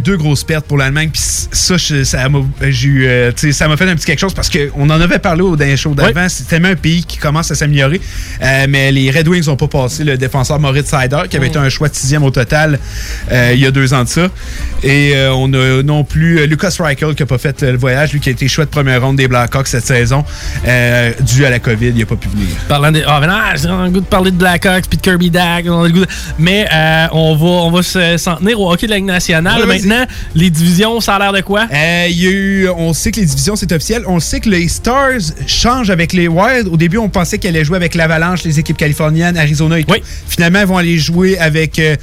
deux grosses pertes pour l'Allemagne. Puis ça, je- ça m'a j'ai eu, euh, ça m'a fait un petit quelque chose parce qu'on en avait parlé au dernier show d'avant. C'est tellement un pays qui commence à s'améliorer. Euh, mais les Red Wings n'ont pas passé le défenseur Moritz Seider, qui avait été un choix de sixième au total euh, il y a deux ans de ça. Et on a non plus Lucas Reichel qui n'a pas fait le voyage, lui qui a été choix de première ronde des Blackhawks cette saison. Dû à la COVID, il n'a pas pu venir. Parlant de. Ah, mais non, j'ai le goût de parler de Blackhawks puis de Kirby de- Mais on va, on va se- s'en tenir au hockey de la Ligue nationale. Maintenant, les divisions, ça a l'air de quoi? Euh, y a eu, on sait que les divisions, c'est officiel. On sait que les Stars changent avec les Wild. Au début, on pensait qu'elles allaient jouer avec l'Avalanche, les équipes californiennes, Arizona et tout. Finalement, elles vont aller jouer avec... euh,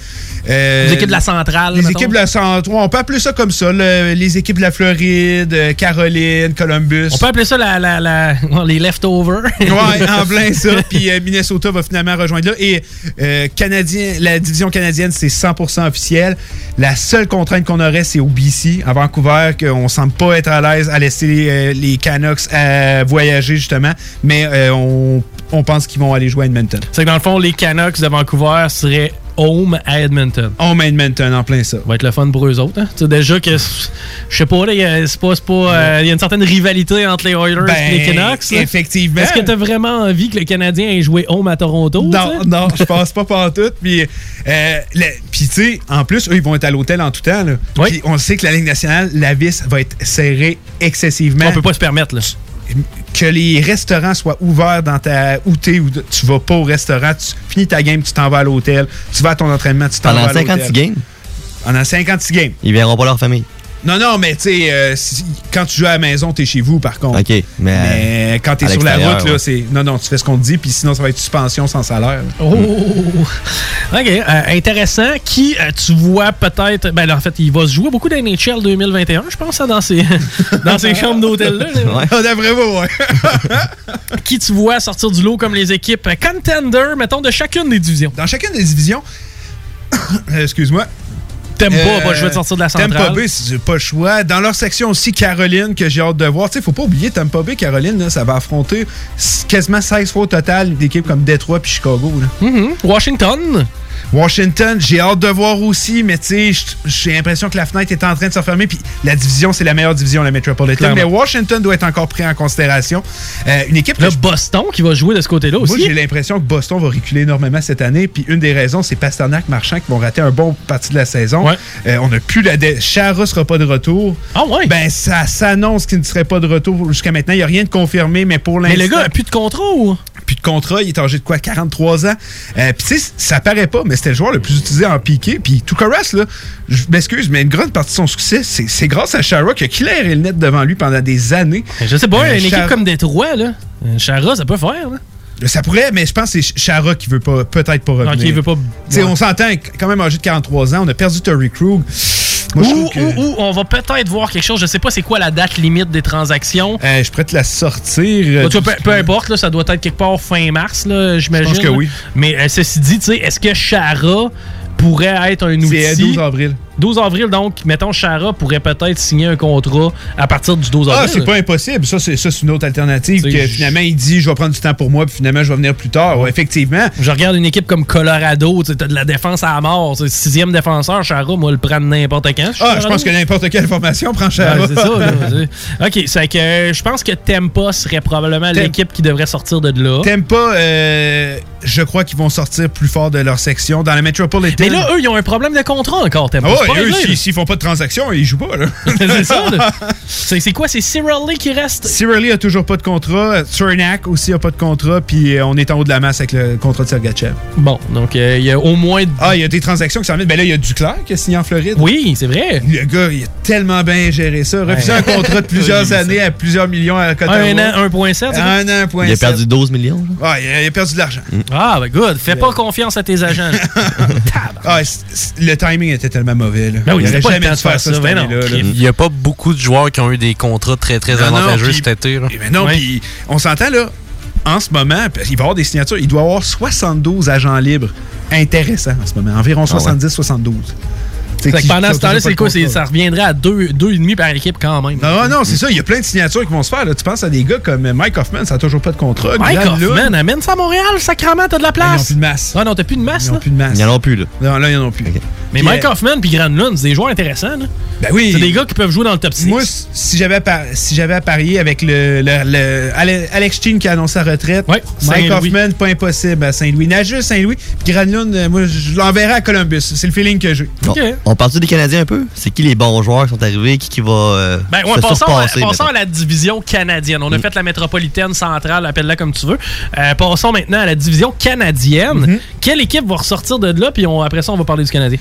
euh, Les équipes de la centrale, Les mettons. équipes de la centrale. On peut appeler ça comme ça. le- les équipes de la Floride, Caroline, Columbus. On peut appeler ça la, la, la- les leftovers. ouais, en plein ça. Puis euh, Minnesota va finalement rejoindre là. Et euh, Canadien, la division canadienne, c'est 100% officiel. La seule contrainte qu'on aurait, c'est au BC, à Vancouver, qu'on semble pas être à l'aise à laisser euh, les Canucks euh, voyager, justement. Mais euh, on, on pense qu'ils vont aller jouer à Edmonton. C'est que dans le fond, les Canucks de Vancouver seraient home à Edmonton. Home à Edmonton, en plein ça. Ça va être le fun pour eux autres. Hein? Tu sais, déjà que, je sais pas, là, il y a- c'est pas, pas, euh, il y a une certaine rivalité entre les Oilers Ben, et les Canucks. là. effectivement. Est-ce que tu as vraiment envie que le Canadien ait joué home à Toronto? Non, tu sais? non, je pense pas pantoute. Puis, euh, puis tu sais, en plus, eux, ils vont être à l'hôtel en tout temps. Là. Puis on sait que la Ligue nationale, la vis va être serrée excessivement. On peut pas se permettre, là. Que les restaurants soient ouverts dans ta. où t'es, où tu vas pas au restaurant, tu finis ta game, tu t'en vas à l'hôtel, tu vas à ton entraînement, tu t'en Pendant vas à l'hôtel. 56 games? Pendant 56 games. Ils verront pas leur famille. Non, non, mais tu sais, euh, si- quand tu joues à la maison, t'es chez vous, par contre. OK, mais, Mais quand t'es sur la route, là, c'est. Non, non, tu fais ce qu'on te dit, puis sinon, ça va être suspension sans salaire. Oh! OK, euh, intéressant. Qui euh, tu vois peut-être. Ben là, en fait, il va se jouer beaucoup d'NHL 2021, je pense, ça, dans ces, dans ces chambres d'hôtel-là. là. On devrait voir, ouais. Qui tu vois sortir du lot comme les équipes contender, mettons, de chacune des divisions? Dans chacune des divisions. Excuse-moi. T'aimes pas, pas choix de sortir de la centrale. Tampa Bay, c'est pas le choix. Dans leur section aussi, Caroline, que j'ai hâte de voir. Tu sais, faut pas oublier, Tampa Bay, Caroline, là, ça va affronter quasiment 16 fois au total d'équipes comme Détroit puis Chicago. là. Mhm. Washington. Washington, j'ai hâte de voir aussi, mais tu sais, j'ai l'impression que la fenêtre est en train de se refermer. Puis la division, c'est la meilleure division, la Metropolitan. Mais Washington doit être encore pris en considération. Euh, une équipe. Le Boston qui va jouer de ce côté-là aussi. Moi, j'ai l'impression que Boston va reculer énormément cette année. Puis une des raisons, c'est Pasternak, Marchand qui vont rater un bon partie de la saison. Euh, on n'a plus la. dé- Chara sera pas de retour. Ah ouais? Ben, ça s'annonce qu'il ne serait pas de retour jusqu'à maintenant. Il n'y a rien de confirmé, mais pour Mais l'instant. le gars a plus de contrat ou? Plus de contrat. Il est âgé de quoi? 43 ans. Euh, Puis, tu sais, ça paraît pas, mais c'était le joueur le plus utilisé en piqué. Puis, tout reste, là, je m'excuse, mais une grande partie de son succès, c'est grâce à Chara qui a clairé le net devant lui pendant des années. Je sais pas, Euh, une Chara- équipe comme Détroit, là. euh, Chara, ça peut faire, là. Ça pourrait, mais je pense que c'est Chara qui veut pas, peut-être pas revenir. Ok, il veut pas- Tu sais, ouais. on s'entend, quand même âgé de 43 ans, on a perdu Terry Krug. Moi, Ou, que- ou- ou on va peut-être voir quelque chose. Je sais pas c'est quoi la date limite des transactions. Euh, je pourrais te la sortir. euh, Bah, tu vois, peu, peu importe, là, ça doit être quelque part fin mars, j'imagine. Je pense que oui. Mais euh, ceci dit, tu sais, est-ce que Chara pourrait être un outil? C'est euh, 12 avril. 12 avril, donc, mettons, Chara pourrait peut-être signer un contrat à partir du 12 avril. Ah, c'est pas impossible. Ça, c'est ça, c'est une autre alternative. Que finalement, il dit je vais prendre du temps pour moi, puis finalement, je vais venir plus tard. Ouais, effectivement. Je regarde une équipe comme Colorado, tu t'as de la défense à la mort. c'est Sixième défenseur, Chara, moi, le prendre n'importe quand. Ah, je pense que n'importe quelle formation prend. Ouais, c'est ça. là, ok, c'est que euh, je pense que Tempa serait probablement l'équipe qui devrait sortir de là. Pas, euh, je crois qu'ils vont sortir plus fort de leur section. Dans la Metropolitan. Mais là, eux, ils ont un problème de contrat encore, Tempa. Ah ouais, eux, s'ils font pas de transaction, ils jouent pas. là. c'est ça. C'est quoi? C'est Cyril Lee qui reste? Cirelli a toujours pas de contrat. Cernak aussi a pas de contrat. Puis euh, on est en haut de la masse avec le contrat de Sergachev. Bon, donc euh, il y a au moins. Ah, il y a des transactions qui s'en viennent. Ben là, il y a Duclair qui a signé en Floride. Oui, c'est vrai. Le gars, il a tellement bien géré ça. Refusé Ouais. un contrat de plusieurs années à plusieurs millions à Ottawa. Un an, 1,7. c'est quoi? Un an, 1,7. Il a perdu 12 millions. Ouais, il a, il a perdu de l'argent. Ah, ben good. Fais pas confiance à tes agents. Ah, c- c- le timing était tellement mauvais. Là. Ben oui, il jamais dû faire ça cette ben non. année-là. Il n'y a pas beaucoup de joueurs qui ont eu des contrats très, très Non, non, avantageux puis- cet été. là. Mais non, puis on s'entend là, en ce moment, qu'il va y avoir des signatures, il doit y avoir 72 agents libres intéressants en ce moment, environ Ah ouais. 70-72. Fait que pendant ce temps-là, c'est quoi? Ça reviendrait à 2,5 deux, et demi par équipe quand même. Non, non, c'est ça. Il y a plein de signatures qui vont se faire. là. Tu penses à des gars comme Mike Hoffman, ça n'a toujours pas de contrat. Mike Lund. Hoffman, amène ça à Montréal, sacrement, t'as de la Ah, Ils n'ont place. plus de masse. Ah non, t'as plus de masse, Ils n'ont là? plus de masse. Ils n'en ont plus, là. Non, là, ils n'en ont plus. Mais Mike Hoffman puis Granlund, c'est des joueurs intéressants. Là. Ben oui. C'est des gars qui peuvent jouer dans le top 6. Moi, si j'avais à, si j'avais à parier avec le, le, Alex Chin qui a annoncé sa retraite, Mike Hoffman, pas impossible à Saint-Louis. Nageux, Saint-Louis, puis Granlund, euh, moi, je l'enverrai à Columbus. C'est le feeling que j'ai. On parle des Canadiens un peu? C'est qui les bons joueurs qui sont arrivés? Qui, qui va euh, ben, ouais, passons, passons à la division canadienne. On a mm. fait la métropolitaine centrale, appelle-la comme tu veux. Euh, passons maintenant à la division canadienne. Mm-hmm. Quelle équipe va ressortir de là? Puis après ça, on va parler du Canadien?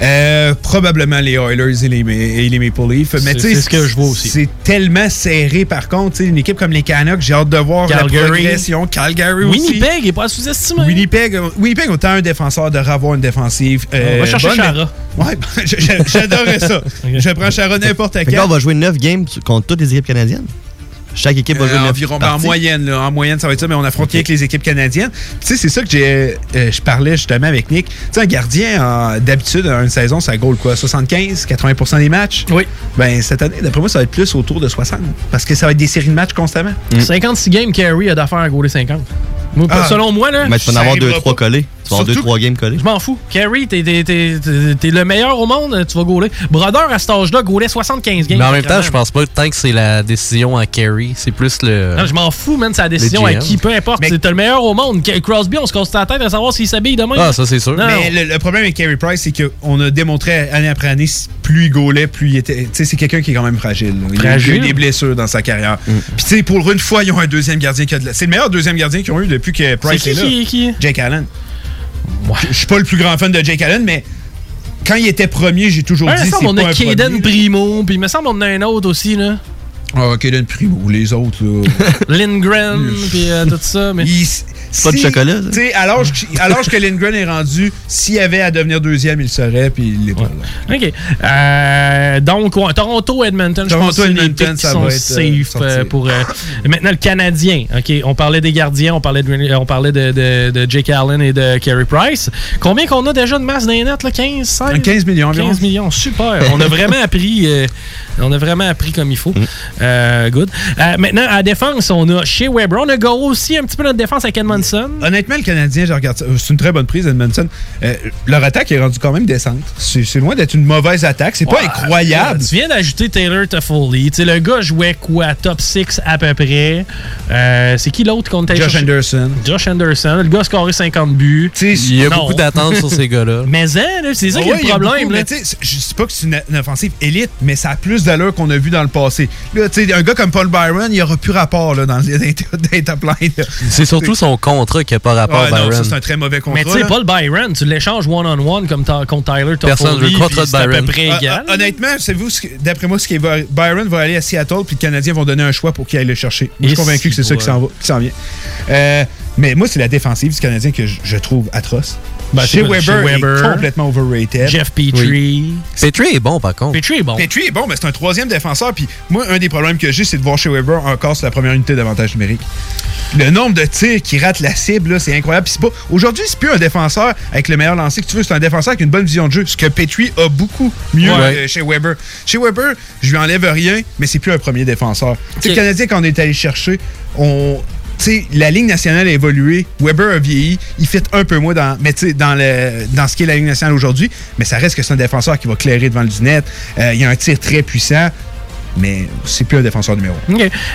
Euh, probablement les Oilers et les, et les Maple Leafs. C'est ce que je vois aussi. C'est tellement serré, par contre. Une équipe comme les Canucks, j'ai hâte de voir Calgary. la progression. Calgary aussi. Winnipeg n'est pas sous-estimé. Winnipeg, Winnipeg, autant un défenseur de revoir une défensive. Euh, on va chercher Chara. Ouais, j'adorais ça. Je prends Chara n'importe quel. on va jouer 9 games contre toutes les équipes canadiennes. Chaque équipe va jouer euh, environ, ben, en moyenne, là, en moyenne, ça va être ça, mais on affronte okay. avec les équipes canadiennes. Tu sais, c'est ça que j'ai, euh, je parlais justement avec Nick. Tu sais, un gardien, d'habitude, une saison, ça goal quoi? 75, 80% des matchs? Oui. Ben, cette année, d'après moi, ça va être plus autour de 60. Parce que ça va être des séries de matchs constamment. 56 mm. games, Carey a d'affaire à goaler 50. Ah. Selon moi, là. Mais tu peux en avoir 2-3 collés. Vas avoir 2-3 games collés. Je m'en fous. Carey, t'es le meilleur au monde, tu vas gauler. Brother, à cet âge-là, gaulait 75 games. Mais en même temps, je pense pas tant que c'est la décision à Carey. C'est plus le. Non, je m'en fous, man, c'est la décision à qui, peu importe. T'es le meilleur au monde. Crosby, on se casse la tête à savoir s'il s'habille demain. Ah, ça, c'est sûr. Mais le, problème avec Carey Price, c'est qu'on a démontré année après année, plus il gaulait, plus il était. Tu sais, c'est quelqu'un qui est quand même fragile. Il a eu des blessures dans sa carrière. Mm. Puis, tu sais, pour une fois, ils ont un deuxième gardien qui a de la... C'est le meilleur deuxième gardien qu'ils ont eu depuis que Price est, là. Qui, Jake Allen. Je suis pas le plus grand fan de Jake Allen, mais quand il était premier, j'ai toujours dit c'est on a Kaden Primo, puis il me semble qu'on a un autre aussi là. Ah, Kaden Primo, les autres là. Lindgren, puis euh, tout ça, mais pas de chocolat. Tu sais, à l'âge que Lindgren est rendu, s'il avait à devenir deuxième, il serait, puis il l'est pas là. OK. Euh, donc, Toronto, Edmonton, je pense que Edmonton, ça va être safe euh, pour. maintenant, le Canadien. OK. On parlait des gardiens, on parlait de, on parlait de, de, Jake Allen et de Carey Price. Combien qu'on a déjà de masse d'un net, là? 15, 16? 15 millions environ. 15 millions, super. on a vraiment appris. On a vraiment appris comme il faut. Mm. good. maintenant, à la défense, on a chez Weber. On a aussi un petit peu notre défense avec Edmonton. Honnêtement, le Canadien, je regarde ça. C'est une très bonne prise, Edmonton. Euh, leur attaque est rendue quand même décente. C'est loin d'être une mauvaise attaque. C'est pas incroyable. tu viens d'ajouter Taylor Toffoli. le gars jouait quoi? Top 6 à peu près. Euh, c'est qui l'autre qu'on t'a Josh Anderson. Josh Anderson. Le gars a scoré 50 buts. Il y a beaucoup d'attentes sur ces gars-là. Mais hein, c'est ça qui est le problème. Je sais pas que c'est une, offensive élite, mais ça a plus d'allure qu'on a vu dans le passé. Là, un gars comme Paul Byron, il n'y aura plus rapport là, dans les top. C'est surtout son contrat qui n'a pas rapport à Byron. C'est un très mauvais contrat. Mais tu sais, Paul Byron, tu l'échanges one-on-one comme contre Tyler Toffoli. Personne veut le contrat de Byron. à peu près égal. honnêtement, savez-vous, d'après moi, ce qui va, Byron va aller à Seattle, puis les Canadiens vont donner un choix pour qu'il aille le chercher. Moi, je suis convaincu que c'est ça qui s'en vient. Euh, mais moi, c'est la défensive du Canadien que je, trouve atroce. Ben, chez, Weber, Weber, est complètement overrated. Jeff Petrie. Petrie est bon, par contre. Petrie est bon. Petrie est bon, mais c'est un troisième défenseur. Puis moi, un des problèmes que j'ai, c'est de voir chez Weber encore sur la première unité d'avantage numérique. Le nombre de tirs qui rate la cible, c'est incroyable. Puis pas... Aujourd'hui, c'est plus un défenseur avec le meilleur lancer que tu veux. C'est un défenseur avec une bonne vision de jeu. Ce que Petrie a beaucoup mieux euh, chez Weber. Chez Weber, je lui enlève rien, mais c'est plus un premier défenseur. Okay. Le Canadien, quand on est allé chercher, on la Ligue nationale a évolué. Weber a vieilli. Il fait un peu moins dans, mais dans, le, dans ce qu'est la Ligue nationale aujourd'hui. Mais ça reste que c'est un défenseur qui va clairer devant le net. Euh, il a un tir très puissant, mais c'est plus un défenseur numéro.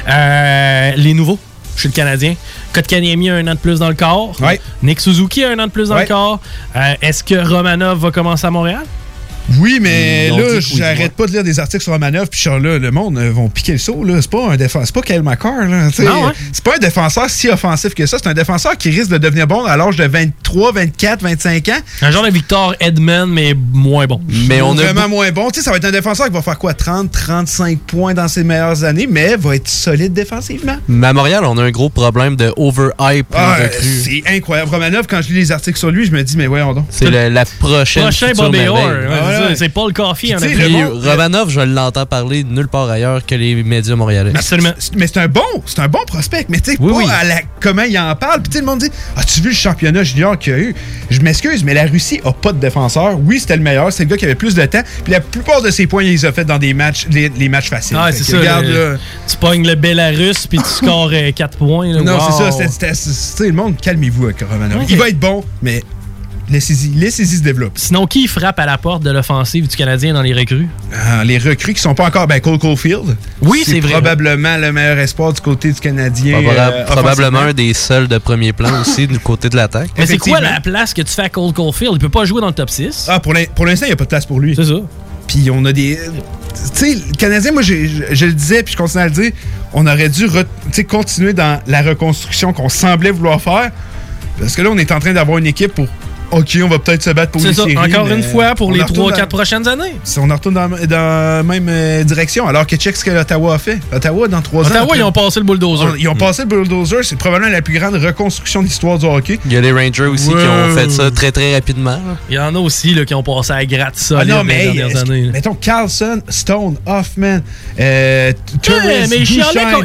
Euh, les nouveaux chez le Canadien. Kotkaniemi a un an de plus dans le corps. Nick Suzuki a un an de plus dans le corps. Euh, est-ce que Romanov va commencer à Montréal? Oui, mais là, j'arrête pas de lire des articles sur Romanov, puis là, le monde euh, vont piquer le saut. Là. C'est pas un défenseur, c'est pas Kyle McCarr. Là, C'est pas un défenseur si offensif que ça. C'est un défenseur qui risque de devenir bon à l'âge de 23, 24, 25 ans. Un genre de Victor Edmond, mais moins bon. Mais on Vraiment moins bon. sais, ça va être un défenseur qui va faire quoi? 30, 35 points dans ses meilleures années, mais va être solide défensivement. Mais à Montréal, on a un gros problème de overhype. Ah, c'est incroyable. Romanov, quand je lis les articles sur lui, je me dis, mais voyons donc. C'est la, prochaine. Prochain Bobby c'est Paul Coffey en Romanov, je l'entends parler nulle part ailleurs que les médias montréalais. Mais c'est un bon, c'est un bon prospect. Mais tu sais, pas à la, comment il en parle. Puis le monde dit As-tu vu le championnat junior qu'il y a eu? Je m'excuse, mais la Russie a pas de défenseur. Oui, c'était le meilleur. C'est le gars qui avait plus de temps. Puis la plupart de ses points, il les a fait dans des matchs, les, matchs faciles. Ah, c'est ça. tu pognes le Belarus puis tu scores 4 euh, points. non, c'est ça. le monde, calmez-vous avec Romanov. Il va être bon, mais laissez-y se développe. Sinon, qui frappe à la porte de l'offensive du Canadien dans les recrues? Ah, les recrues qui sont pas encore... Ben, Cole Caulfield. Oui, c'est vrai. probablement le meilleur espoir du côté du Canadien. Euh, probablement un des seuls de premier plan aussi du côté de l'attaque. Mais c'est quoi la place que tu fais à Cole Caulfield? Il peut pas jouer dans le top 6. Ah, pour l'instant, il n'y a pas de place pour lui. C'est ça. Puis on a des. Tu sais, le Canadien, moi, je, le disais, puis je continue à le dire, on aurait dû continuer dans la reconstruction qu'on semblait vouloir faire. Parce que là, on est en train d'avoir une équipe pour OK, on va peut-être se battre pour les ça, Encore une fois, pour les 3-4 prochaines années. Si on retourne dans, la même euh, direction, alors que check ce que l'Ottawa a fait. Ottawa, dans 3 ans. Ottawa, ils ont passé le bulldozer. ils ont passé le bulldozer. C'est probablement la plus grande reconstruction de l'histoire du hockey. Il y a les Rangers aussi qui ont fait ça très, très rapidement. Il y en a aussi là, qui ont passé à gratte ça ah non, mais, les dernières années. Mettons Carlson, Stone, Hoffman, euh, Torres, mais il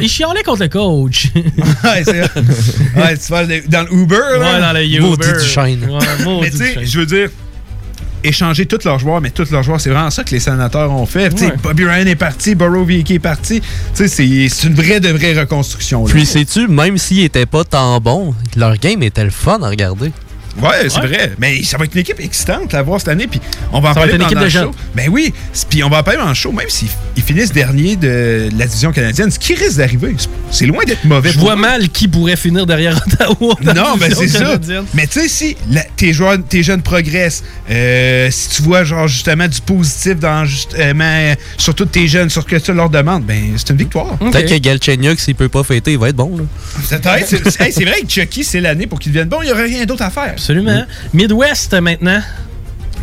chialait, contre le coach. ouais, c'est Ouais, dans l'Uber. Ouais, dans le Uber. Ouais, mais tu sais, je veux dire, échanger tous leurs joueurs, mais tous leurs joueurs, c'est vraiment ça que les sénateurs ont fait. Bobby Ryan est parti, Burrow est parti. C'est une vraie de vraie reconstruction. Puis sais-tu, même s'ils n'étaient pas tant bons, leur game était le fun à regarder. Ouais, c'est vrai. Mais ça va être une équipe excitante à voir cette année. Puis on va en parler dans, le show. Ben oui. Puis on va en parler le show, même s'ils finissent dernier de la division canadienne. Ce qui risque d'arriver, c'est loin d'être mauvais. Je vois mal qui pourrait finir derrière Ottawa. Non, ben c'est ça. Mais tu sais, si tes, joueurs, tes jeunes progressent, euh, si tu vois genre justement du positif dans justement, sur tous tes jeunes, sur ce que tu leur demandes, ben c'est une victoire. Peut-être que Galchenyuk, s'il peut pas fêter, il va être bon. C'est vrai que Chucky, c'est l'année pour qu'il devienne bon. Il n'y aurait rien d'autre à faire. Absolument. Midwest maintenant.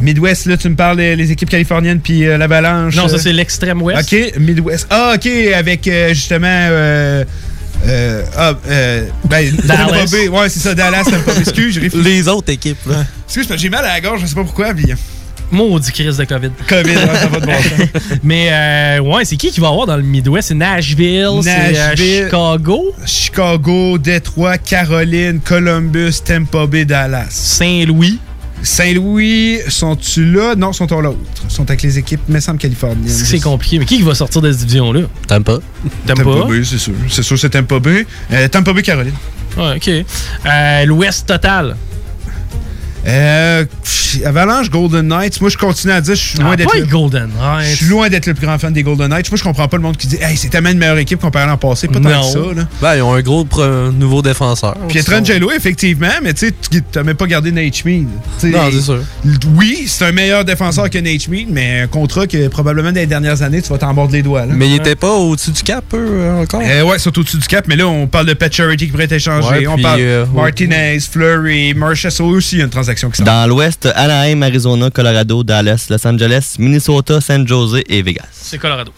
Midwest, là, tu me parles des équipes californiennes puis euh, l'Avalanche. Non, ça, c'est l'extrême ouest. OK, Midwest. Ah, OK, avec euh, justement. Euh, ah, ben, Dallas. Ouais, c'est ça, Dallas, pas excuse, Les autres équipes, là. Excuse, j'ai mal à la gorge, je sais pas pourquoi, puis... Maudit crise de COVID. COVID, ça va de bon Mais ouais, c'est qui qui va avoir dans le Midwest? C'est Nashville, c'est Chicago? Chicago, Détroit, Caroline, Columbus, Tampa Bay, Dallas. Saint-Louis. Saint-Louis, sont-tu là? Non, sont à l'autre? sont avec les équipes, mais semble californiennes. C'est compliqué. Mais qui va sortir de cette division-là? Tampa. Tampa? Tampa Bay, c'est sûr. C'est sûr, c'est Tampa Bay. Euh, Tampa Bay, Caroline. Ouais, OK. Euh, L'Ouest total. Euh, Avalanche, Golden Knights. Moi, je continue à dire, je suis loin ah, d'être. le... Golden Knights. Je suis loin d'être le plus grand fan des Golden Knights. Moi, je comprends pas le monde qui dit, hey, c'est tellement une meilleure équipe comparé à l'an passé. Pas tant que ça, là. Ben, ils ont un gros nouveau défenseur. Pietrangelo, effectivement, mais tu sais, tu même pas gardé Nate Schmid. Non, c'est sûr. Oui, c'est un meilleur défenseur que Nate Schmid, mais un contrat que probablement dans les dernières années, tu vas t'en mordre les doigts. Là. Mais il était pas au-dessus du cap, eux, encore? Euh, ouais, c'est au-dessus du cap, mais là, on parle de Pet Charity qui pourrait être échangé. on parle euh, Martinez, Fleury, Marchessault aussi, une transaction qui Dans l'Ouest, Anaheim, Arizona, Colorado, Dallas, Los Angeles, Minnesota, San Jose et Vegas. C'est Colorado.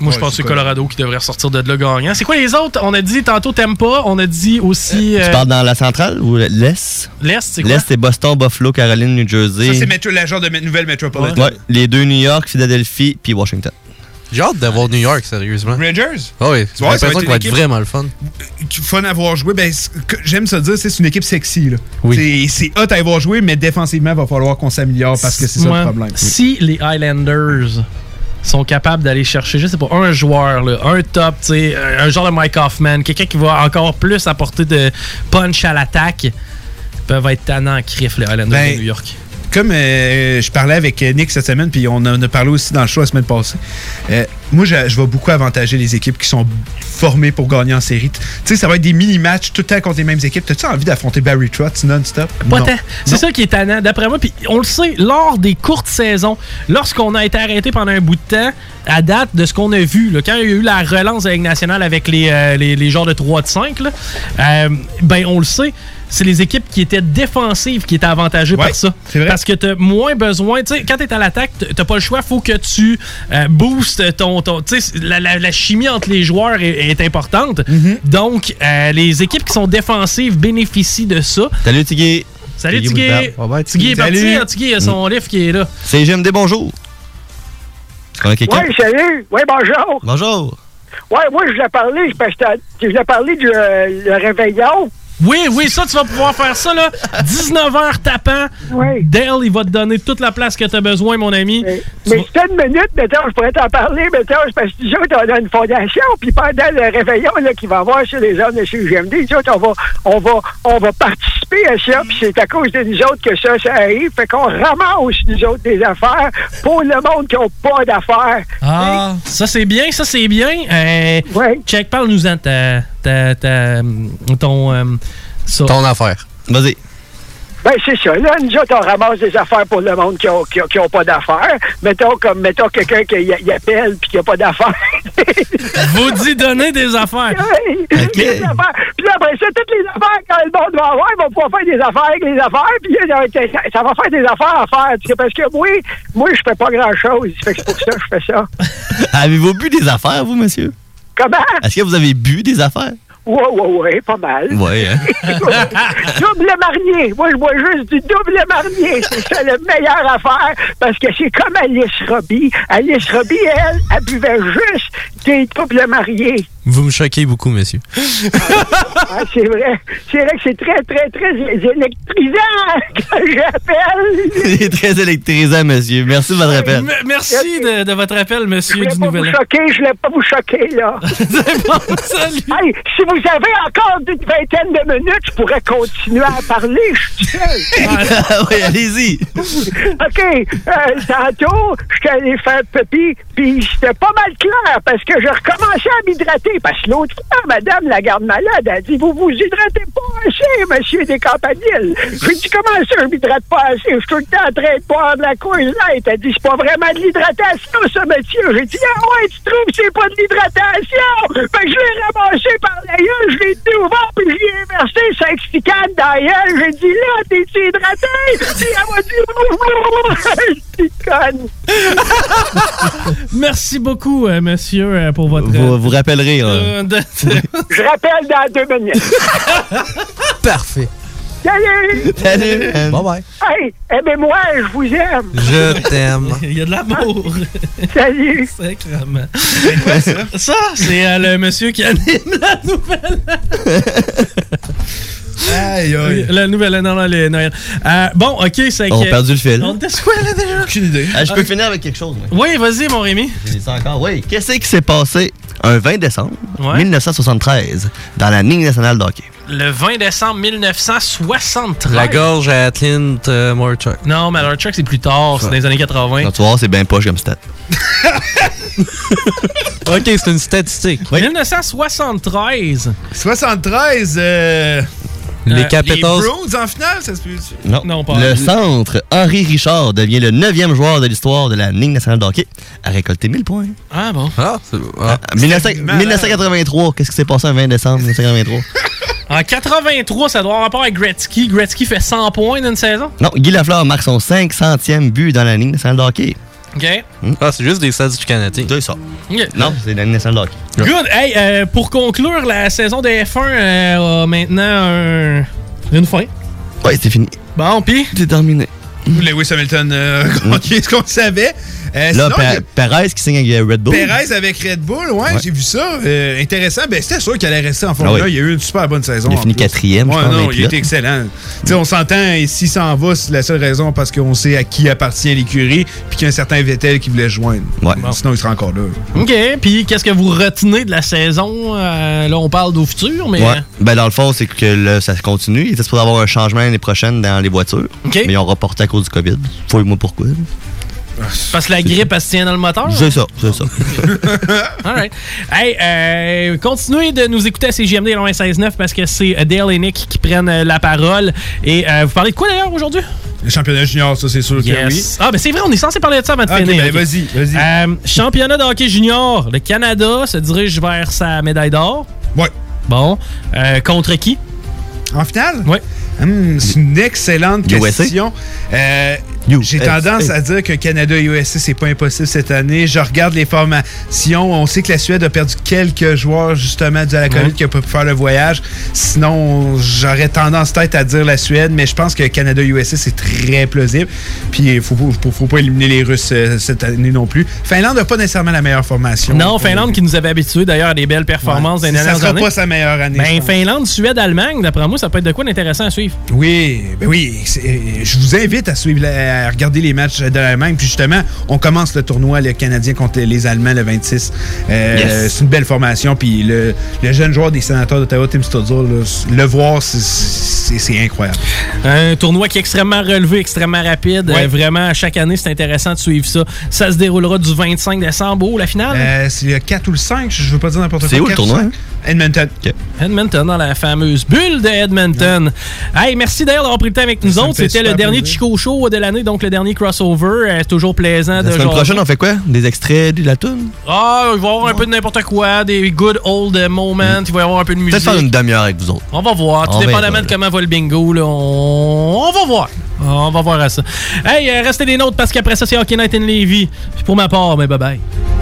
Moi, je pense que c'est Colorado qui devrait ressortir de là gagnant. C'est quoi les autres? On a dit tantôt pas. on a dit aussi... Tu euh, parles dans la centrale ou l'Est? L'Est, c'est quoi? L'Est, c'est Boston, Buffalo, Caroline, New Jersey. Ça, c'est la genre de nouvelle métropolitaine. Ouais. Les deux New York, Philadelphie, puis Washington. J'ai hâte d'avoir New York, sérieusement. Rangers? Oh oui, j'ai l'impression qu'il va être vraiment le fun. Fun à voir jouer. Ben, J'aime ça dire, c'est une équipe sexy. Oui. C'est hot à avoir joué, mais défensivement, il va falloir qu'on s'améliore parce que c'est ça le problème. Si les Highlanders sont capables d'aller chercher, je sais pas, un joueur, là, un top, un genre de Mike Hoffman, quelqu'un qui va encore plus apporter de punch à l'attaque, peuvent être tannants en crif, les Highlanders ben, de New York comme euh, je parlais avec Nick cette semaine, puis on en a parlé aussi dans le show la semaine passée, euh, moi, je, je, vais beaucoup avantager les équipes qui sont formées pour gagner en série. Tu sais, ça va être des mini-matchs tout le temps contre les mêmes équipes. T'as-tu envie d'affronter Barry Trotz non-stop? Tant. C'est ça qui est tannant, d'après moi. Puis on le sait, lors des courtes saisons, lorsqu'on a été arrêté pendant un bout de temps, à date de ce qu'on a vu, là, quand il y a eu la relance avec Nationale avec les, euh, les, les, genres de 3 de 5, là, ben on le sait c'est les équipes qui étaient défensives qui étaient avantagées par ça. Parce que tu as moins besoin. Tu sais, quand tu es à l'attaque, tu pas le choix. faut que tu euh, boostes ton. ton la, la, chimie entre les joueurs est, importante. Mm-hmm. Donc, euh, les équipes qui sont défensives bénéficient de ça. Salut, Tigui. Salut, Tigui. Tigui est parti. Hein, Tigui a son livre qui est là. C'est GMD, bonjour. Oui, salut. Oui, bonjour. Bonjour. Oui, moi, je voulais parler, parce que je voulais parler du euh, réveillon. Oui, oui, ça, tu vas pouvoir faire ça, là. 19h tapant. Oui. Dale, il va te donner toute la place que tu as besoin, mon ami. Mais, mais une minute, mettons, je pourrais t'en parler, mettons, parce que autres, on a une fondation, puis pendant le réveillon là, qui va avoir sur les hommes de chez GMD, nous autres, on va, on va, on va participer à ça, puis c'est à cause de nous autres que ça, ça arrive. Fait qu'on ramasse, nous autres, des affaires pour le monde qui n'a pas d'affaires. Ah, ça, c'est bien, ça, c'est bien. Euh, oui. Check, parle-nous-en ta, ta, ton... Euh, ça. Ton affaire. Vas-y. Ben, c'est ça. Là, nous autres, on ramasse des affaires pour le monde qui n'a qui a pas d'affaires. Mettons comme, mettons quelqu'un qui y, appelle puis qui n'a pas d'affaires. Vous dit donner des affaires. Oui, OK. des affaires. Puis là, après ça, toutes les affaires, quand le monde va avoir, il va pouvoir faire des affaires avec les affaires. Puis là, ça, ça va faire des affaires à faire. Tu sais, parce que moi, moi, je fais pas grand-chose. Fait que c'est pour ça que je fais ça. Avez-vous bu des affaires, vous, monsieur? Est-ce que vous avez bu des affaires? Ouais, ouais, ouais, pas mal. Oui, hein? double marnier. Moi, je vois juste du double marnier. C'est ça la meilleure affaire parce que c'est comme Alice Robbie. Alice Robbie, elle, elle buvait juste des doubles mariés. Vous me choquez beaucoup, monsieur. Ah, c'est vrai. C'est vrai que c'est très, très, très électrisant quand j'appelle. C'est très électrisant, monsieur. Merci de votre appel. M- merci de, de votre appel, Je monsieur voulais du pas vous Nouvel An. choquer, je voulais pas vous choquer, là. C'est bon, salut. Hey, si vous avez encore une vingtaine de minutes, je pourrais continuer à parler. Je suis seul. oui, allez-y. OK, euh, tantôt, j'étais allé faire pipi, puis c'était pas mal clair parce que je recommençais à m'hydrater. Parce que l'autre fois, madame la garde malade a dit Vous vous hydratez pas assez, monsieur des campaniles. J'ai dit Comment ça, je m'hydrate pas assez? Je suis tout le temps en train de boire de la Coors Light. Elle dit C'est pas vraiment de l'hydratation, ça, monsieur. J'ai dit Ah ouais, tu trouves que c'est pas de l'hydratation que je l'ai ramassé par la gueule, je l'ai déouvert, puis je lui ai versé 5 sticanes dans la gueule. J'ai dit Là, t'es-tu hydraté? Puis elle m'a dit Petite conne. Merci beaucoup, euh, monsieur, euh, pour votre... Vous, vous rappellerez. euh, de- Je rappelle dans deux minutes. Parfait. Salut! Salut. man. Bye bye. Hey, aimez-moi, je vous aime. Je t'aime. Il y a de l'amour. Salut! Sacrement. C'est quoi ça? Ça, c'est euh, le monsieur qui anime la nouvelle. Aïe, aïe. La nouvelle, non, non, les Noël. Euh, bon, ok, c'est On a perdu le fil. On était sur quoi, là, déjà? Aucune idée. Ah, je peux finir avec quelque chose. moi. Oui, vas-y, mon Rémi. J'ai encore. Oui. Qu'est-ce qui s'est passé un 20 décembre Ouais. 1973 dans la Ligue nationale de hockey? Le 20 décembre 1973. La gorge à Clint euh, Morchuk. Non, mais alors, Chuck, c'est plus tard, c'est dans les années 80. Quand tu voir, c'est bien poche comme stat. Ok, c'est une statistique. Oui. 1973. 73, euh, Les Euh, les Capitals. Bruins en finale, ça se peut Non. Non, pas Le centre Henri Richard devient le neuvième joueur de l'histoire de la Ligue nationale de hockey à récolter 1000 points. Ah bon. Ah, c'est- ah. Ah, 1900 malade. 1983, qu'est-ce qui s'est passé un 20 décembre 1983? En 83, ça doit avoir rapport avec Gretzky. Gretzky fait 100 points dans une saison? non, Guy Lafleur marque son 500e but dans la Ligue nationale de hockey. OK. Ah, c'est juste des stats du Canadien. C'est ça. Non, c'est la de hockey. Good. Hey, euh, pour conclure, la saison de F1 euh, a maintenant un- une fin. Ouais, c'est fini. Bon, pis. C'est terminé. Lewis Hamilton euh, gagné ce qu'on savait. Euh, Là, sinon, Perez qui signe avec euh, Red Bull. Perez avec Red Bull, ouais, Ouais. j'ai vu ça. Euh, intéressant. Ben, c'était sûr qu'elle allait rester en Formule Ah 1. oui. Il a eu une super bonne saison. Il a fini quatrième, je Ouais, pense, non, il était excellent. Tu sais, on s'entend, et s'il s'en va, c'est la seule raison parce qu'on sait à qui appartient l'écurie, puis qu'il y a un certain Vettel qui voulait se joindre. Ouais. Sinon, il sera encore là. OK. Puis, qu'est-ce que vous retenez de la saison? Euh, là, on parle d'au futur, mais. Ouais. Ben, dans le fond, c'est que là, ça continue. Il était supposé avoir un changement l'année prochaine dans les voitures. OK. Mais ils ont reporté à cause du COVID. Fouille-moi pourquoi. Parce que la grippe, elle se tient dans le moteur? C'est ça, c'est ça. All right. Hey, euh, continuez de nous écouter à CGMD 96.9 parce que c'est euh, Dale et Nick qui prennent euh, la parole. Et euh, vous parlez de quoi d'ailleurs aujourd'hui? Le championnat junior, ça, c'est sûr que oui. Yes. Ah, ben c'est vrai, on est censé parler de ça avant de Ok, finir. ben, vas-y, vas-y. Euh, championnat de hockey junior. Le Canada se dirige vers sa médaille d'or. Ouais. Bon. Euh, contre qui? En finale? Ouais. Hum, c'est une excellente question. Euh, J'ai tendance à dire que Canada et USC, c'est pas impossible cette année. Je regarde les formations. On sait que la Suède a perdu quelques joueurs, justement, dû à la COVID, qui n'ont pas pu faire le voyage. Sinon, j'aurais tendance peut-être à dire la Suède, mais je pense que Canada et USC, c'est très plausible. Puis, il faut, faut, pas éliminer les Russes euh, cette année non plus. Finlande n'a pas nécessairement la meilleure formation. Non, Finlande qui nous avait habitués d'ailleurs à des belles performances ouais. des dernières sera pas sa meilleure année. Ben, Finlande, Suède, Allemagne, d'après moi, ça peut être de quoi d'intéressant à suivre. Oui, ben oui. Je vous invite à suivre, à regarder les matchs de l'Allemagne. Puis justement, on commence le tournoi, le Canadien contre les Allemands le 26. Euh, c'est une belle formation. Puis le, jeune joueur des sénateurs d'Ottawa, Tim Stutzel, le voir, c'est incroyable. Un tournoi qui est extrêmement relevé, extrêmement rapide. Euh, vraiment, chaque année, c'est intéressant de suivre ça. Ça se déroulera du 25 décembre au la finale? Euh, c'est le 4 ou le 5, je veux pas dire n'importe quoi. C'est où le tournoi? Edmonton. Edmonton, dans la fameuse bulle de Edmonton. Hey, merci d'ailleurs d'avoir pris le temps avec nous autres. C'était le dernier Chico Show de l'année, donc le dernier crossover. C'est toujours plaisant la de semaine prochaine, on fait quoi? Des extraits de la tune? Ah, il va y avoir un peu de n'importe quoi, des good old moments, il va y avoir un peu de musique. Peut-être faire une demi-heure avec vous autres. On va voir, tout dépendamment de comment va le bingo, là, on... va voir. On va voir à ça. Hey, euh, restez des notes parce qu'après ça, c'est Hockey Night in Levy. Puis pour ma part, mais ben, bye bye.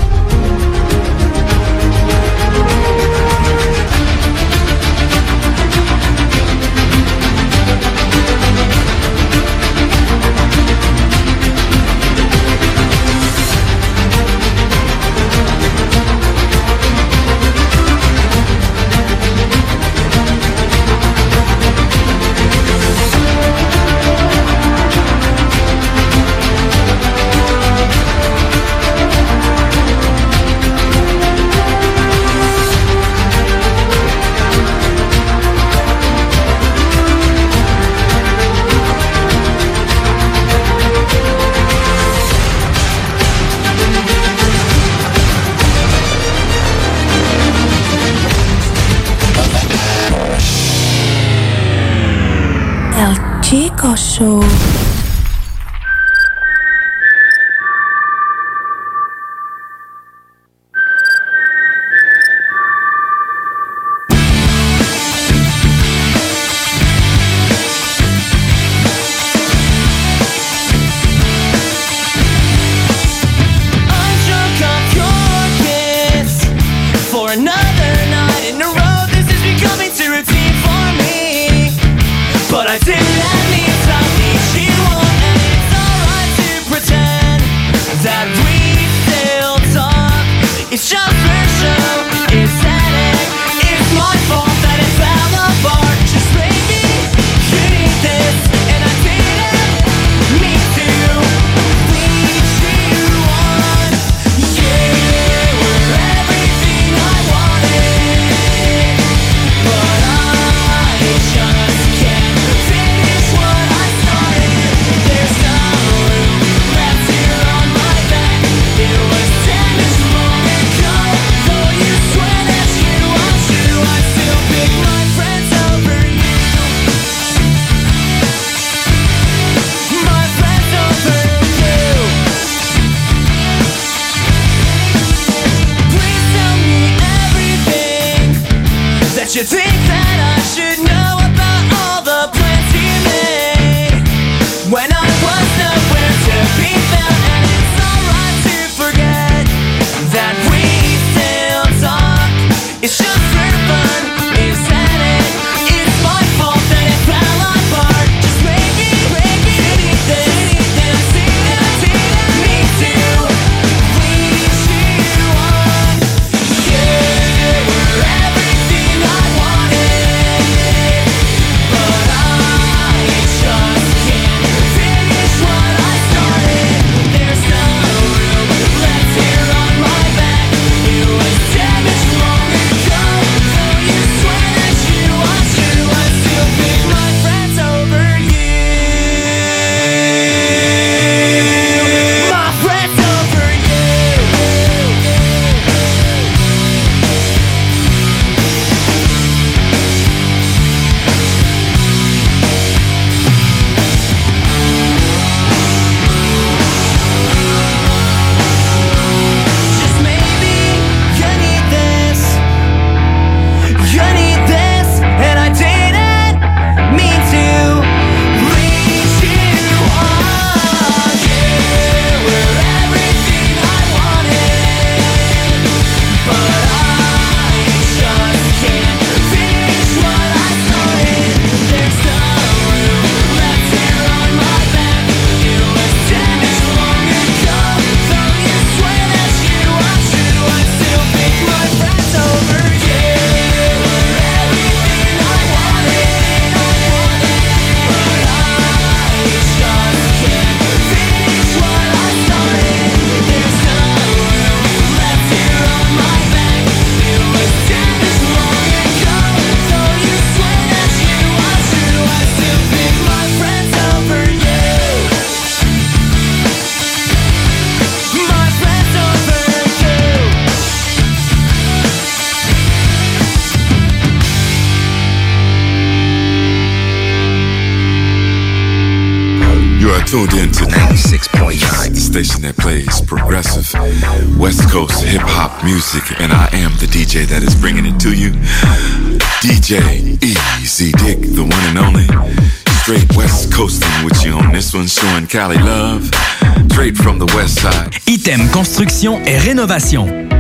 Music, and I am the DJ that is bringing it to you. DJ Easy Dick, the one and only. Straight West Coasting with you on this one, showing Cali love. Straight from the West Side. Item Construction et Rénovation.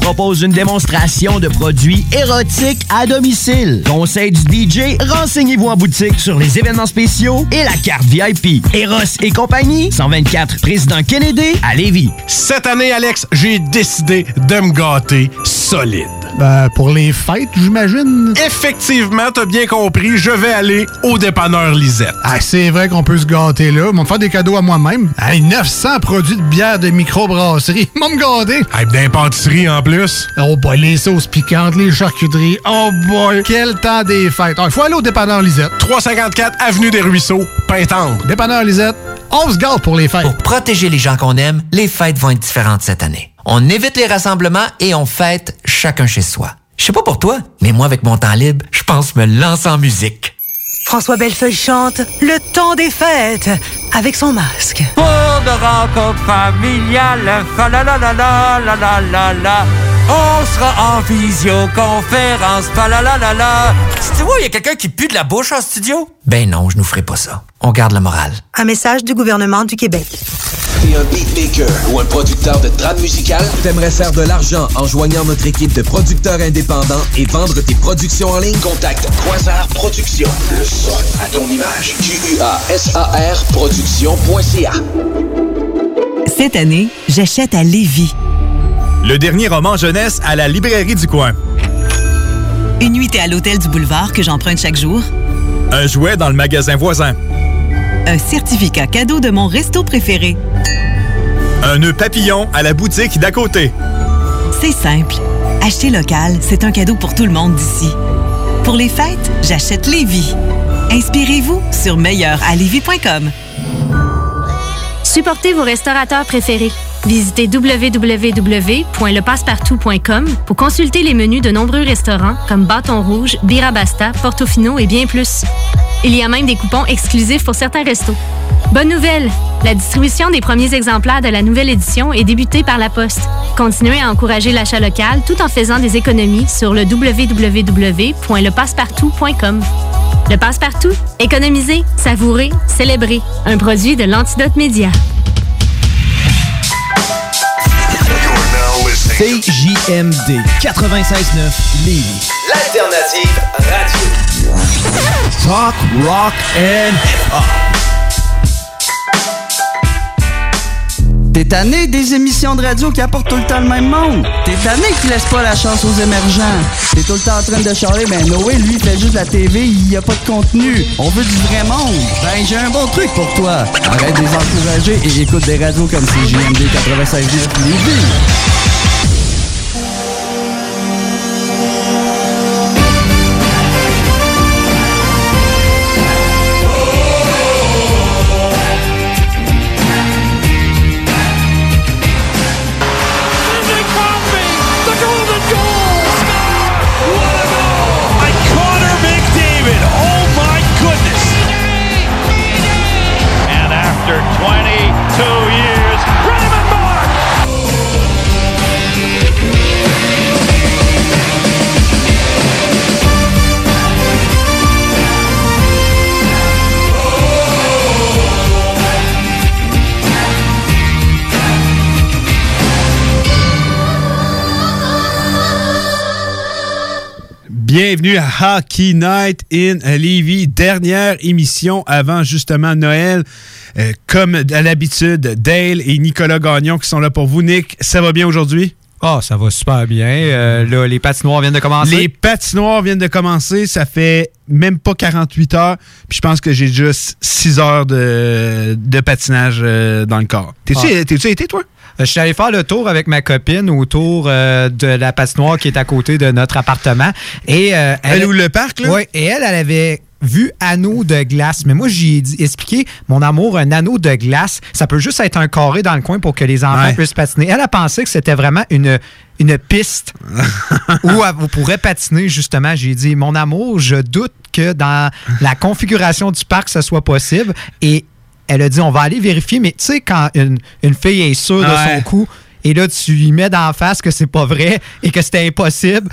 propose une démonstration de produits érotiques à domicile. Conseil du DJ, renseignez-vous en boutique sur les événements spéciaux et la carte VIP. Eros et compagnie, 124 Président Kennedy à Lévis. Cette année, Alex, j'ai décidé de me gâter solide. Ben, pour les fêtes, j'imagine. Effectivement, t'as bien compris, je vais aller au dépanneur Lisette. Ah, c'est vrai qu'on peut se gâter là. M'en faire des cadeaux à moi-même. Hey, 900 produits de bière de microbrasserie. M'en me gâter. Hey, d'impantisserie en plus. Oh boy, les sauces piquantes, les charcuteries. Oh boy, quel temps des fêtes. Il faut aller au dépanneur Lisette. 354 Avenue des Ruisseaux, Pintendre. Dépanneur Lisette, on se gâte pour les fêtes. Pour protéger les gens qu'on aime, les fêtes vont être différentes cette année. On évite les rassemblements et on fête chacun chez soi. Je sais pas pour toi, mais moi, avec mon temps libre, je pense me lancer en musique. François Bellefeuille chante Le temps des fêtes avec son masque. Pour de rencontres familiales, fa la la la la la la la la. On sera en visioconférence, fa la la la la. Tu vois, il y a quelqu'un qui pue de la bouche en studio? Ben non, je nous ferai pas ça. On garde la morale. Un message du gouvernement du Québec. T'es un beatmaker ou un producteur de trame musicale? T'aimerais faire de l'argent en joignant notre équipe de producteurs indépendants et vendre tes productions en ligne? Contacte Quasar Productions. Le son à ton image. Q-U-A-S-A-R Productions.ca Cette année, j'achète à Lévis. Le dernier roman jeunesse à la librairie du coin. Une nuitée à l'hôtel du boulevard que j'emprunte chaque jour. Un jouet dans le magasin voisin. Un certificat cadeau de mon resto préféré. Un nœud papillon à la boutique d'à côté. C'est simple. Acheter local, c'est un cadeau pour tout le monde d'ici. Pour les fêtes, j'achète Lévis. Inspirez-vous sur meilleuralevis.com. Supportez vos restaurateurs préférés. Visitez www.lepassepartout.com pour consulter les menus de nombreux restaurants comme Bâton Rouge, Birabasta, Portofino et bien plus. Il y a même des coupons exclusifs pour certains restos. Bonne nouvelle! La distribution des premiers exemplaires de la nouvelle édition est débutée par la Poste. Continuez à encourager l'achat local tout en faisant des économies sur le www.lepassepartout.com. Le Passe-Partout, économiser, savourer, célébrer. Un produit de l'Antidote Média. CJMD 96.9 Lévis. L'alternative radio. Talk, rock and hip-hop. T'es tanné des émissions de radio qui apportent tout le temps le même monde? T'es tanné qui laisse pas la chance aux émergents? T'es tout le temps en train de charler, ben Noé, lui, il fait juste la TV, il y a pas de contenu. On veut du vrai monde. Ben, j'ai un bon truc pour toi. Arrête de les encourager et écoute des radios comme CJMD 96.9 Lévis. Bienvenue à Hockey Night in Levy, dernière émission avant justement Noël. Euh, comme à l'habitude, Dale et Nicolas Gagnon qui sont là pour vous. Nick, ça va bien aujourd'hui? Ah, ça va super bien. Euh, là, les patinoires viennent de commencer. Les patinoires viennent de commencer. Ça fait même pas 48 heures. Puis je pense que j'ai juste 6 heures de, de patinage euh, dans le corps. T'es-tu Ah. été, toi? Euh, Je suis allé faire le tour avec ma copine autour euh, de la patinoire qui est à côté de notre appartement. Et, euh, Elle ou le parc, là? Oui, et elle, elle avait vu anneau de glace. Mais moi, j'ai expliqué, mon amour, un anneau de glace, ça peut juste être un carré dans le coin pour que les enfants Ouais. puissent patiner. Elle a pensé que c'était vraiment une, une piste où vous pourrez patiner, justement. J'ai dit, mon amour, je doute que dans la configuration du parc, ce soit possible. Et elle a dit, on va aller vérifier. Mais tu sais, quand une, une fille est sûre de son coup, et là, tu lui mets d'en face que c'est pas vrai et que c'était impossible,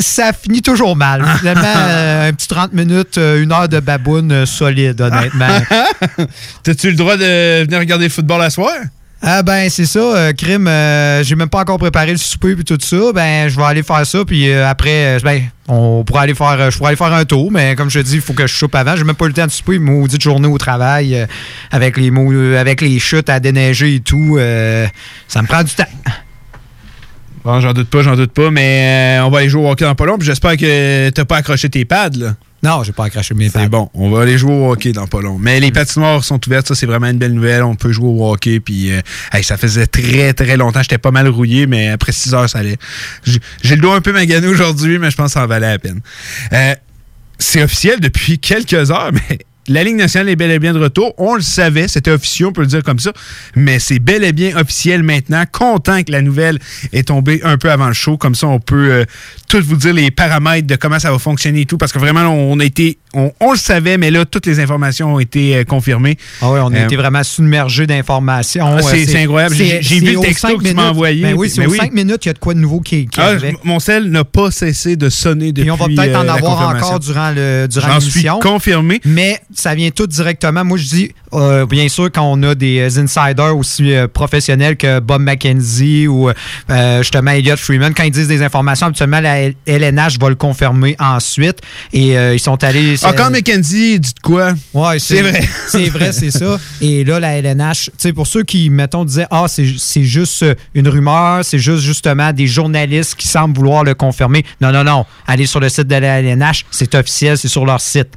ça finit toujours mal. Finalement, euh, un petit 30 minutes, euh, une heure de baboune euh, solide, honnêtement. T'as-tu le droit de venir regarder le football à soir? Ah ben c'est ça, euh, crime, euh, j'ai même pas encore préparé le souper et tout ça, ben je vais aller faire ça puis euh, après euh, ben on pourra aller faire je pourrais aller faire un tour mais comme je te dis, il faut que je soupe avant, j'ai même pas le temps de souper, maudite journée au travail avec les avec les chutes à déneiger et tout, ça me prend du temps. Bon, j'en doute pas, j'en doute pas, mais on va aller jouer au hockey dans pas long. puis J'espère que t'as pas accroché tes pads, là. Non, j'ai pas accroché mes pads. C'est bon, on va aller jouer au hockey dans pas long. Mais les patinoires sont ouvertes, ça c'est vraiment une belle nouvelle. On peut jouer au hockey, puis euh, hey, ça faisait très très longtemps. J'étais pas mal rouillé, mais après 6 heures, ça allait. J'ai j'ai le dos un peu magané aujourd'hui, mais je pense que ça en valait la peine. Euh, c'est officiel depuis quelques heures, mais la Ligue nationale est bel et bien de retour. On le savait, c'était officiel, on peut le dire comme ça, mais c'est bel et bien officiel maintenant. Content que la nouvelle est tombée un peu avant le show, comme ça on peut euh, tout vous dire les paramètres de comment ça va fonctionner et tout, parce que vraiment on a été, on, on le savait, mais là toutes les informations ont été euh, confirmées. Ah oui, on a Euh, été vraiment submergé d'informations. Ah, c'est- Euh, c'est incroyable. J'ai- vu le texto cinq que tu m'as envoyé. Ben oui, c'est Mais aux oui. 5 minutes, il y a de quoi de nouveau qui, qui Ah, arrivait. mon sel n'a pas cessé de sonner depuis Puis on va peut-être en avoir encore durant le durant suis confirmé. Mais ça vient tout directement. Moi, je dis, euh, bien sûr, quand on a des insiders aussi euh, professionnels que Bob McKenzie ou euh, justement Elliot Freeman, quand ils disent des informations, habituellement, la LNH va le confirmer ensuite. Et ils sont allés. Encore McKenzie, dit de quoi? Ouais, C'est vrai. C'est vrai, c'est ça. Et là, la LNH, tu sais, pour ceux qui, mettons, disaient, ah, c'est c'est juste euh, une rumeur, c'est juste justement des journalistes qui semblent vouloir le confirmer. Non, non, non. Allez sur le site de la LNH, c'est officiel, c'est sur leur site.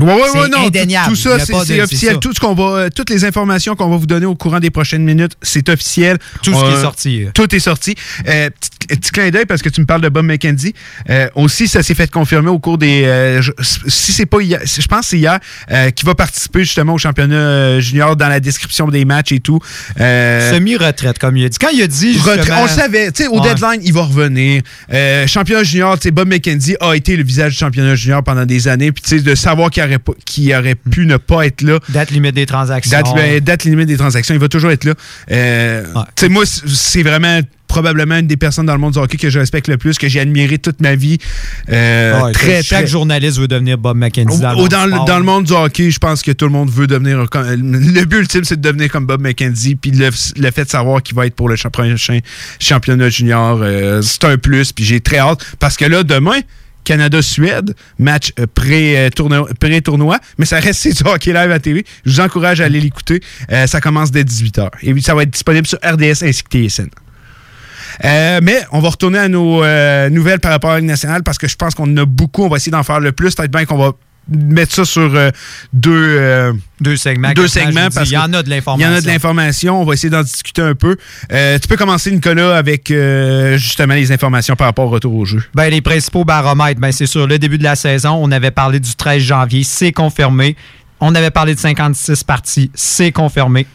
Ouais, C'est ouais, non. tout- indéniable. Tout, ça, c'est officiel. ça. Tout ce qu'on va, euh, toutes les informations qu'on va vous donner au courant des prochaines minutes, c'est officiel. Tout ce qui Euh, est sorti. Tout est sorti. Euh, petit, petit clin d'œil parce que tu me parles de Bob McKenzie. Euh, aussi, ça s'est fait confirmer au cours des. euh, je- si c'est pas hier, je pense que c'est hier, euh, qui va participer justement au championnat euh, junior dans la description des matchs et tout. Euh, Semi-retraite, comme il a dit. Quand il a dit. Retraite. justement- On le savait, tu sais, au Ouais. deadline, il va revenir. Euh, championnat junior, tu sais, Bob McKenzie a été le visage du championnat junior pendant des années. Puis, tu sais, de savoir qu'il aurait, qu'il aurait pu ne pas être là. Date limite des transactions. Date, ben, date limite des transactions, il va toujours être là. Euh, moi, c'est vraiment probablement une des personnes dans le monde du hockey que je respecte le plus, que j'ai admiré toute ma vie. Euh, Ouais, très, chaque très- journaliste veut devenir Bob McKenzie. au- dans, le, dans le monde du hockey, je pense que tout le monde veut devenir. comme- Le but ultime, c'est de devenir comme Bob McKenzie. Puis le, le fait de savoir qu'il va être pour le cha- prochain championnat junior, euh, c'est un plus. Puis j'ai très hâte. Parce que là, demain, Canada-Suède, match euh, pré-tournoi, pré-tournoi, mais ça reste c'est du hockey live à TV. Je vous encourage à aller l'écouter. Euh, ça commence dès 18h. Et ça va être disponible sur RDS ainsi que TSN. Euh, mais on va retourner à nos euh, nouvelles par rapport à la nationale parce que je pense qu'on en a beaucoup. On va essayer d'en faire le plus. Peut-être bien qu'on va mettre ça sur euh, deux, euh, deux segments. Deux segments parce il y en a de Il y l'information. en a de l'information. On va essayer d'en discuter un peu. Euh, tu peux commencer, Nicolas, avec justement les informations par rapport au retour au jeu. Ben, les principaux baromètres, ben, c'est sûr, le début de la saison, on avait parlé du 13 janvier, c'est confirmé. On avait parlé de 56 parties, c'est confirmé.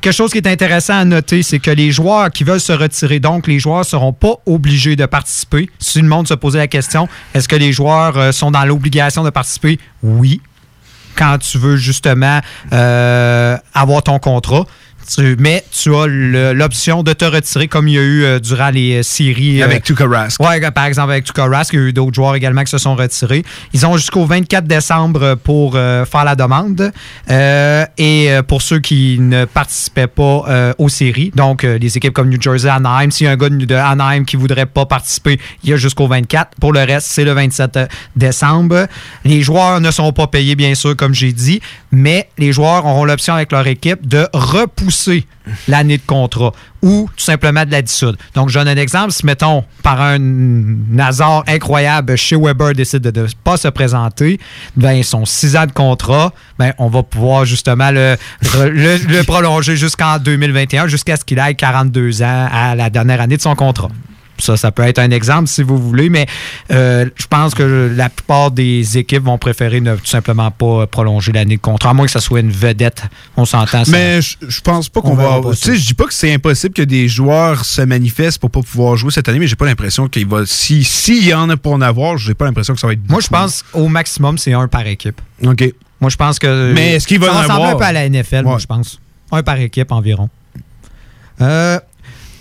Quelque chose qui est intéressant à noter, c'est que les joueurs qui veulent se retirer, donc les joueurs ne seront pas obligés de participer. Si le monde se posait la question, est-ce que les joueurs euh, sont dans l'obligation de participer? Oui. Quand tu veux justement euh, avoir ton contrat. Tu- mais tu as l'option de te retirer comme il y a eu euh, durant les euh, séries. euh, Avec Tuukka Rask. Ouais, par exemple avec Tuukka Rask, il y a eu d'autres joueurs également qui se sont retirés. Ils ont jusqu'au 24 décembre pour euh, faire la demande. Et pour ceux qui ne participaient pas aux séries, donc les équipes comme New Jersey, Anaheim, s'il y a un gars de de Anaheim qui voudrait pas participer, il y a jusqu'au 24. Pour le reste, c'est le 27 décembre. Les joueurs ne sont pas payés, bien sûr, comme j'ai dit, mais les joueurs auront l'option avec leur équipe de repousser l'année de contrat ou tout simplement de la dissoudre. Donc, je donne un exemple. Si, mettons, par un hasard incroyable, chez Weber décide de ne pas se présenter, ben, son six ans de contrat, ben, on va pouvoir justement le, le, prolonger jusqu'en 2021, jusqu'à ce qu'il ait 42 ans à la dernière année de son contrat. Ça, ça peut être un exemple si vous voulez, mais euh, je pense que la plupart des équipes vont préférer ne tout simplement pas prolonger l'année de contrat, à moins que ça soit une vedette. On s'entend. ça- Mais je je pense pas qu'on On va. Tu sais, je dis pas que c'est impossible que des joueurs se manifestent pour pas pouvoir jouer cette année, mais j'ai pas l'impression qu'il va. Si s'il y en a pour en avoir, j'ai pas l'impression que ça va être. Moi, je pense au maximum, c'est un par équipe. OK. Moi, je pense que. Mais est-ce qu'il va ça en ressemble avoir? un peu à la NFL, moi, je pense. Un par équipe environ. Euh,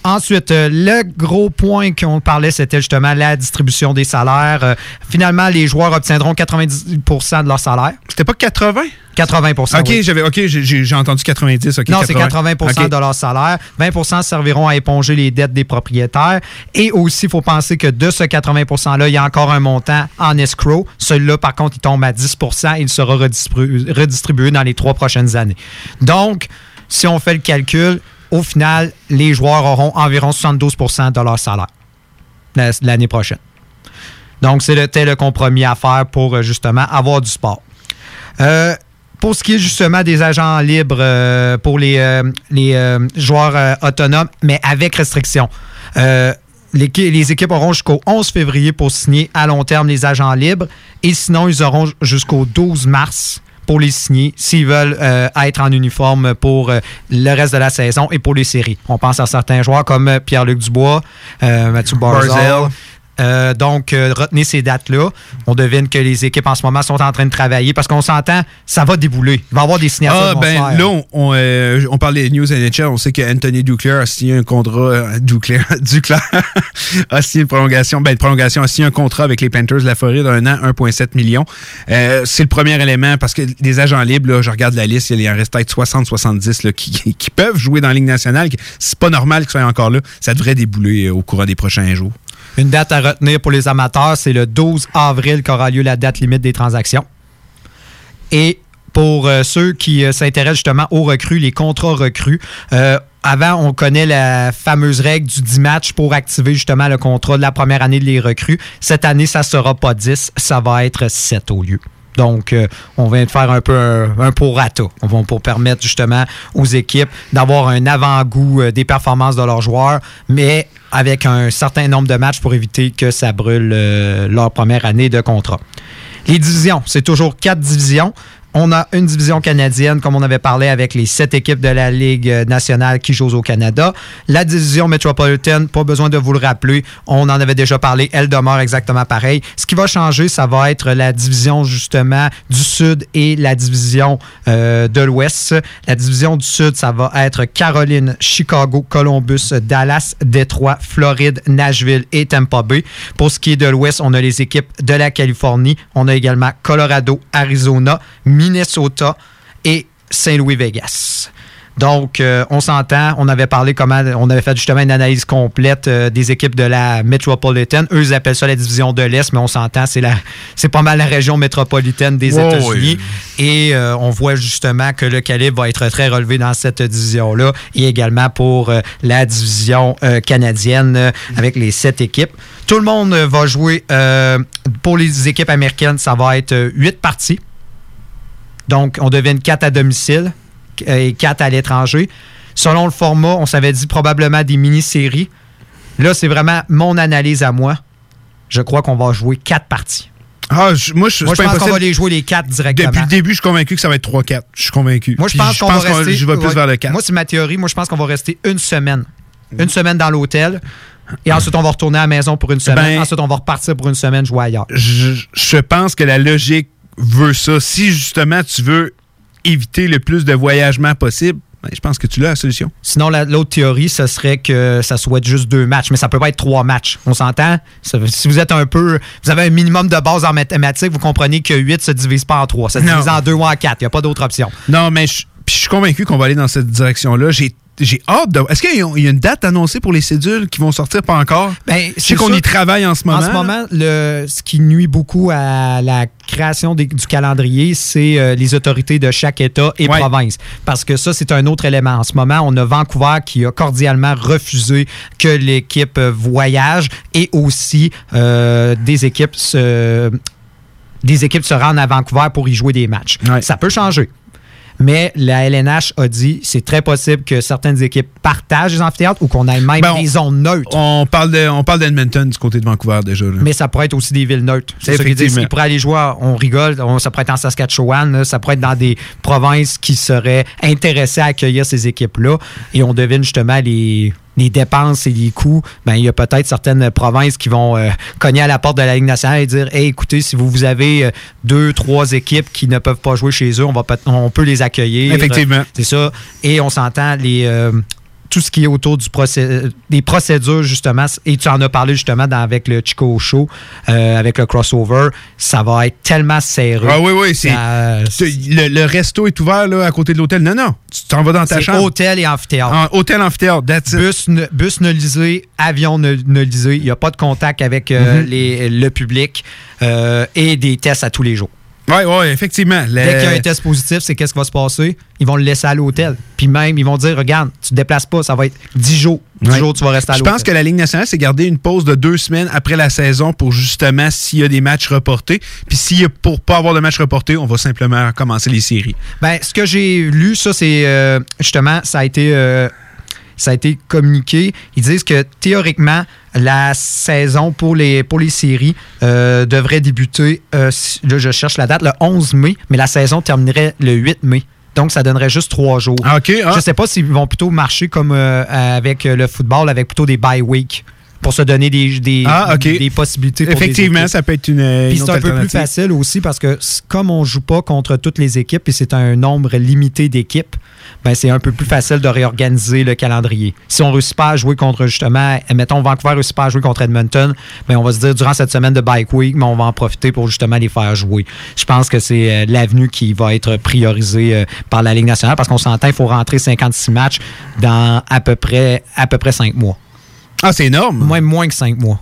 Ensuite, euh, le gros point qu'on parlait, c'était justement la distribution des salaires. Euh, finalement, les joueurs obtiendront 90% de leur salaire. C'était pas 80? 80 Ok, oui. j'avais, ok, j'ai- entendu 90. ok, non, c'est 80 Ok. de leur salaire. 20% serviront à éponger les dettes des propriétaires. Et aussi, il faut penser que de ce 80 %-là, il y a encore un montant en escrow. Celui-là, par contre, il tombe à 10 et il sera redistribu- redistribué dans les trois prochaines années. Donc, si on fait le calcul, au final, les joueurs auront environ 72% de leur salaire la- l'année prochaine. Donc, c'est le, compromis à faire pour euh, justement avoir du sport. Euh, pour ce qui est justement des agents libres euh, pour les, joueurs autonomes, mais avec restriction. Les équipes auront jusqu'au 11 février pour signer à long terme les agents libres et sinon, ils auront jusqu'au 12 mars pour les signer s'ils veulent euh, être en uniforme pour euh, le reste de la saison et pour les séries. On pense à certains joueurs comme euh, Pierre-Luc Dubois, Mathieu Barzal. Euh, donc, euh, retenez ces dates-là. On devine que les équipes en ce moment sont en train de travailler parce qu'on s'entend, ça va débouler. Il va y avoir des signatures. Ah, ben faire. là, on, on, euh, on parlait des news NHL. On sait qu'Anthony Duclair a signé un contrat. Duclair, Duclair a signé une prolongation. Ben, une prolongation a signé un contrat avec les Panthers de la Floride d'un an, 1,7 million. C'est le premier élément parce que les agents libres, là, je regarde la liste, il y en reste peut-être 60-70 là, qui, qui peuvent jouer dans la Ligue nationale. C'est pas normal qu'ils soient encore là. Ça devrait débouler au courant des prochains jours. Une date à retenir pour les amateurs, c'est le 12 avril qu'aura lieu la date limite des transactions. Et pour euh, ceux qui euh, s'intéressent justement aux recrues, les contrats recrues, euh, avant, on connaît la fameuse règle du 10 matchs pour activer justement le contrat de la première année de les recrues. Cette année, ça sera pas 10, ça va être 7 au lieu. Donc, on vient de faire un peu un, un prorata. On va pour permettre justement aux équipes d'avoir un avant-goût des performances de leurs joueurs, mais avec un certain nombre de matchs pour éviter que ça brûle euh, leur première année de contrat. Les divisions, c'est toujours quatre divisions. On a une division canadienne, comme on avait parlé avec les sept équipes de la Ligue euh, nationale qui jouent au Canada. La division métropolitaine, pas besoin de vous le rappeler, on en avait déjà parlé, elle demeure exactement pareil. Ce qui va changer, ça va être la division justement du Sud et la division euh, de l'Ouest. La division du Sud, ça va être Caroline, Chicago, Columbus, Dallas, Détroit, Floride, Nashville et Tampa Bay. Pour ce qui est de l'Ouest, on a les équipes de la Californie. On a également Colorado, Arizona, et Saint-Louis-Vegas. Donc, euh, on s'entend. On avait parlé comment on avait fait justement une analyse complète euh, des équipes de la Metropolitan. Eux, ils appellent ça la division de l'Est, mais on s'entend, c'est la, c'est pas mal la région métropolitaine des États-Unis. Et euh, on voit justement que le calibre va être très relevé dans cette division-là et également pour la division canadienne avec les sept équipes. Tout le monde va jouer pour les équipes américaines, ça va être huit parties. Donc, on devine quatre à domicile euh, et quatre à l'étranger. Selon le format, on s'avait dit probablement des mini-séries. Là, c'est vraiment mon analyse à moi. Je crois qu'on va jouer quatre parties. Ah, je- moi, je, Moi, je pense qu'on va les jouer les quatre directement. Depuis le début, je suis convaincu que ça va être 3-4. Je suis convaincu. Moi, je pense qu'on va rester. Je vais plus ouais. vers le 4. Moi, c'est ma théorie. Moi, je pense qu'on va rester une semaine. Une semaine dans l'hôtel. Et ensuite, on va retourner à la maison pour une semaine. Ben- ensuite, on va repartir pour une semaine jouer ailleurs. je, je pense que la logique veut ça. Si justement tu veux éviter le plus de voyagement possible, je pense que tu l'as la solution. Sinon, l'autre théorie, ce serait que ça soit juste deux matchs, mais ça peut pas être trois matchs. On s'entend? Si vous êtes un peu. Vous avez un minimum de base en mathématiques, vous comprenez que 8 se divise pas en trois. Ça se divise en deux ou en quatre. Il n'y a pas d'autre option. Non, mais je, je suis convaincu qu'on va aller dans cette direction-là. J'ai j'ai hâte de. Est-ce qu'il y a une date annoncée pour les cédules qui vont sortir? Pas encore? Ben, je sais qu'on y travaille en ce moment. En ce moment, le, ce qui nuit beaucoup à la création du calendrier, c'est euh, les autorités de chaque État et province. Parce que ça, c'est un autre élément. En ce moment, on a Vancouver qui a cordialement refusé que l'équipe voyage et aussi euh, des équipes se des équipes se rendent à Vancouver pour y jouer des matchs. Ça peut changer. Mais la LNH a dit c'est très possible que certaines équipes partagent les amphithéâtres ou qu'on ait même Ben, des zones neutres. On parle de, on parle d'Edmonton du côté de Vancouver déjà. là. Mais ça pourrait être aussi des villes neutres. C'est ça qu'ils disent. Ils pourraient aller jouer, on rigole, on- ça pourrait être en Saskatchewan, là, ça pourrait être dans des provinces qui seraient intéressées à accueillir ces équipes-là. Et on devine justement les, les dépenses et les coûts. Ben, il y a peut-être certaines provinces qui vont euh, cogner à la porte de la Ligue nationale et dire Hey, écoutez, si vous, vous avez euh, deux, trois équipes qui ne peuvent pas jouer chez eux, on, va peut- on peut les accueillir. Effectivement. C'est ça. Et on s'entend les. euh, tout ce qui est autour du procé- des procédures, justement, et tu en as parlé justement dans- avec le Chico Show, euh, avec le crossover, ça va être tellement serré. Ah oui, oui, c'est. Le, le resto est ouvert là, à côté de l'hôtel. Non, non. Tu t'en vas dans ta chambre. hôtel et amphithéâtre. En- hôtel amphithéâtre, that's it. Bus, ne- bus nolisé, avion no- nolisé. Il n'y a pas de contact avec euh, Mhm. les- le public euh, et des tests à tous les jours. Oui, oui, effectivement. Le- Dès qu'il y a un test positif, c'est qu'est-ce qui va se passer? Ils vont le laisser à l'hôtel. Puis même, ils vont dire, regarde, tu te déplaces pas, ça va être 10 jours. 10 Ouais. jours, tu vas rester à Je l'hôtel. pense que la Ligue nationale s'est gardé une pause de deux semaines après la saison pour justement s'il y a des matchs reportés. Puis s'il y a pour pas avoir de matchs reportés, on va simplement commencer les séries. Ben, ce que j'ai lu, ça, c'est euh, justement, ça a été. euh, ça a été communiqué. Ils disent que théoriquement, la saison pour les, pour les séries euh, devrait débuter, euh, là je cherche la date, le 11 mai, mais la saison terminerait le 8 mai. Donc, ça donnerait juste trois jours. Ah, ah. Je sais pas s'ils vont plutôt marcher comme euh, avec le football, avec plutôt des bye week pour se donner des, des, Ah, des possibilités pour Effectivement, ça peut être une, une Puis c'est un peu plus facile aussi parce que comme on joue pas contre toutes les équipes et c'est un nombre limité d'équipes, ben c'est un peu plus facile de réorganiser le calendrier. Si on réussit pas à jouer contre justement, mettons Vancouver réussit pas à jouer contre Edmonton, ben on va se dire durant cette semaine de bike week, mais on va en profiter pour justement les faire jouer. Je pense que c'est euh, l'avenue qui va être priorisée euh, par la Ligue nationale parce qu'on s'entend il faut rentrer 56 matchs dans à peu près à peu près 5 mois. Ah, c'est énorme. Même moins que 5 mois.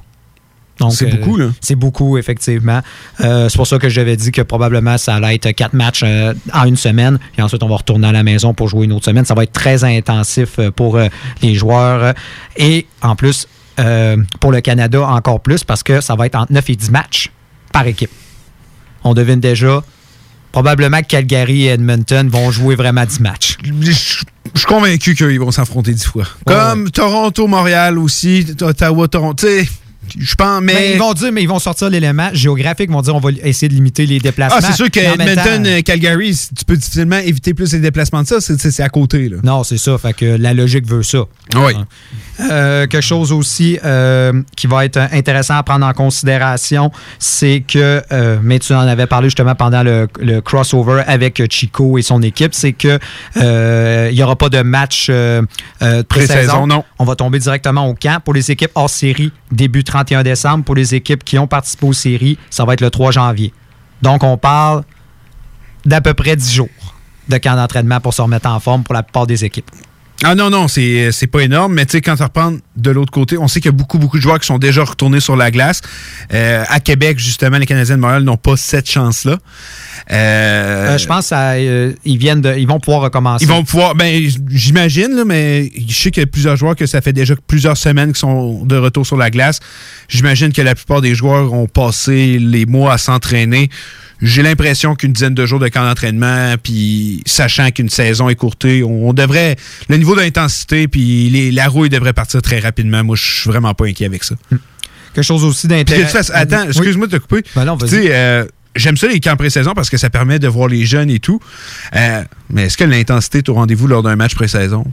C'est euh, beaucoup, là. C'est beaucoup, effectivement. Euh, c'est pour ça que j'avais dit que probablement ça allait être quatre matchs euh, en une semaine. Et ensuite, on va retourner à la maison pour jouer une autre semaine. Ça va être très intensif pour les joueurs. Et en plus, pour le Canada, encore plus, parce que ça va être entre 9 et 10 matchs par équipe. On devine déjà. Probablement que Calgary et Edmonton vont jouer vraiment 10 matchs. Je suis convaincu qu'ils vont s'affronter dix fois. Comme Toronto, Montréal aussi, Ottawa, Toronto. Je pense, mais. Mais ils vont dire, mais ils vont sortir l'élément géographique, ils vont dire on va essayer de limiter les déplacements. Ah, c'est sûr que Edmonton, temps- euh, Calgary, tu peux difficilement éviter plus les déplacements de ça. C'est- à côté. Là. Non, c'est ça. Fait que la logique veut ça. Oui. Euh, quelque chose aussi euh, qui va être intéressant à prendre en considération, c'est que, euh, mais tu en avais parlé justement pendant le, le crossover avec Chico et son équipe, c'est que il n'y aura pas de match Pré-saison, non. On va tomber directement au camp. Pour les équipes hors série, début 31 décembre. Pour les équipes qui ont participé aux séries, ça va être le 3 janvier. Donc, on parle d'à peu près 10 jours de camp d'entraînement pour se remettre en forme pour la plupart des équipes. Ah non, non, c'est c'est pas énorme, mais tu sais, quand tu reprends de l'autre côté, on sait qu'il y a beaucoup, beaucoup de joueurs qui sont déjà retournés sur la glace. Euh, à Québec, justement, les Canadiens de Montréal n'ont pas cette chance-là. Euh, Euh, je pense qu'ils viennent de, ils vont pouvoir recommencer. Ils vont pouvoir, ben j'imagine, mais je sais qu'il y a plusieurs joueurs que ça fait déjà plusieurs semaines qui sont de retour sur la glace. J'imagine que la plupart des joueurs ont passé les mois à s'entraîner. J'ai l'impression qu'une dizaine de jours de camp d'entraînement, puis sachant qu'une saison est courtée, on devrait. Le niveau d'intensité, puis les- la rouille devrait partir très rapidement. Moi, je suis vraiment pas inquiet avec ça. Quelque chose aussi d'intéressant. attends, excuse-moi de te couper. Ben non, vas-y. euh, j'aime ça les camps pré-saison parce que ça permet de voir les jeunes et tout. Euh, mais est-ce que l'intensité est au rendez-vous lors d'un match pré-saison?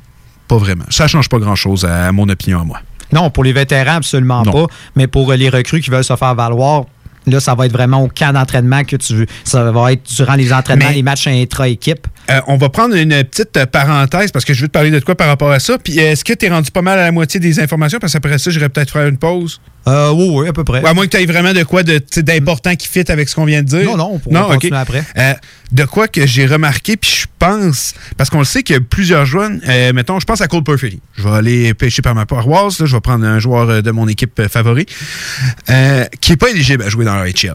Pas vraiment. Ça change pas grand-chose à mon opinion à moi. Non, pour les vétérans, absolument Non. pas. Mais pour les recrues qui veulent se faire valoir, là, ça va être vraiment au camp d'entraînement que tu veux. Ça va être durant les entraînements, Mais- les matchs intra-équipe. Euh, on va prendre une petite parenthèse parce que je veux te parler de quoi par rapport à ça. Puis est-ce que tu es rendu pas mal à la moitié des informations? Parce qu'après ça, j'irais peut-être faire une pause. Euh, oui, oui, à peu près. à moins que tu aies vraiment de quoi de, d'important qui fit avec ce qu'on vient de dire. Non, non, on pourra continuer après. Euh, de quoi que j'ai remarqué, puis je pense, parce qu'on le sait qu'il y a plusieurs joueurs, euh, mettons, je pense à Cole Perfetti. Je vais aller pêcher par ma paroisse, là, je vais prendre un joueur de mon équipe favori, qui n'est pas éligible à jouer dans la HL.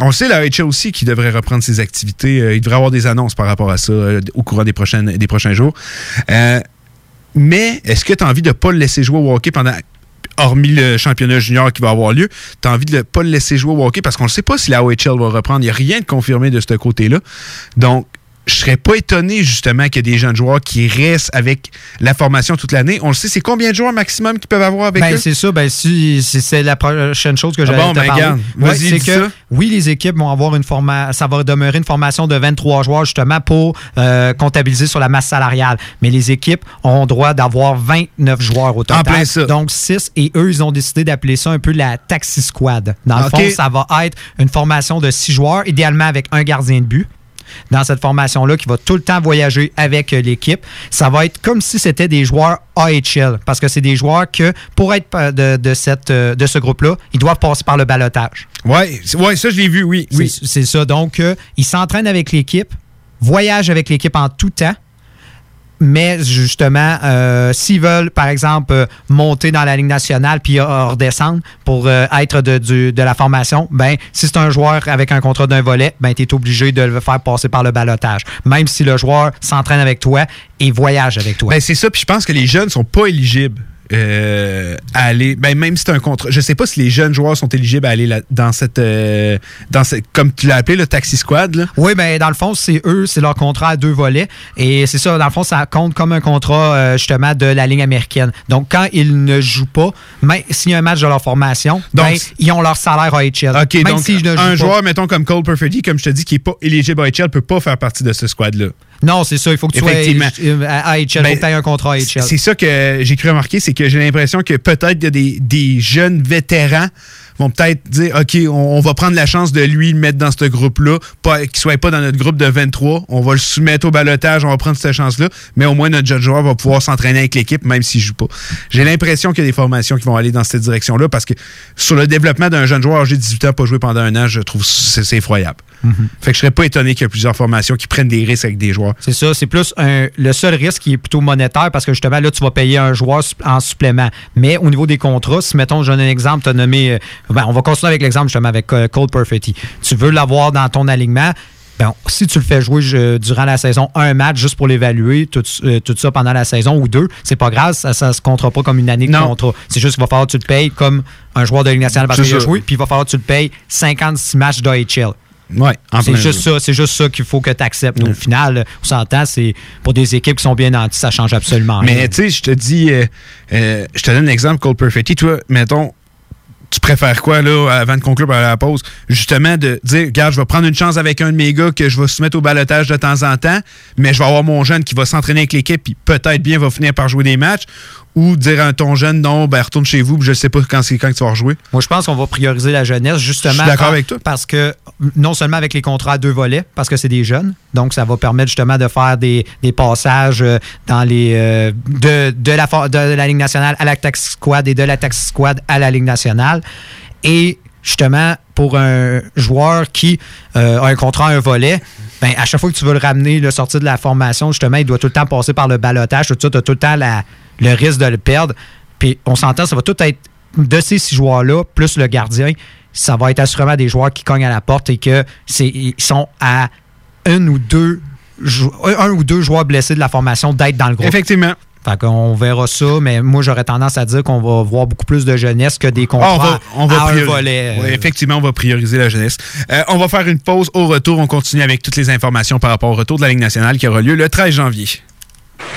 On sait, la HL aussi, qui devrait reprendre ses activités. il devrait avoir des annonces par rapport à ça au courant des, prochaines, des prochains jours. mais est-ce que tu as envie de ne pas le laisser jouer au hockey pendant hormis le championnat junior qui va avoir lieu, tu as envie de ne pas le laisser jouer au hockey parce qu'on ne sait pas si la OHL va reprendre. Il n'y a rien de confirmé de ce côté-là. Donc, je serais pas étonné justement qu'il y ait des jeunes joueurs qui restent avec la formation toute l'année. On le sait, c'est combien de joueurs maximum qu'ils peuvent avoir avec ben, eux? C'est ça, ben, si, c'est la prochaine chose que ah j'allais bon, te ben, c'est que oui, les équipes vont avoir une formation, ça va demeurer une formation de 23 joueurs justement pour euh, comptabiliser sur la masse salariale. Mais les équipes auront droit d'avoir 29 joueurs au total. Donc 6 et eux, ils ont décidé d'appeler ça un peu la taxi squad. Dans le fond, ça va être une formation de 6 joueurs, idéalement avec un gardien de but dans cette formation-là qui va tout le temps voyager avec euh, l'équipe. Ça va être comme si c'était des joueurs AHL parce que c'est des joueurs que pour être de, cette, euh, de ce groupe-là, ils doivent passer par le balotage. Oui, ouais, ça je l'ai vu, oui. Oui, c'est ça. Donc, euh, ils s'entraînent avec l'équipe, voyagent avec l'équipe en tout temps mais justement, euh, s'ils veulent, par exemple, euh, monter dans la Ligue nationale puis redescendre pour euh, être de, de, la formation, ben si c'est un joueur avec un contrat d'un volet, ben tu es obligé de le faire passer par le balotage. Même si le joueur s'entraîne avec toi et voyage avec toi. Ben c'est ça, puis je pense que les jeunes sont pas éligibles euh, aller, ben même si c'est un contrat, je sais pas si les jeunes joueurs sont éligibles à aller dans cette, euh, dans cette, comme tu l'as appelé le taxi squad. Là. Oui, ben dans le fond c'est eux, c'est leur contrat à deux volets et c'est ça. Dans le fond, ça compte comme un contrat euh, justement de la ligne américaine. Donc quand ils ne jouent pas, même s'il y a un match de leur formation, ben, ils ont leur salaire à HL. Ok, donc un joueur, mettons comme Cole Perfetti, comme je te dis, qui est pas éligible à HL, peut pas faire partie de ce squad là. Non, c'est ça. Il faut que tu sois à faut ben, que tu aies un contrat à HL. C'est ça que j'ai cru remarquer, c'est que j'ai l'impression que peut-être des, des jeunes vétérans vont peut-être dire OK, on, va prendre la chance de lui le mettre dans ce groupe-là, qu'il ne soit pas dans notre groupe de 23. On va le soumettre au balotage, on va prendre cette chance-là, mais au moins notre jeune joueur va pouvoir s'entraîner avec l'équipe, même s'il ne joue pas. J'ai l'impression qu'il y a des formations qui vont aller dans cette direction-là parce que sur le développement d'un jeune joueur âgé de 18 ans, pas jouer pendant un an, je trouve c'est effroyable. Mm-hmm. Fait que je serais pas étonné qu'il y ait plusieurs formations qui prennent des risques avec des joueurs. C'est ça, c'est plus le seul risque qui est plutôt monétaire parce que justement là, tu vas payer un joueur en supplément. Mais au niveau des contrats, si mettons, je donne un exemple, tu as nommé euh, ben, on va continuer avec l'exemple justement avec euh, Cole Perfetti. Tu veux l'avoir dans ton alignement. Ben, si tu le fais jouer durant la saison un match juste pour l'évaluer, tout, euh, ça pendant la saison ou deux, c'est pas grave, ça ne se comptera pas comme une année de contrat. C'est juste qu'il va falloir que tu le payes comme un joueur de Ligue nationale parce qu'il a joué, puis il va falloir que tu le payes 56 matchs d'AHL. C'est juste ça, c'est juste ça qu'il faut que tu acceptes. Au final, on s'entend, c'est pour des équipes qui sont bien nanties, ça change absolument rien. Mais tu sais, je te dis, je te donne un exemple, Cole Perfetti. Toi, mettons, tu préfères quoi, là, avant de conclure par la pause? Justement, de dire, regarde, je vais prendre une chance avec un de mes gars que je vais soumettre au balotage de temps en temps, mais je vais avoir mon jeune qui va s'entraîner avec l'équipe, puis peut-être bien va finir par jouer des matchs ou dire à ton jeune non, ben retourne chez vous, je ne sais pas quand, quand tu vas rejouer? Moi, je pense qu'on va prioriser la jeunesse, justement. Je suis d'accord avec toi. Parce que non seulement avec les contrats à deux volets, parce que c'est des jeunes, donc ça va permettre justement de faire des, passages euh, dans les euh, de, de, la, de la Ligue nationale à la Taxi Squad et de la Taxi Squad à la Ligue nationale. Et justement, pour un joueur qui euh, a un contrat un volet, ben, à chaque fois que tu veux le ramener, le sortir de la formation, justement, il doit tout le temps passer par le balotage. Tout ça, tu as tout le temps la le risque de le perdre. Puis on s'entend, ça va tout être de ces six joueurs-là, plus le gardien, ça va être assurément des joueurs qui cognent à la porte et que c'est ils sont à un ou deux un ou deux joueurs blessés de la formation d'être dans le groupe. Effectivement. Fait qu'on verra ça, mais moi j'aurais tendance à dire qu'on va voir beaucoup plus de jeunesse que des ah, contrats on va, on va effectivement, on va prioriser la jeunesse. Euh, on va faire une pause au retour. On continue avec toutes les informations par rapport au retour de la Ligue nationale qui aura lieu le 13 janvier.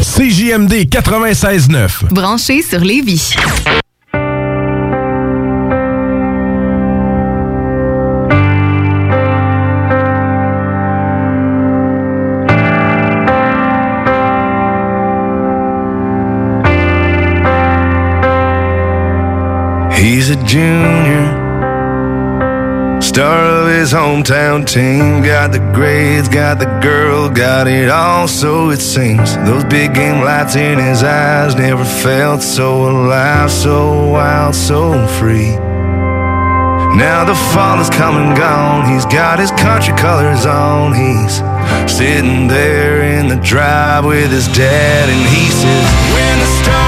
CJMD 96.9. Branché sur Lévis. He's a star of his hometown team. Got the grades, got the girl, got it all, so it seems. Those big game lights in his eyes never felt so alive, so wild, so free. Now the fall is come and gone. He's got his country colors on. He's sitting there in the drive with his dad, and he says, When the stars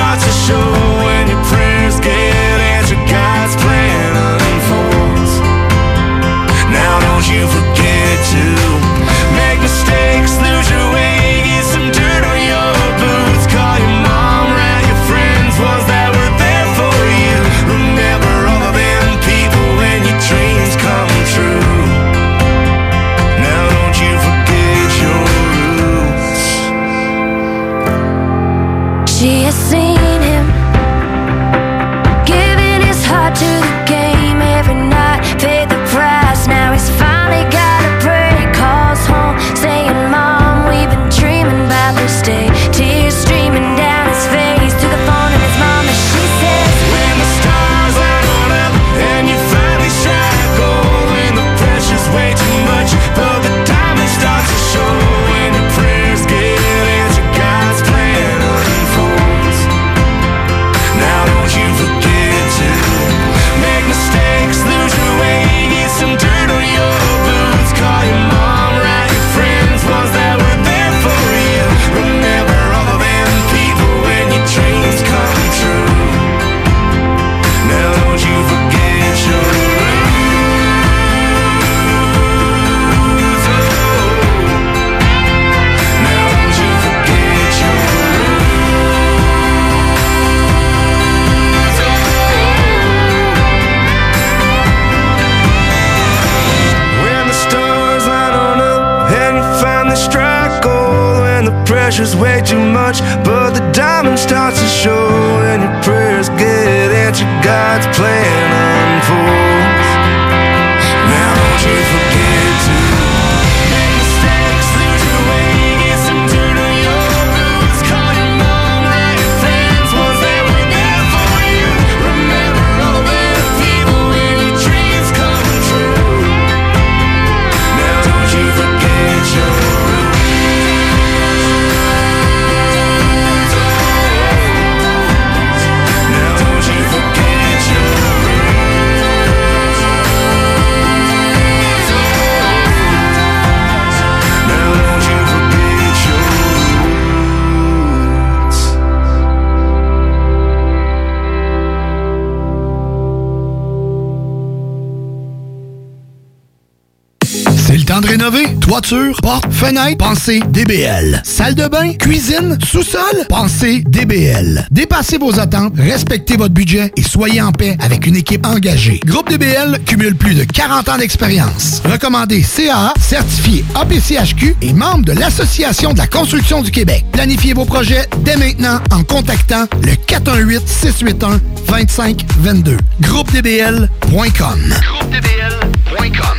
starts to show when your prayers get answered, God's plan unfolds. Now don't you forget to make mistakes, lose your pressure's way too much, but the diamond starts to show, and your prayers get answered, God's plan unfolds. Now don't Toiture, porte, fenêtre, pensez DBL. Salle de bain, cuisine, sous-sol, pensez DBL. Dépassez vos attentes, respectez votre budget et soyez en paix avec une équipe engagée. Groupe DBL cumule plus de 40 ans d'expérience. Recommandé CAA, certifié APCHQ et membre de l'Association de la construction du Québec. Planifiez vos projets dès maintenant en contactant le 418-681-2522. GroupeDBL.com. GroupeDBL.com.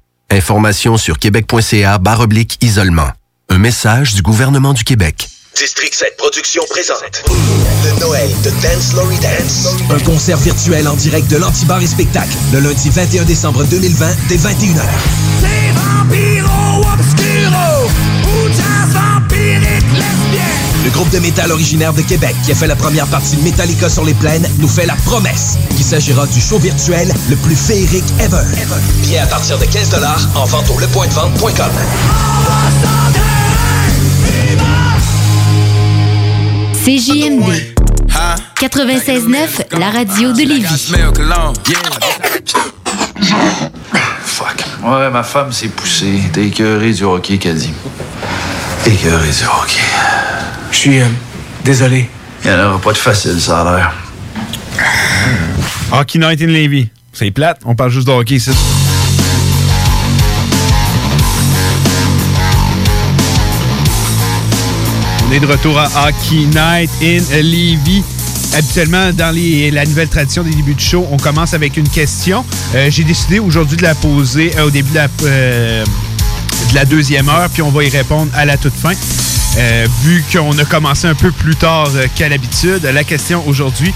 Information sur québec.ca oblique isolement. Un message du gouvernement du Québec. District 7 Productions présente le Noël de Dance Lory Dance. Un concert virtuel en direct de l'Antibar et Spectacle le lundi 21 décembre 2020 dès 21h. C'est Vampiro Obscuro Le groupe de métal originaire de Québec qui a fait la première partie de Metallica sur les plaines nous fait la promesse qu'il s'agira du show virtuel le plus féerique ever. Billets à partir de 15 en vente au lepointdevente.com. CJMD 96.9, la radio de Lévis. Fuck. Ouais, ma femme s'est poussée. T'es écœuré du hockey, dit. Écœuré du hockey. Je suis euh, désolé. Il n'y en aura pas de facile, ça a l'air. Hockey Night in Levy. C'est plate, on parle juste de hockey ici. On est de retour à Hockey Night in Levy. Habituellement, dans les- la nouvelle tradition des débuts de show, on commence avec une question. Euh, J'ai décidé aujourd'hui de la poser euh, au début de la, euh, de la deuxième heure, puis on va y répondre à la toute fin. Euh, vu qu'on a commencé un peu plus tard euh, qu'à l'habitude, la question aujourd'hui,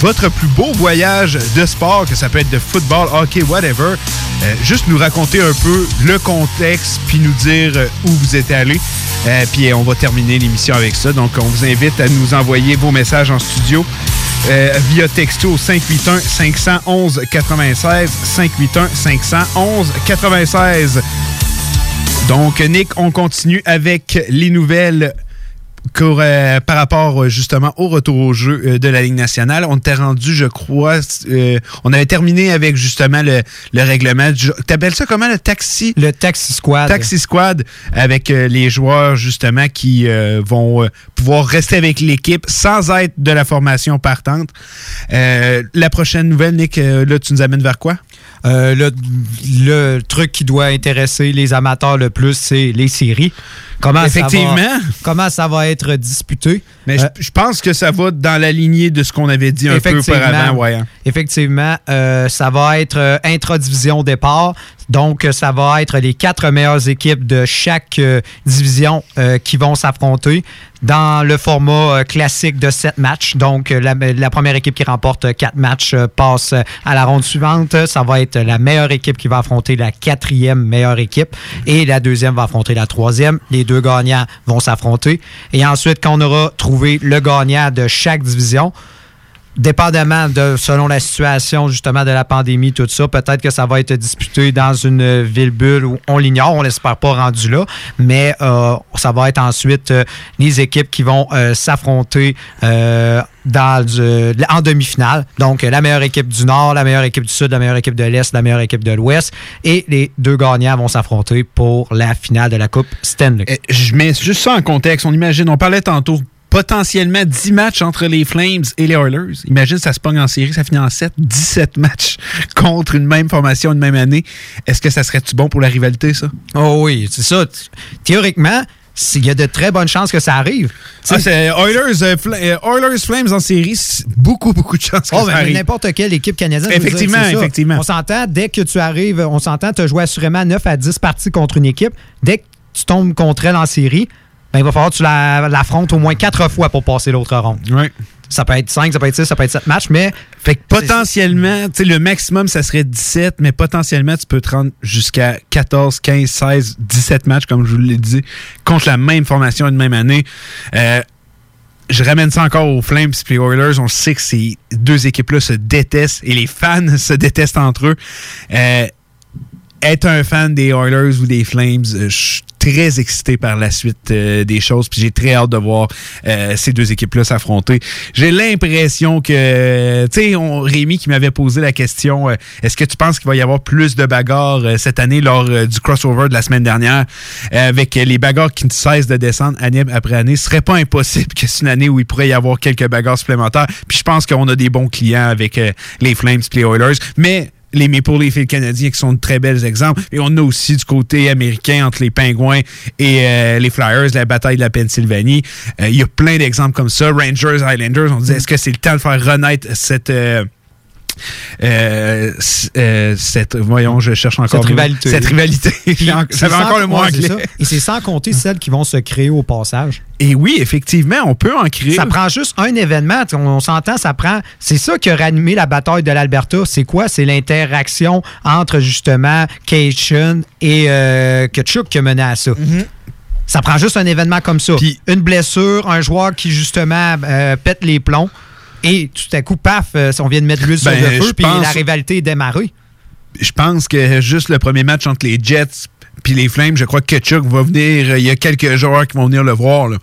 votre plus beau voyage de sport, que ça peut être de football, hockey, whatever, euh, juste nous raconter un peu le contexte, puis nous dire où vous êtes allé. Puis on va terminer l'émission avec ça. Donc, on vous invite à nous envoyer vos messages en studio via texto au 581 511 96 581 511 96. Donc, Nick, on continue avec les nouvelles euh, par rapport euh, justement au retour au jeu euh, de la Ligue nationale. On était rendu, je crois, euh, on avait terminé avec justement le, le règlement. du- T'appelles ça comment le taxi? Le taxi squad. Taxi squad avec euh, les joueurs justement qui vont pouvoir rester avec l'équipe sans être de la formation partante. Euh, la prochaine nouvelle, Nick, là, tu nous amènes vers quoi? Euh, le, le truc qui doit intéresser les amateurs le plus, c'est les séries. Comment Effectivement. Ça va, comment ça va être disputé? Mais je- je pense que ça va dans la lignée de ce qu'on avait dit un peu auparavant. Ouais. hein. Effectivement, euh, ça va être euh, intra-division au départ. Donc, euh, ça va être les quatre meilleures équipes de chaque euh, division euh, qui vont s'affronter dans le format classique de sept matchs. Donc, la, la première équipe qui remporte quatre matchs passe à la ronde suivante. Ça va être la meilleure équipe qui va affronter la quatrième meilleure équipe et la deuxième va affronter la troisième. Les deux gagnants vont s'affronter. Et ensuite, quand on aura trouvé le gagnant de chaque division, dépendamment de selon la situation justement de la pandémie tout ça peut-être que ça va être disputé dans une ville bulle où on l'ignore on l'espère pas rendu là mais euh, ça va être ensuite euh, les équipes qui vont euh, s'affronter en demi-finale. Donc, la meilleure équipe du Nord, la meilleure équipe du Sud, la meilleure équipe de l'Est, la meilleure équipe de l'Ouest. Et les deux gagnants vont s'affronter pour la finale de la Coupe Stanley. Je mets juste ça en contexte. On imagine, on parlait tantôt potentiellement 10 matchs entre les Flames et les Oilers. Imagine, ça se pogne en série, ça finit en 7, 17 matchs contre une même formation, une même année. Est-ce que ça serait-tu bon pour la rivalité, ça? Oh oui, c'est ça. Théoriquement, il y a de très bonnes chances que ça arrive. Ah, c'est Oilers, euh, euh, Oilers Flames en série, beaucoup, beaucoup de chances que Oh, ça arrive. n'importe quelle équipe canadienne. Effectivement, ça. effectivement. On s'entend, dès que tu arrives, on s'entend, tu as joué assurément 9 à 10 parties contre une équipe. Dès que tu tombes contre elle en série, ben, il va falloir que tu la- l'affrontes au moins 4 fois pour passer l'autre ronde. Ça peut être 5, ça peut être 6, ça peut être 7 matchs, mais. Fait que potentiellement, tu sais, le maximum, ça serait 17, mais potentiellement, tu peux te rendre jusqu'à 14, 15, 16, 17 matchs, comme je vous l'ai dit, contre la même formation une même année. Euh, je ramène ça encore aux Flames et les Oilers. On sait que ces deux équipes-là se détestent et les fans se détestent entre eux. Euh, être un fan des Oilers ou des Flames, euh, je suis très excité par la suite euh, des choses. Puis j'ai très hâte de voir euh, ces deux équipes-là s'affronter. J'ai l'impression que, tu sais, Rémi qui m'avait posé la question, euh, est-ce que tu penses qu'il va y avoir plus de bagarres euh, cette année lors du crossover de la semaine dernière, avec les bagarres qui ne cessent de descendre année après année? Ce serait pas impossible que c'est une année où il pourrait y avoir quelques bagarres supplémentaires. Puis je pense qu'on a des bons clients avec les Flames et les Oilers. Mais les Maple Leafs et le Canadien qui sont de très bels exemples. Et on a aussi du côté américain entre les Pingouins et euh, les Flyers, la bataille de la Pennsylvanie. Euh, Il y a plein d'exemples comme ça. Rangers, Highlanders, on disait, est-ce que c'est le temps de faire renaître cette... euh, euh, euh, cette voyons je cherche encore Cette le rivalité. cette rivalité ça c'est va encore le mot ouais, anglais. Et c'est sans compter celles qui vont se créer au passage. et oui effectivement on peut en créer Ça prend juste un événement. On, on s'entend, ça prend. C'est ça qui a ranimé la bataille de l'Alberta. C'est quoi? C'est l'interaction entre justement Cation et euh, Kachuk qui a mené à ça. Ça prend juste un événement comme ça. Une blessure, un joueur qui justement euh, pète les plombs. Et tout à coup, paf, euh, on vient de mettre l'huile Ben, sur le feu, puis la rivalité est démarrée. je pense que juste le premier match entre les Jets puis les Flames, je crois que Ketchuk va venir. euh, Il y a quelques joueurs qui vont venir le voir. Là.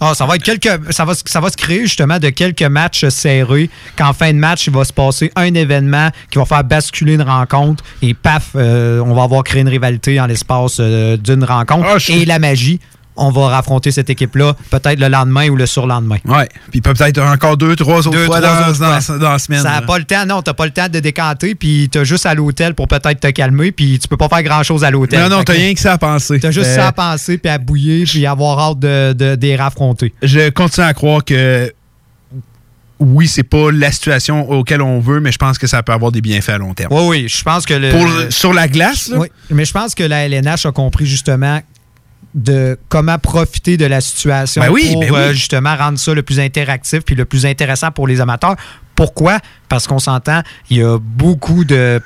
Ah, ça va être quelques. Ça va, se- ça va se créer justement de quelques matchs serrés. Qu'en fin de match, il va se passer un événement qui va faire basculer une rencontre. Et paf, euh, on va avoir créé une rivalité en l'espace euh, d'une rencontre. Et la magie, on va raffronter cette équipe-là peut-être le lendemain ou le surlendemain. Ouais. Puis peut-être encore deux, trois autres Deux, fois trois dans, autres dans- fois. dans la semaine. Ça n'a pas le temps, non, t'as pas le temps de décanter, puis t'as juste à l'hôtel pour peut-être te calmer, puis tu peux pas faire grand-chose à l'hôtel. Non, non, t'as rien que ça à penser. T'as juste Euh, ça à penser, puis à bouiller, puis avoir hâte de, de, de les raffronter. Je continue à croire que oui, c'est pas la situation auquel on veut, mais je pense que ça peut avoir des bienfaits à long terme. Oui, oui, je pense que le. Pour- sur la glace, là? Oui, mais je pense que la LNH a compris justement de comment profiter de la situation Ben oui, pour ben oui. euh, justement rendre ça le plus interactif puis le plus intéressant pour les amateurs. Pourquoi? Parce qu'on s'entend, il y a beaucoup de,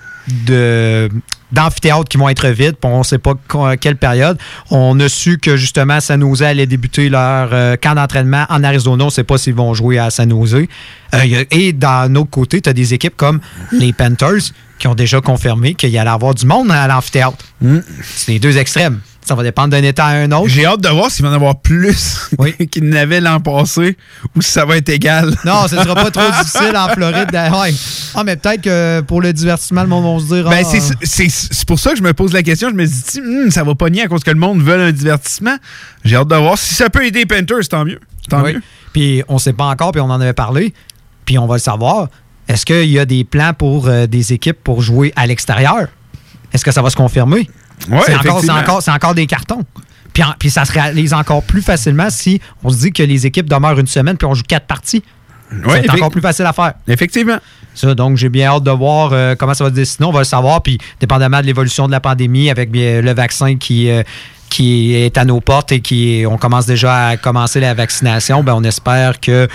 de d'amphithéâtres qui vont être vides, on ne sait pas à quelle période. On a su que justement San Jose allait débuter leur euh, camp d'entraînement en Arizona. On ne sait pas s'ils vont jouer à San Jose. Euh, et d'un autre côté, tu as des équipes comme les Panthers qui ont déjà confirmé qu'il y allait avoir du monde à l'amphithéâtre. C'est les deux extrêmes. Ça va dépendre d'un état à un autre. J'ai hâte de voir s'il va en avoir plus qu'il n'avait l'an passé ou si ça va être égal. Non, ce ne sera pas trop difficile en Floride. de- ouais. Ah, mais peut-être que pour le divertissement, le monde va se dire. Ben, ah, c'est- pour ça que je me pose la question. Je me dis, Hum, ça va pas nier à cause que le monde veut un divertissement. J'ai hâte de voir. Si ça peut aider les Panthers, tant mieux. Tant Oui. mieux. Puis on ne sait pas encore, puis on en avait parlé, puis on va le savoir. Est-ce qu'il y a des plans pour euh, des équipes pour jouer à l'extérieur? Est-ce que ça va se confirmer? Ouais, c'est, encore, encore, c'est encore des cartons. Puis, en- puis ça se réalise encore plus facilement si on se dit que les équipes demeurent une semaine puis on joue quatre parties. Ouais, c'est encore plus facile à faire. Effectivement. Ça, donc j'ai bien hâte de voir euh, comment ça va se dessiner. On va le savoir, puis dépendamment de l'évolution de la pandémie, avec bien, le vaccin qui, euh, qui est à nos portes et qui on commence déjà à commencer la vaccination, ben, on espère que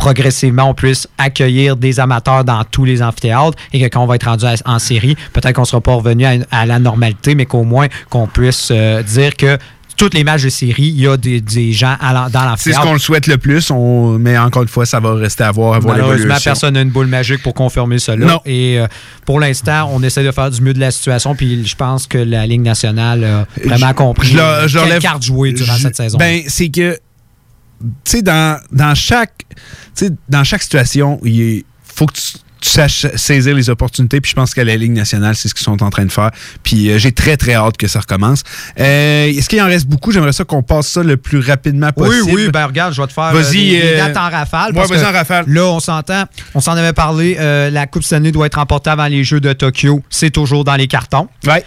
progressivement, on puisse accueillir des amateurs dans tous les amphithéâtres et que quand on va être rendu à- en série, peut-être qu'on ne sera pas revenu à, à la normalité, mais qu'au moins qu'on puisse euh, dire que toutes les matchs de série, il y a des, des gens l'en- dans C'est ce l'amphithéâtre. qu'on le souhaite le plus, on- mais encore une fois, ça va rester à voir, à voir Malheureusement, personne n'a une boule magique pour confirmer cela. Non. Et euh, pour l'instant, on essaie de faire du mieux de la situation. Puis je pense que la Ligue nationale a vraiment Je- compris je quelle lève- carte jouer durant cette saison. Ben, c'est que, sais, dans, dans chaque, tu sais, dans chaque situation, il faut que tu, tu saches saisir les opportunités. Puis je pense qu'à la Ligue nationale, c'est ce qu'ils sont en train de faire. Puis euh, j'ai très, très hâte que ça recommence. Euh, Est-ce qu'il en reste beaucoup? J'aimerais ça qu'on passe ça le plus rapidement oui, possible. oui, ben regarde, je vais te faire Vas-y, euh, des, euh, dates en rafale. ouais, vas-y en rafale. Là, on s'entend, on s'en avait parlé, euh, la Coupe Stanley doit être remportée avant les Jeux de Tokyo. C'est toujours dans les cartons. Ouais.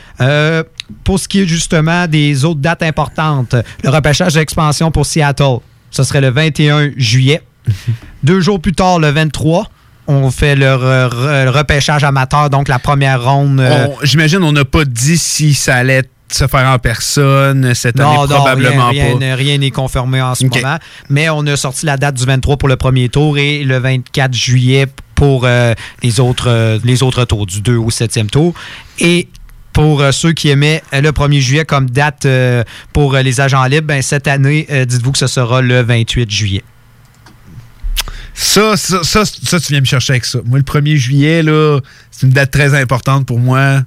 Pour ce qui est justement des autres dates importantes, le repêchage d'expansion pour Seattle, ce serait le 21 juillet. Deux jours plus tard, le 23, on fait le, re- re- le repêchage amateur, donc la première ronde. euh, J'imagine on n'a pas dit si ça allait se faire en personne cette année, non, non, probablement rien, pas. rien- n'est confirmé en ce moment. Mais on a sorti la date du 23 pour le premier tour et le 24 juillet pour euh, les, autres, euh, les autres tours, du 2 au 7e tour. Et pour euh, ceux qui aimaient euh, le 1er juillet comme date euh, pour les agents libres, ben, cette année, dites-vous que ce sera le 28 juillet. Ça, ça, ça, tu viens me chercher avec ça. Moi, le 1er juillet, c'est une date très importante pour moi.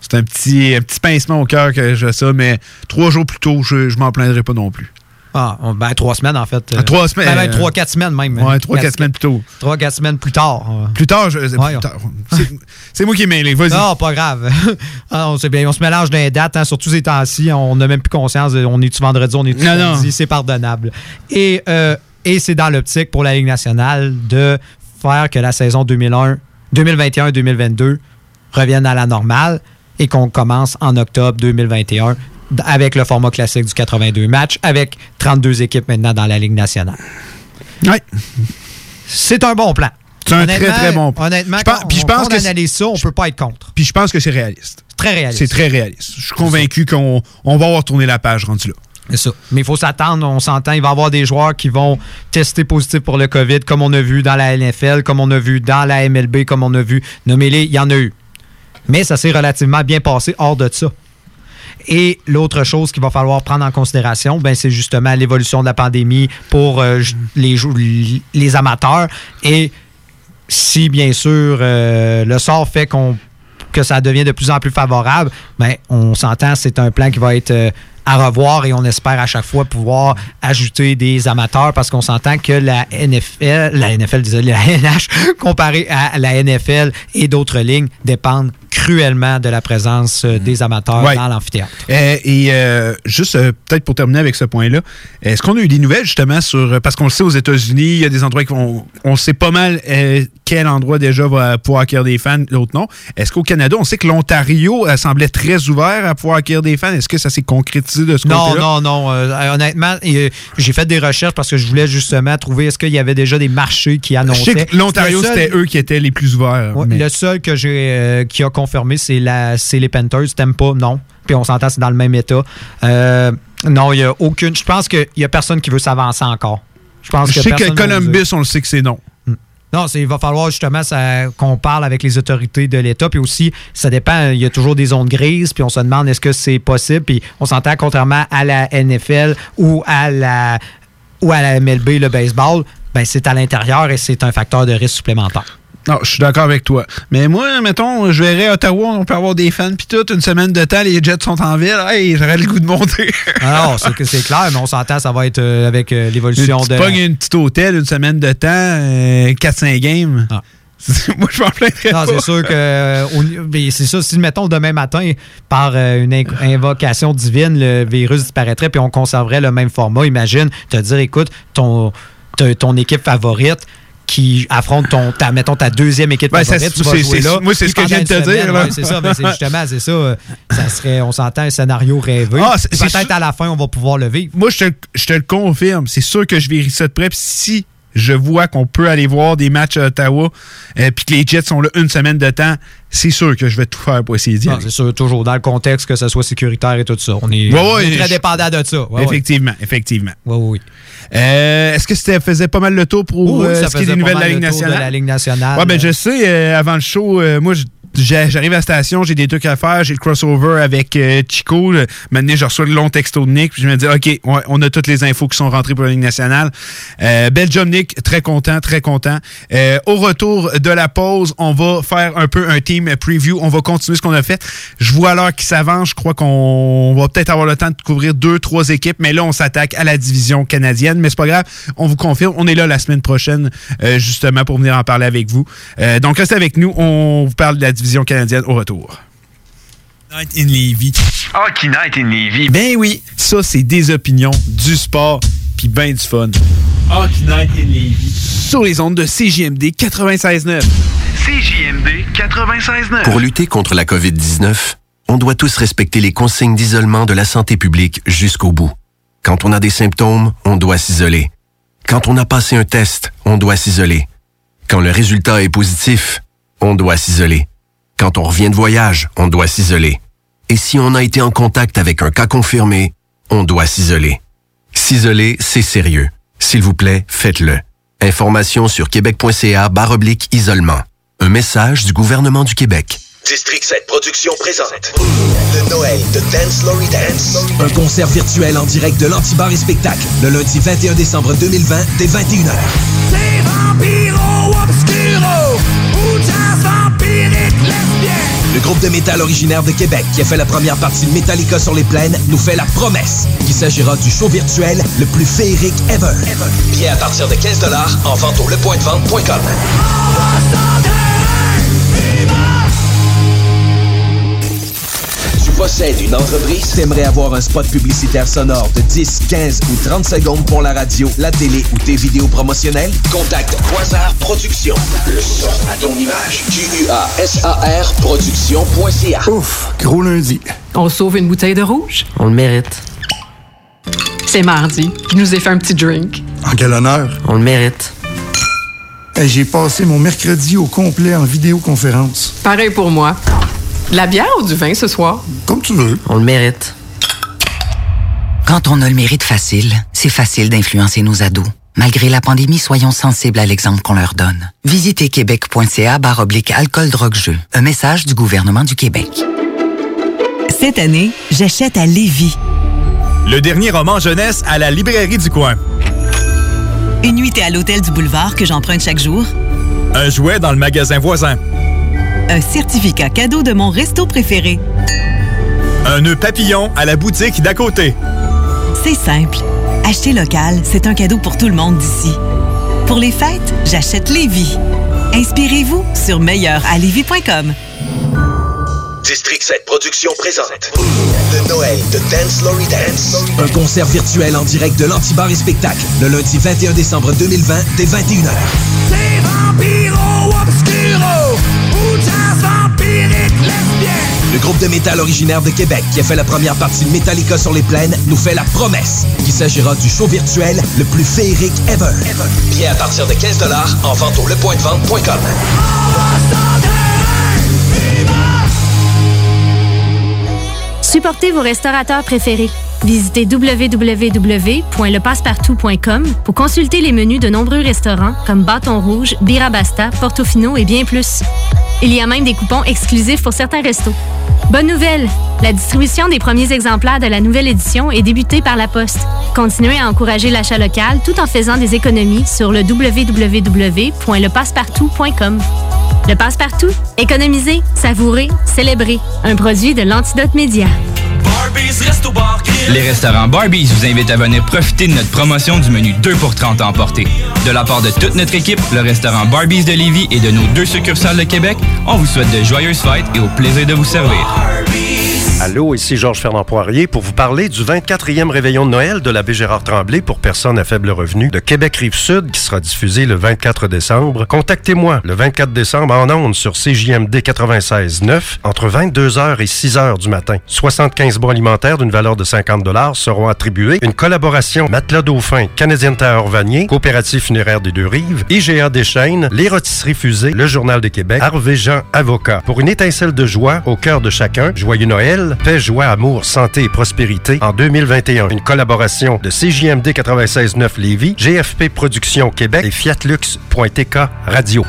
C'est un petit, un petit pincement au cœur que je fais ça, mais trois jours plus tôt, je, je m'en plaindrai pas non plus. Ah, on- ben, trois semaines, en fait. Ah, trois semaines, Ben, ben, euh, trois, quatre semaines même. Ouais, trois, quatre semaines plus tôt. Trois, quatre semaines plus tard. Plus tard, je, Ouais. C'est- moi qui ai mêlé, vas-y. Non, pas grave. Ah, on, sait bien, on se mélange dans les dates, hein, surtout ces temps-ci. On n'a même plus conscience. de- On est-tu vendredi, on est-tu samedi, c'est pardonnable. Et, euh, et c'est dans l'optique pour la Ligue nationale de faire que la saison 2001, 2021-2022 revienne à la normale et qu'on commence en octobre 2021 d- avec le format classique du 82 matchs, avec 32 équipes maintenant dans la Ligue nationale. Ouais. C'est un bon plan. C'est un très, très bon plan. Honnêtement, quand puis je on- pense on que analyse ça, on peut pas être contre. Puis je pense que c'est réaliste. Très réaliste. C'est très réaliste. Je suis convaincu qu'on on va avoir tourné la page rendu là. C'est ça. Mais il faut s'attendre, on s'entend, il va y avoir des joueurs qui vont tester positif pour le COVID, comme on a vu dans la NFL, comme on a vu dans la MLB, comme on a vu. Nommez-les, il y en a eu. Mais ça s'est relativement bien passé hors de ça. Et l'autre chose qu'il va falloir prendre en considération, ben, c'est justement l'évolution de la pandémie pour euh, les, les amateurs. Et si, bien sûr, euh, le sort fait qu'on que ça devient de plus en plus favorable, ben, on s'entend, c'est un plan qui va être euh, à revoir et on espère à chaque fois pouvoir ajouter des amateurs parce qu'on s'entend que la NFL, la NFL, désolé, la NH, comparé à la NFL et d'autres lignes, dépendent cruellement de la présence euh, des amateurs Ouais. dans l'amphithéâtre. Euh, et euh, juste euh, peut-être pour terminer avec ce point-là, est-ce qu'on a eu des nouvelles justement sur parce qu'on le sait aux États-Unis, il y a des endroits qui vont on sait pas mal quel endroit déjà va pouvoir accueillir des fans, l'autre non. Est-ce qu'au Canada, on sait que l'Ontario semblait très ouvert à pouvoir accueillir des fans? Est-ce que ça s'est concrétisé de ce Non, côté-là? non, non. euh, honnêtement, euh, j'ai fait des recherches parce que je voulais justement trouver est-ce qu'il y avait déjà des marchés qui Je annonçaient. sais que l'Ontario, seul- c'était eux qui étaient les plus ouverts. Ouais, mais- Le seul que j'ai euh, qui a confirmé, c'est la c'est les Panthers. T'aimes pas, non. Puis on s'entend, c'est dans le même état. Euh, non, il n'y a aucune. Je pense qu'il n'y a personne qui veut s'avancer encore. Je pense Je sais que Columbus, on le sait que c'est non. Non, il va falloir justement qu'on parle avec les autorités de l'État. Puis aussi, ça dépend, il y a toujours des zones grises. Puis on se demande est-ce que c'est possible? Puis on s'entend, contrairement à la NFL ou à la, ou à la MLB, le baseball, ben c'est à l'intérieur et c'est un facteur de risque supplémentaire. Non, je suis d'accord avec toi. Mais moi, mettons, je verrais Ottawa, on peut avoir des fans, puis tout, une semaine de temps, les Jets sont en ville, hey, j'aurais le goût de monter. Ah non, c'est que c'est clair, mais on s'entend, ça va être euh, avec euh, l'évolution tu de. pognes un petit hôtel, une semaine de temps, euh, 4-5 games. moi, je m'en plaindrais Non, c'est sûr que euh, c'est ça. Si mettons demain matin, par euh, une invocation divine, le virus disparaîtrait puis on conserverait le même format, imagine te dire, écoute, ton ton équipe favorite qui affronte ton ta, mettons ta deuxième équipe Ben, ça, favorite, tu vas jouer là. moi, c'est ce que je viens de te dire, semaine, là. ouais, c'est ça, ben, justement, c'est ça. euh, Ça serait, on s'entend un scénario rêvé. Ah, Peut-être à la fin, on va pouvoir le vivre. Moi, je te, je te le confirme. C'est sûr que je vérifie ça de près. Si je vois qu'on peut aller voir des matchs à Ottawa, euh, puis que les Jets sont là une semaine de temps, c'est sûr que je vais tout faire pour essayer d'y aller. c'est sûr, toujours dans le contexte que ce soit sécuritaire et tout ça. On est, Ouais, très je- dépendant de ça. Ouais, effectivement, effectivement. Oui, oui. Euh, Est-ce que ça faisait pas mal le tour pour Oui, euh, ça ce qui est des nouvelles de la Ligue le tour de nationale? la Ligue nationale. Ouais, ben je sais, euh, avant le show, moi, je- j'arrive à la station, j'ai des trucs à faire, j'ai le crossover avec euh, Chico. là. Maintenant, je reçois le long texto de Nick, puis je me dis, OK, on a toutes les infos qui sont rentrées pour la Ligue nationale. Euh, bel job, Nick. Très content, très content. Euh, au retour de la pause, on va faire un peu un team preview. On va continuer ce qu'on a fait. Je vois l'heure qui s'avance. Je crois qu'on va peut-être avoir le temps de couvrir deux, trois équipes, mais là, on s'attaque à la division canadienne. Mais c'est pas grave, on vous confirme. On est là la semaine prochaine, euh, justement, pour venir en parler avec vous. Euh, donc, restez avec nous. On vous parle de la division canadienne au retour. Night in Levy. Hockey Night in Levy. Ben oui, ça, c'est des opinions, du sport, puis ben du fun. Hockey Night in Levy. Sur les ondes de CJMD 96.9. CJMD 96.9. Pour lutter contre la COVID-19, on doit tous respecter les consignes d'isolement de la santé publique jusqu'au bout. Quand on a des symptômes, on doit s'isoler. Quand on a passé un test, on doit s'isoler. Quand le résultat est positif, on doit s'isoler. Quand on revient de voyage, on doit s'isoler. Et si on a été en contact avec un cas confirmé, on doit s'isoler. S'isoler, c'est sérieux. S'il vous plaît, faites-le. Information sur québec.ca barre oblique isolement. Un message du gouvernement du Québec. District 7 Productions présente le Noël de Dance Laurie Dance. Un concert virtuel en direct de l'Antibar et Spectacle le lundi 21 décembre 2020 dès 21h. Le groupe de métal originaire de Québec qui a fait la première partie de Metallica sur les plaines nous fait la promesse qu'il s'agira du show virtuel le plus féerique ever. Bien à partir de 15 en vente au lepointdevente.com. possèdes une entreprise, t'aimerais avoir un spot publicitaire sonore de 10, 15 ou 30 secondes pour la radio, la télé ou tes vidéos promotionnelles? Contacte Quasar Productions. Le son à ton image. Q-U-A-S-A-R Production.ca. Ouf, gros lundi. On sauve une bouteille de rouge? On le mérite. C'est mardi. Je nous ai fait un petit drink. En quel honneur? On le mérite. J'ai passé mon mercredi au complet en vidéoconférence. Pareil pour moi. De la bière ou du vin ce soir? Comme tu veux. On le mérite. Quand on a le mérite facile, c'est facile d'influencer nos ados. Malgré la pandémie, soyons sensibles à l'exemple qu'on leur donne. Visitez québec.ca barre oblique alcool drogue jeu. Un message du gouvernement du Québec. Cette année, j'achète à Lévis. Le dernier roman jeunesse à la librairie du coin. Une nuitée à l'hôtel du boulevard que j'emprunte chaque jour. Un jouet dans le magasin voisin. Un certificat cadeau de mon resto préféré. Un nœud papillon à la boutique d'à côté. C'est simple. Acheter local, c'est un cadeau pour tout le monde d'ici. Pour les fêtes, j'achète Lévis. Inspirez-vous sur meilleuralevis.com. District 7 Productions présente Le Noël de Dance Lory Dance. Un concert virtuel en direct de l'Antibar et Spectacle le lundi 21 décembre 2020 dès 21h. C'est Le groupe de métal originaire de Québec qui a fait la première partie de Metallica sur les plaines nous fait la promesse qu'il s'agira du show virtuel le plus féerique ever. Bien à partir de 15 en vente au lepointdevente.com. Supportez vos restaurateurs préférés. Visitez www.lepassepartout.com pour consulter les menus de nombreux restaurants comme Bâton Rouge, Birabasta, Portofino et bien plus. Il y a même des coupons exclusifs pour certains restos. Bonne nouvelle! La distribution des premiers exemplaires de la nouvelle édition est débutée par la Poste. Continuez à encourager l'achat local tout en faisant des économies sur le www.lepassepartout.com. Le Passe-Partout, économiser, savourer, célébrer. Un produit de l'Antidote Média. Les restaurants Barbies vous invitent à venir profiter de notre promotion du menu 2 pour 30 à emporter. De la part de toute notre équipe, le restaurant Barbies de Lévis et de nos deux succursales de Québec, on vous souhaite de joyeuses fêtes et au plaisir de vous servir. Allô, ici Georges Fernand Poirier pour vous parler du 24e réveillon de Noël de l'abbé Gérard Tremblay pour personnes à faible revenu de Québec Rive-Sud qui sera diffusé le 24 décembre. Contactez-moi le 24 décembre en ondes sur CJMD 96.9 entre 22h et 6h du matin. 75 bons alimentaires d'une valeur de 50 seront attribués. Une collaboration Matelas Dauphin, Canadien Tower Vanier, Coopérative funéraire des Deux-Rives, IGA Deschaines, Les Rôtisseries Fusées, Le Journal de Québec, Harvey Jean Avocat. Pour une étincelle de joie au cœur de chacun, joyeux Noël, paix, joie, amour, santé et prospérité en 2021. Une collaboration de CJMD 96.9 Lévis, GFP Productions Québec et Fiatlux.tk Radio.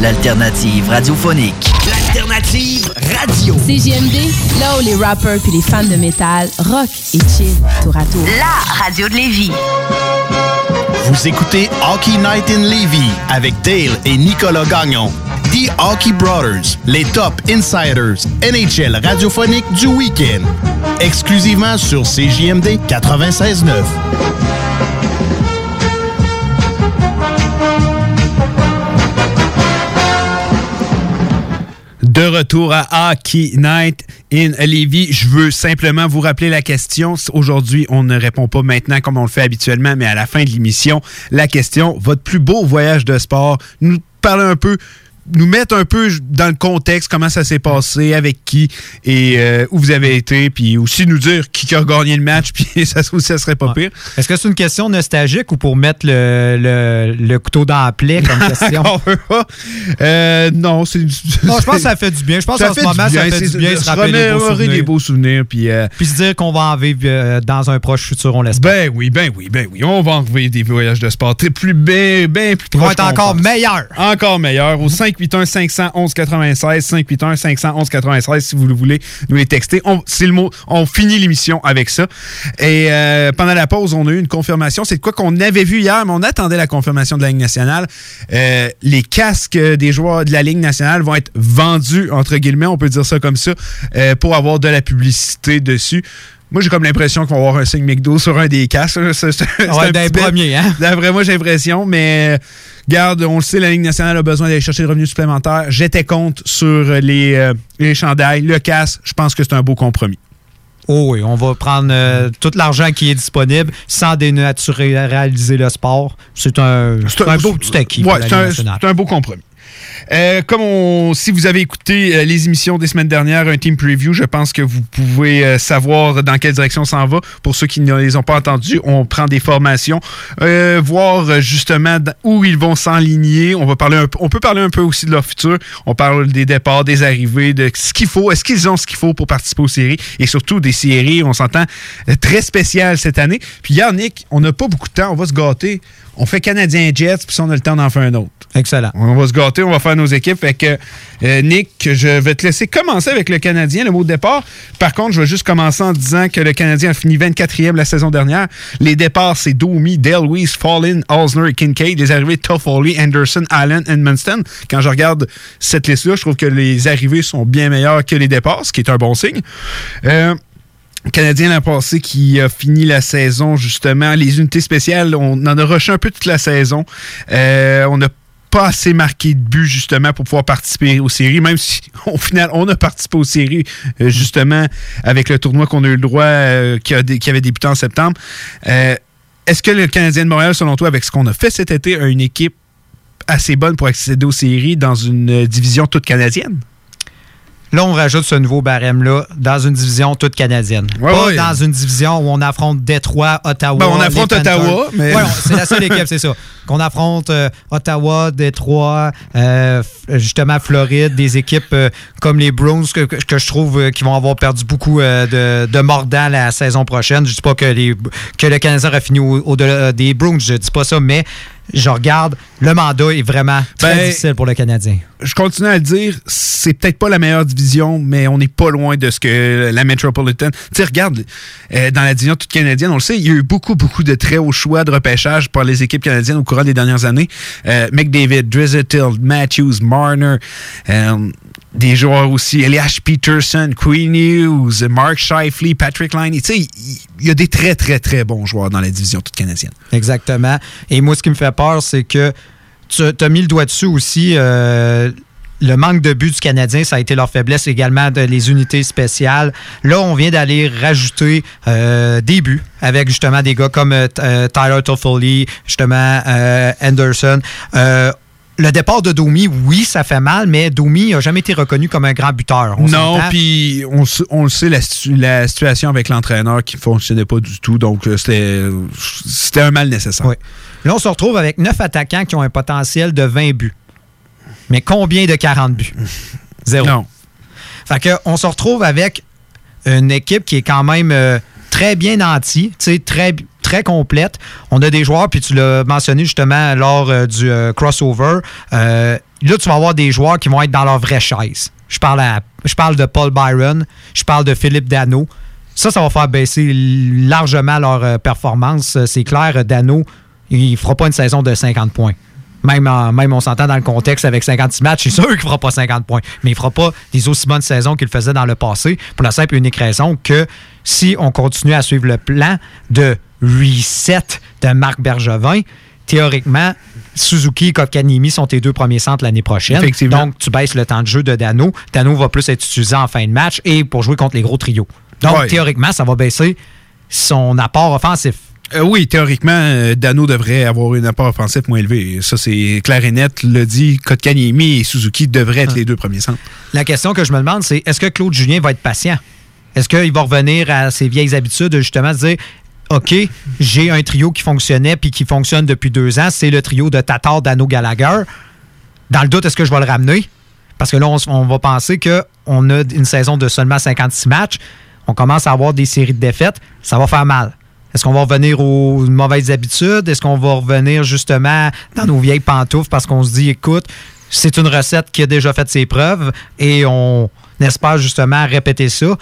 L'alternative radiophonique. L'alternative radio. CGMD, là où les rappers puis les fans de métal rock et chill tour à tour. La radio de Lévis. Vous écoutez Hockey Night in Levy avec Dale et Nicolas Gagnon. The Hockey Brothers, les top insiders NHL radiophonique du week-end. Exclusivement sur CJMD 96.9. De retour à Hockey Night in Levy. Je veux simplement vous rappeler la question. Aujourd'hui, on ne répond pas maintenant comme on le fait habituellement, mais à la fin de l'émission, la question, votre plus beau voyage de sport, nous parler un peu nous mettre un peu dans le contexte, comment ça s'est passé, avec qui et euh, où vous avez été, puis aussi nous dire qui a gagné le match, puis ça, ça serait pas pire. Est-ce que c'est une question nostalgique ou pour mettre le, le, le couteau dans la plaie comme question? euh, non, c'est. Non, je pense que ça fait du bien. Je pense qu'en ce moment, ça fait du bien se rappeler des beaux souvenirs. des beaux souvenirs. Puis, euh, puis se dire qu'on va en vivre dans un proche futur, on l'espère. Ben oui, ben oui, ben oui. On va en vivre des voyages de sport très plus bien, bien plus Ils vont être encore meilleurs. Encore meilleurs. Au 5 581-511-96, 581-511-96, si vous le voulez nous les texter. On, c'est le mot, on finit l'émission avec ça. Et euh, pendant la pause, on a eu une confirmation. C'est de quoi qu'on avait vu hier, mais on attendait la confirmation de la Ligue nationale. Euh, les casques des joueurs de la Ligue nationale vont être vendus, entre guillemets, on peut dire ça comme ça, euh, pour avoir de la publicité dessus. Moi, j'ai comme l'impression qu'on va avoir un signe McDo sur un des casques. C'est, Ouais, un d'un premier, hein? D'après moi, j'ai l'impression, mais garde, on le sait, la Ligue nationale a besoin d'aller chercher des revenus supplémentaires. J'étais contre sur les, euh, les chandails. Le casque, je pense que c'est un beau compromis. Oh oui, on va prendre euh, tout l'argent qui est disponible sans dénaturaliser le sport. C'est un, un beau petit acquis. Ouais, un, c'est un beau compromis. Euh, comme si vous avez écouté euh, les émissions des semaines dernières, un team preview, je pense que vous pouvez euh, savoir dans quelle direction s'en va. Pour ceux qui ne les ont pas entendus, on prend des formations, voir justement où ils vont s'enligner. On on peut parler un peu aussi de leur futur. On parle des départs, des arrivées, de ce qu'il faut. Est-ce qu'ils ont ce qu'il faut pour participer aux séries et surtout des séries, on s'entend très spéciales cette année. Puis Yannick, on n'a pas beaucoup de temps, on va se gâter. On fait Canadien Jets, puis si on a le temps d'en faire un autre. Excellent. On va se gâter, on va faire nos équipes. Fait que, euh, Nick, je vais te laisser commencer avec le Canadien, le mot de départ. Par contre, je vais juste commencer en disant que le Canadien a fini 24e la saison dernière. Les départs, c'est Domi, Delweiss, Fallin, Osner et Kincaid. Les arrivées, Toffoli, Anderson, Allen, Edmundston. Quand je regarde cette liste-là, je trouve que les arrivées sont bien meilleures que les départs, ce qui est un bon signe. Euh, Canadien l'an passé qui a fini la saison, justement. Les unités spéciales, on en a rushé un peu toute la saison. Euh, on n'a pas assez marqué de buts, justement, pour pouvoir participer aux séries, même si, au final, on a participé aux séries, euh, justement, avec le tournoi qu'on a eu le droit, euh, qui, a qui avait débuté en septembre. Est-ce que le Canadien de Montréal, selon toi, avec ce qu'on a fait cet été, a une équipe assez bonne pour accéder aux séries dans une division toute canadienne? Là, on rajoute ce nouveau barème-là dans une division toute canadienne. Ouais, pas ouais. dans une division où on affronte Détroit, Ottawa. Ben, on affronte. Ottawa, mais- Ouais, c'est la seule équipe, c'est ça. Qu'on affronte euh, Ottawa, Détroit, euh, justement Floride, des équipes euh, comme les Browns que, je trouve qui vont avoir perdu beaucoup de, de mordants la saison prochaine. Je dis pas que, les, que le Canadien aura fini au- au-delà des Browns, je dis pas ça, mais je regarde, le mandat est vraiment très Ben, difficile pour le Canadien. je continue à le dire, c'est peut-être pas la meilleure division, mais on n'est pas loin de ce que la Metropolitan. Tu sais, regarde, euh, dans la division toute canadienne, on le sait, il y a eu beaucoup, beaucoup de très hauts choix de repêchage par les équipes canadiennes au courant des dernières années. Euh, McDavid, Drizzettil, Matthews, Marner, euh, des joueurs aussi, Elias Peterson, Queen Hughes, Mark Shifley, Patrick Line. Tu sais, il y a des très, très, très bons joueurs dans la division toute canadienne. Exactement. Et moi, ce qui me fait peur, c'est que tu as mis le doigt dessus aussi. euh, le manque de buts du Canadien, ça a été leur faiblesse également de les unités spéciales. Là, on vient d'aller rajouter euh, des buts avec justement des gars comme euh, Tyler Toffoli, justement Anderson. Le départ de Domi, oui, ça fait mal, mais Domi n'a jamais été reconnu comme un grand buteur. On non, puis on, le sait, la, situ- la situation avec l'entraîneur qui ne fonctionnait pas du tout, donc euh, c'était un mal nécessaire. Oui. Là, on se retrouve avec neuf attaquants qui ont un potentiel de 20 buts. Mais combien de 40 buts? Zéro. Non. Fait que on se retrouve avec une équipe qui est quand même euh, très bien nantie, très, très complète. On a des joueurs, puis tu l'as mentionné justement lors euh, du euh, crossover. euh, là, tu vas avoir des joueurs qui vont être dans leur vraie chaise. Je parle, je parle de Paul Byron, je parle de Philippe Dano. Ça, ça va faire baisser largement leur performance. C'est clair, Dano, il fera pas une saison de 50 points. Même, même on s'entend dans le contexte avec 56 matchs, c'est sûr qu'il fera pas 50 points. Mais il fera pas des aussi bonnes saisons qu'il faisait dans le passé pour la simple et unique raison que si on continue à suivre le plan de reset de Marc Bergevin, théoriquement, Suzuki et Kotkaniemi sont tes deux premiers centres l'année prochaine. Effectivement. Donc, tu baisses le temps de jeu de Dano. Dano va plus être utilisé en fin de match et pour jouer contre les gros trios. Donc, Ouais. théoriquement, ça va baisser son apport offensif. Euh, oui, théoriquement, euh, Dano devrait avoir un apport offensif moins élevé. Ça, c'est clair et net. Le dit, Kotkaniemi et Suzuki devraient être les deux premiers centres. La question que je me demande, c'est est-ce que Claude Julien va être patient? Est-ce qu'il va revenir à ses vieilles habitudes de justement se dire OK, j'ai un trio qui fonctionnait puis qui fonctionne depuis deux ans, c'est le trio de Tatar, Dano, Gallagher. Dans le doute, est-ce que je vais le ramener? Parce que là, on, on va penser qu'on a une saison de seulement 56 matchs. On commence à avoir des séries de défaites. Ça va faire mal. Est-ce qu'on va revenir aux mauvaises habitudes? Est-ce qu'on va revenir justement dans nos vieilles pantoufles parce qu'on se dit, écoute, c'est une recette qui a déjà fait ses preuves et on espère justement répéter ça?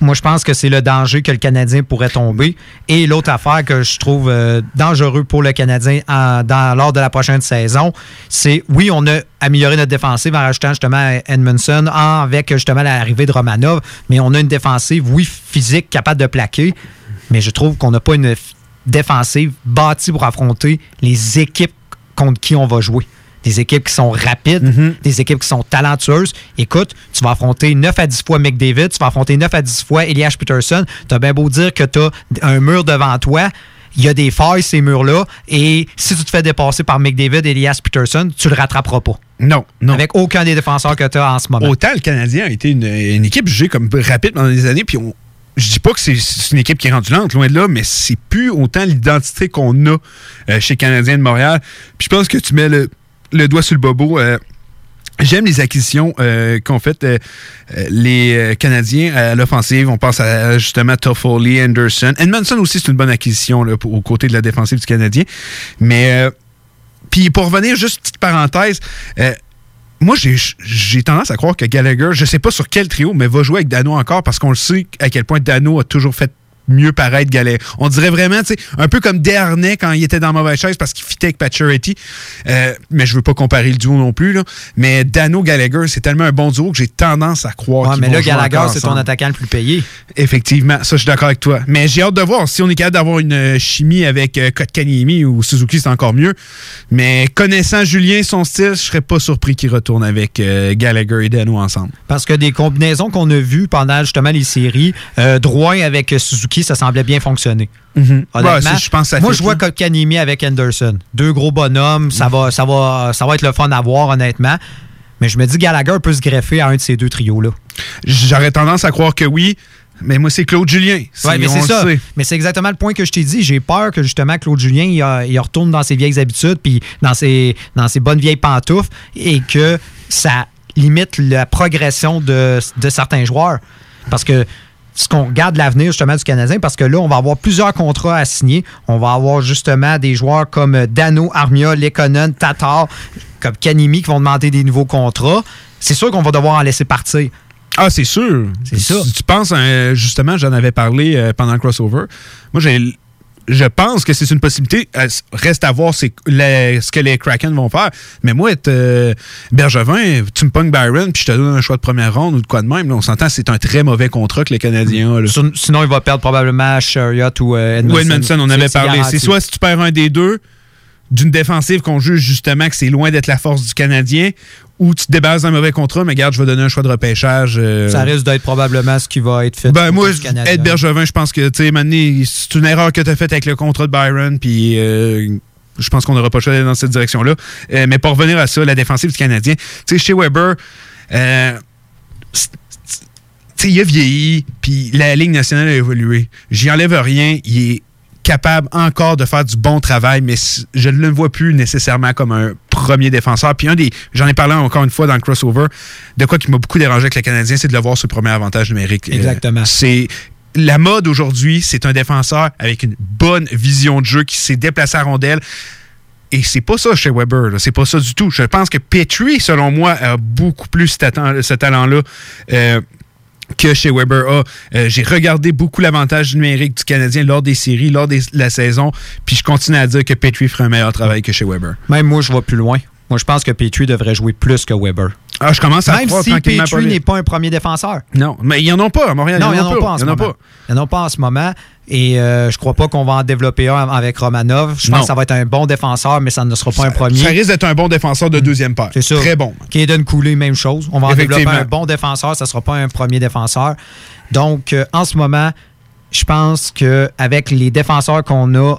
Moi, je pense que c'est le danger que le Canadien pourrait tomber. Et l'autre affaire que je trouve euh, dangereux pour le Canadien lors de la prochaine saison, c'est oui, on a amélioré notre défensive en rajoutant justement Edmondson avec justement l'arrivée de Romanov, mais on a une défensive, oui, physique, capable de plaquer, mais je trouve qu'on n'a pas une défensive bâtie pour affronter les équipes contre qui on va jouer. Des équipes qui sont rapides, des équipes qui sont talentueuses. Écoute, tu vas affronter 9 à 10 fois McDavid, tu vas affronter 9 à 10 fois Elias Peterson. Tu as bien beau dire que tu as un mur devant toi. Il y a des failles, ces murs-là. Et si tu te fais dépasser par McDavid et Elias Peterson, tu le rattraperas pas. Non, non. Avec aucun des défenseurs que tu as en ce moment. Autant le Canadien a été une, une équipe jugée comme rapide pendant des années, puis on. Je dis pas que c'est- une équipe qui est rendue lente, loin de là, mais c'est plus autant l'identité qu'on a euh, chez Canadien de Montréal. Puis je pense que tu mets le, le doigt sur le bobo. euh, J'aime les acquisitions euh, qu'ont faites euh, les Canadiens à l'offensive. On pense à justement Toffoli, Anderson. Edmondson aussi, c'est une bonne acquisition là, pour- aux côtés de la défensive du Canadien. Mais puis pour revenir, juste petite parenthèse, moi j'ai j'ai tendance à croire que Gallagher, je sais pas sur quel trio, mais va jouer avec Dano encore parce qu'on le sait à quel point Dano a toujours fait mieux paraître Gallagher. On dirait vraiment, tu sais, un peu comme Dernay quand il était dans mauvaise chaise parce qu'il fitait avec Pacioretty. Euh, mais je veux pas comparer le duo non plus, là. Mais Dano-Gallagher, c'est tellement un bon duo que j'ai tendance à croire Ouais, qu'ils mais vont là, Gallagher, c'est ton attaquant le plus payé. Effectivement, ça, je suis d'accord avec toi. Mais j'ai hâte de voir si on est capable d'avoir une euh, chimie avec euh, Kotkaniemi ou Suzuki, c'est encore mieux. Mais connaissant Julien, son style, je serais pas surpris qu'il retourne avec euh, Gallagher et Dano ensemble. Parce que des combinaisons qu'on a vues pendant justement les séries, euh, Drouin avec Suzuki, ça semblait bien fonctionner. Mhm. Honnêtement, Ouais, c'est- je pense que ça moi, je vois. Kotkaniemi avec Anderson. Deux gros bonhommes, ça, va, ça, va, ça va être le fun à voir, honnêtement. Mais je me dis Gallagher peut se greffer à un de ces deux trios-là. J'aurais tendance à croire que oui, mais moi, c'est Claude Julien. Mais c'est le ça. sait. Mais c'est exactement le point que je t'ai dit. J'ai peur que justement Claude Julien il, euh, il retourne dans ses vieilles habitudes puis dans ses, dans ses bonnes vieilles pantoufles et que ça limite la progression de, de certains joueurs. Parce que ce qu'on regarde l'avenir justement du Canadien, parce que là, on va avoir plusieurs contrats à signer. On va avoir justement des joueurs comme Dano, Armia, Lekonen, Tatar, comme Kanimi qui vont demander des nouveaux contrats. C'est sûr qu'on va devoir en laisser partir. Ah, c'est sûr. C'est ça. Si tu penses, justement, j'en avais parlé euh, pendant le crossover. Moi, j'ai. Je pense que c'est une possibilité. Euh, Reste à voir les- ce que les Kraken vont faire. Mais moi, être euh, Bergevin, tu me pognes Byron, puis je te donne un choix de première ronde ou de quoi de même. là, on s'entend, c'est un très mauvais contrat que les Canadiens ont. là. Sinon, il va perdre probablement Chariot ou euh, Edmondson. Ou Edmondson, on avait parlé. C'est soit si tu perds un des deux, d'une défensive qu'on juge justement que c'est loin d'être la force du Canadien, ou tu te débases d'un mauvais contrat, mais regarde, je vais donner un choix de repêchage. euh, Ça risque d'être probablement ce qui va être fait. Ben, moi. Ed Bergevin, je pense que, tu sais, c'est une erreur que tu as faite avec le contrat de Byron, puis euh, je pense qu'on n'aura pas le choix d'aller dans cette direction-là. Euh, mais pour revenir à ça, la défensive du Canadien, tu sais, chez Weber, il a vieilli, puis la Ligue nationale a évolué. J'y enlève rien, il est capable encore de faire du bon travail, mais je ne le vois plus nécessairement comme un premier défenseur. Puis un des, j'en ai parlé encore une fois dans le crossover, de quoi qui m'a beaucoup dérangé avec le Canadien, c'est de le voir sur le premier avantage numérique. Euh, Exactement. c'est la mode aujourd'hui, c'est un défenseur avec une bonne vision de jeu qui s'est déplacé à rondelle. Et c'est pas ça chez Weber, c'est pas ça du tout. Je pense que Petrie, selon moi, a beaucoup plus ce talent-là. euh, que chez Weber a. Euh, J'ai regardé beaucoup l'avantage numérique du Canadien lors des séries, lors de la saison, puis je continue à dire que Petrie ferait un meilleur travail que chez Weber. Même moi, je vais plus loin. Moi, je pense que Petrie devrait jouer plus que Weber. Ah, je commence à Même croire si Petrie n'est pas un premier défenseur. Non, mais ils en ont pas à Montréal. Non, ils il n'y en a pas en Ils ce en ont moment. pas. Il n'y en a pas en ce moment. Et euh, je crois pas qu'on va en développer un avec Romanov. Je pense Non. que ça va être un bon défenseur, mais ça ne sera pas un premier. Ça risque d'être un bon défenseur de deuxième paire. C'est ça. Très bon. Kaden Cooley, même chose. On va en développer un bon défenseur, ça ne sera pas un premier défenseur. Donc, euh, en ce moment, je pense qu'avec les défenseurs qu'on a,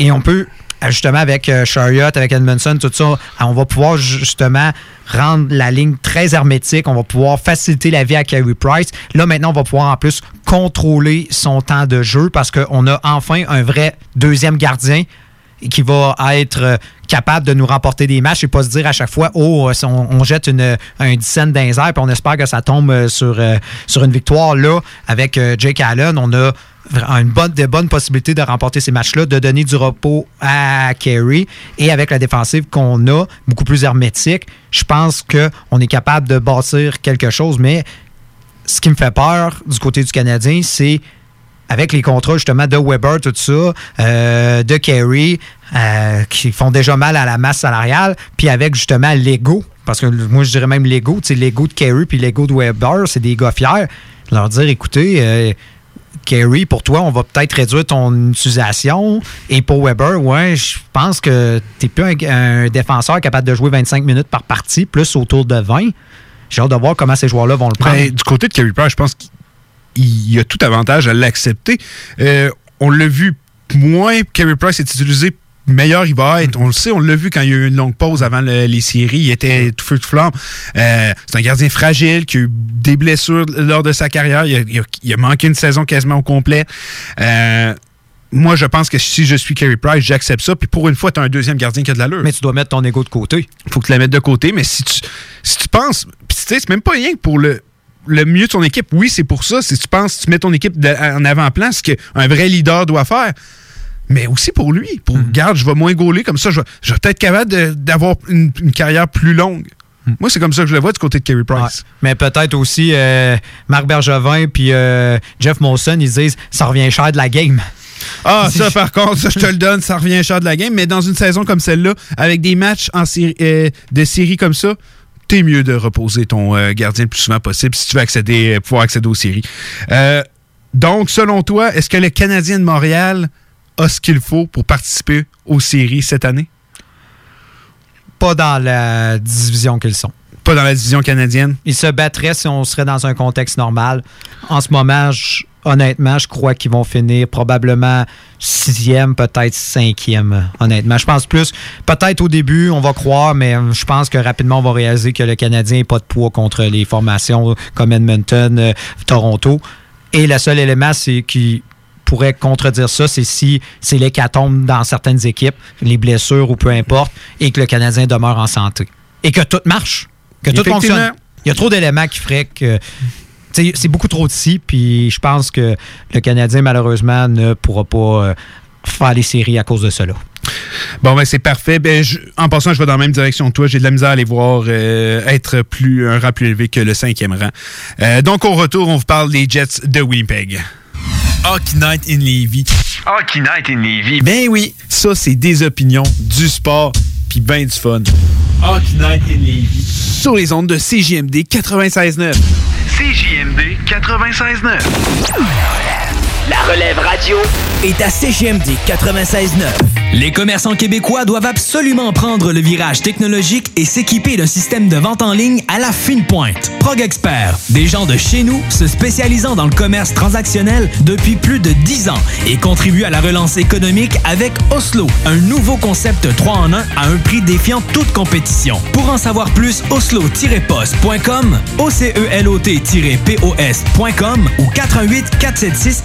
et on peut, justement, avec euh, Chariot, avec Edmondson, tout ça, on va pouvoir justement rendre la ligne très hermétique. On va pouvoir faciliter la vie à Carey Price. Là, maintenant, on va pouvoir en plus contrôler son temps de jeu parce qu'on a enfin un vrai deuxième gardien qui va être euh, capable de nous remporter des matchs et pas se dire à chaque fois oh euh, on, jette une, un 10 cents dans les airs puis on espère que ça tombe euh, sur, euh, sur une victoire là avec euh, Jake Allen on a une bonne, de bonnes possibilités de remporter ces matchs-là, de donner du repos à Kerry. Et avec la défensive qu'on a, beaucoup plus hermétique, je pense qu'on est capable de bâtir quelque chose. Mais ce qui me fait peur du côté du Canadien, c'est avec les contrats justement de Weber, tout ça, euh, de Kerry, euh, qui font déjà mal à la masse salariale, puis avec justement l'ego, parce que moi je dirais même l'ego, l'ego de Kerry puis l'ego de Weber, c'est des gars fiers. Leur dire, écoutez, euh, Kerry, pour toi, on va peut-être réduire ton utilisation. Et pour Weber, ouais, je pense que tu n'es plus un, défenseur capable de jouer 25 minutes par partie, plus autour de 20. J'ai hâte de voir comment ces joueurs-là vont le prendre. Ben, du côté de Kerry Price, je pense qu'il y a tout avantage à l'accepter. Euh, on l'a vu moins, Kerry Price est utilisé meilleur il va être. On le sait, on l'a vu quand il y a eu une longue pause avant les séries. Il était tout feu de flamme. Euh, c'est un gardien fragile qui a eu des blessures lors de sa carrière. Il a, manqué une saison quasiment au complet. Euh, moi, je pense que si je suis Carey Price, j'accepte ça. Puis pour une fois, tu as un deuxième gardien qui a de l'allure. Mais tu dois mettre ton ego de côté. faut que tu la mettes de côté. Mais si tu, si tu penses, puis tu sais, c'est même pas rien pour le, le mieux de ton équipe. Oui, c'est pour ça. Si tu penses, tu mets ton équipe en avant-plan, ce qu'un vrai leader doit faire mais aussi pour lui. Pour, mm garde, je vais moins gauler, comme ça, je vais, peut être capable d'avoir une, carrière plus longue. Mhm. Moi, c'est comme ça que je le vois du côté de Kerry Price. Mais peut-être aussi euh, Marc Bergevin puis euh, Jeff Molson, ils disent ça revient cher de la game. Ah, ça, par contre, ça, je te le donne, ça revient cher de la game. Mais dans une saison comme celle-là, avec des matchs en série, euh, de série comme ça, t'es mieux de reposer ton gardien le plus souvent possible si tu veux accéder, pouvoir accéder aux séries. donc, selon toi, est-ce que le Canadien de Montréal a ce qu'il faut pour participer aux séries cette année? Pas dans la division qu'ils sont. Pas dans la division canadienne? Ils se battraient si on serait dans un contexte normal. En ce moment, honnêtement, je crois qu'ils vont finir probablement sixième, peut-être cinquième, honnêtement. Je pense plus, peut-être au début, on va croire, mais je pense que rapidement, on va réaliser que le Canadien n'a pas de poids contre les formations comme Edmonton, euh, Toronto. Et le seul élément, c'est qu'il pourrait contredire ça, c'est si c'est l'hécatombe dans certaines équipes, les blessures ou peu importe, et que le Canadien demeure en santé. Et que tout marche, que tout fonctionne. Il y a trop d'éléments qui feraient que c'est beaucoup trop de si, puis je pense que le Canadien, malheureusement, ne pourra pas euh, faire les séries à cause de cela. Bon, ben c'est parfait. Ben, en passant, je vais dans la même direction que toi. J'ai de la misère à aller voir euh, être plus un rang plus élevé que le cinquième rang. Euh, donc, au retour, on vous parle des Jets de Winnipeg. Hockey Night in Levy. Hockey Night in Levy. Ben oui, ça c'est des opinions, du sport, puis ben du fun. Hockey Night in Levy. Sur les ondes de CJMD 96.9. CJMD 96.9. La relève radio est à CGMD 96.9. Les commerçants québécois doivent absolument prendre le virage technologique et s'équiper d'un système de vente en ligne à la fine pointe. Prog Expert, des gens de chez nous se spécialisant dans le commerce transactionnel depuis plus de 10 ans et contribuent à la relance économique avec Oslo, un nouveau concept 3 en 1 à un prix défiant toute compétition. Pour en savoir plus, oslo-post.com, OCELOT-POS.com ou 418 476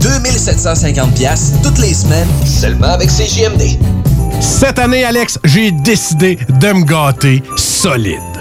2750 pièces toutes les semaines, seulement avec CJMD. Cette année, Alex, j'ai décidé de me gâter solide.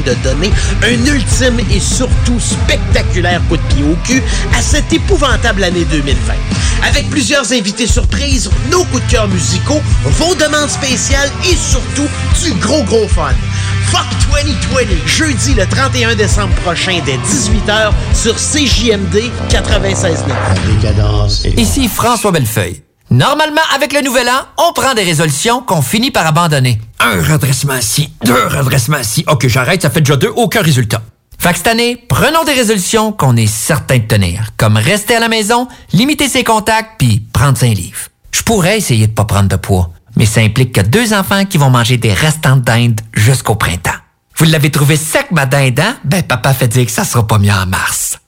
de donner un ultime et surtout spectaculaire coup de pied au cul à cette épouvantable année 2020. Avec plusieurs invités surprises, nos coups de cœur musicaux, vos demandes spéciales et surtout du gros gros fun. Fuck 2020, jeudi le 31 décembre prochain dès 18h sur CJMD 96.9. Ici François Bellefeuille. Normalement, avec le nouvel an, on prend des résolutions qu'on finit par abandonner. Un redressement ci, deux redressements ci. Ok, j'arrête, ça fait déjà deux, aucun résultat. Fait que cette année, prenons des résolutions qu'on est certain de tenir, comme rester à la maison, limiter ses contacts, puis prendre un livre. Je pourrais essayer de pas prendre de poids, mais ça implique que deux enfants qui vont manger des restants de dinde jusqu'au printemps. Vous l'avez trouvé sec, ma dinde, hein? Ben, papa fait dire que ça sera pas mieux en mars.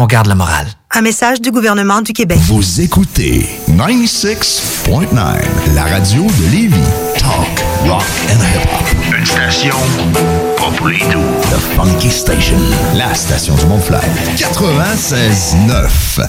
On garde la morale. Un message du gouvernement du Québec. Vous écoutez 96.9, la radio de Lévis. Talk, rock and hip-hop. Une station pas pour les doux. The Funky Station, la station du Mont-Fly. 96.9.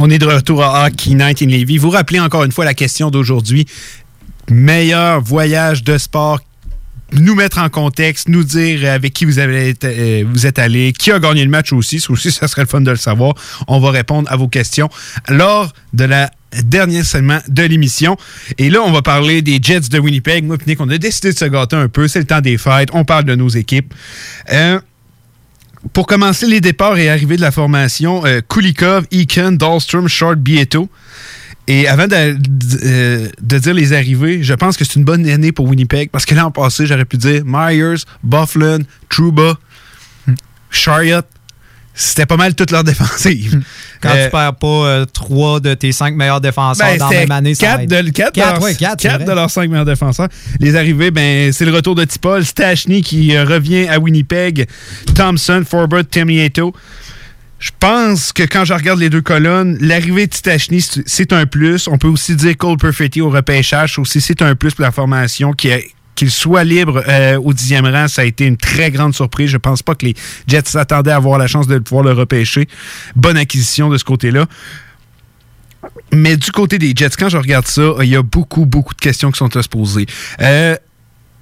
On est de retour à Hockey Night in Lévis. Vous rappelez encore une fois la question d'aujourd'hui. Meilleur voyage de sport nous mettre en contexte, nous dire avec qui vous, avez euh, vous êtes allé, qui a gagné le match aussi. Ça ça serait le fun de le savoir. On va répondre à vos questions lors de la dernier segment de l'émission. Et là, on va parler des Jets de Winnipeg. Moi, Nick, on a décidé de se gâter un peu. C'est le temps des fêtes. On parle de nos équipes. Euh, pour commencer les départs et arrivées de la formation, euh, Kulikov, Eakin, Dahlstrom, Short, Bieto. Et avant de, de, de, dire les arrivées, je pense que c'est une bonne année pour Winnipeg parce que l'an passé, j'aurais pu dire Myers, Bufflin, Trouba, Chariot. C'était pas mal toute leur défensive. Quand euh, tu perds pas euh, trois de tes cinq meilleurs défenseurs ben, dans la même année, quatre, de, quatre, quatre, de, ouais, quatre, quatre de leurs cinq meilleurs défenseurs. Les arrivées, ben, c'est le retour de Tipol, Stachny qui euh, revient à Winnipeg, Thompson, Forbert, Temieto. Je pense que quand je regarde les deux colonnes, l'arrivée de Titachny, c'est un plus. On peut aussi dire Cole Perfetti au repêchage aussi, c'est un plus pour la formation qui a qu'il soit libre euh, au dixième rang, ça a été une très grande surprise. Je pense pas que les Jets s'attendaient à avoir la chance de pouvoir le repêcher. Bonne acquisition de ce côté-là. Mais du côté des Jets, quand je regarde ça, il y a beaucoup, beaucoup de questions qui sont à se poser. Euh,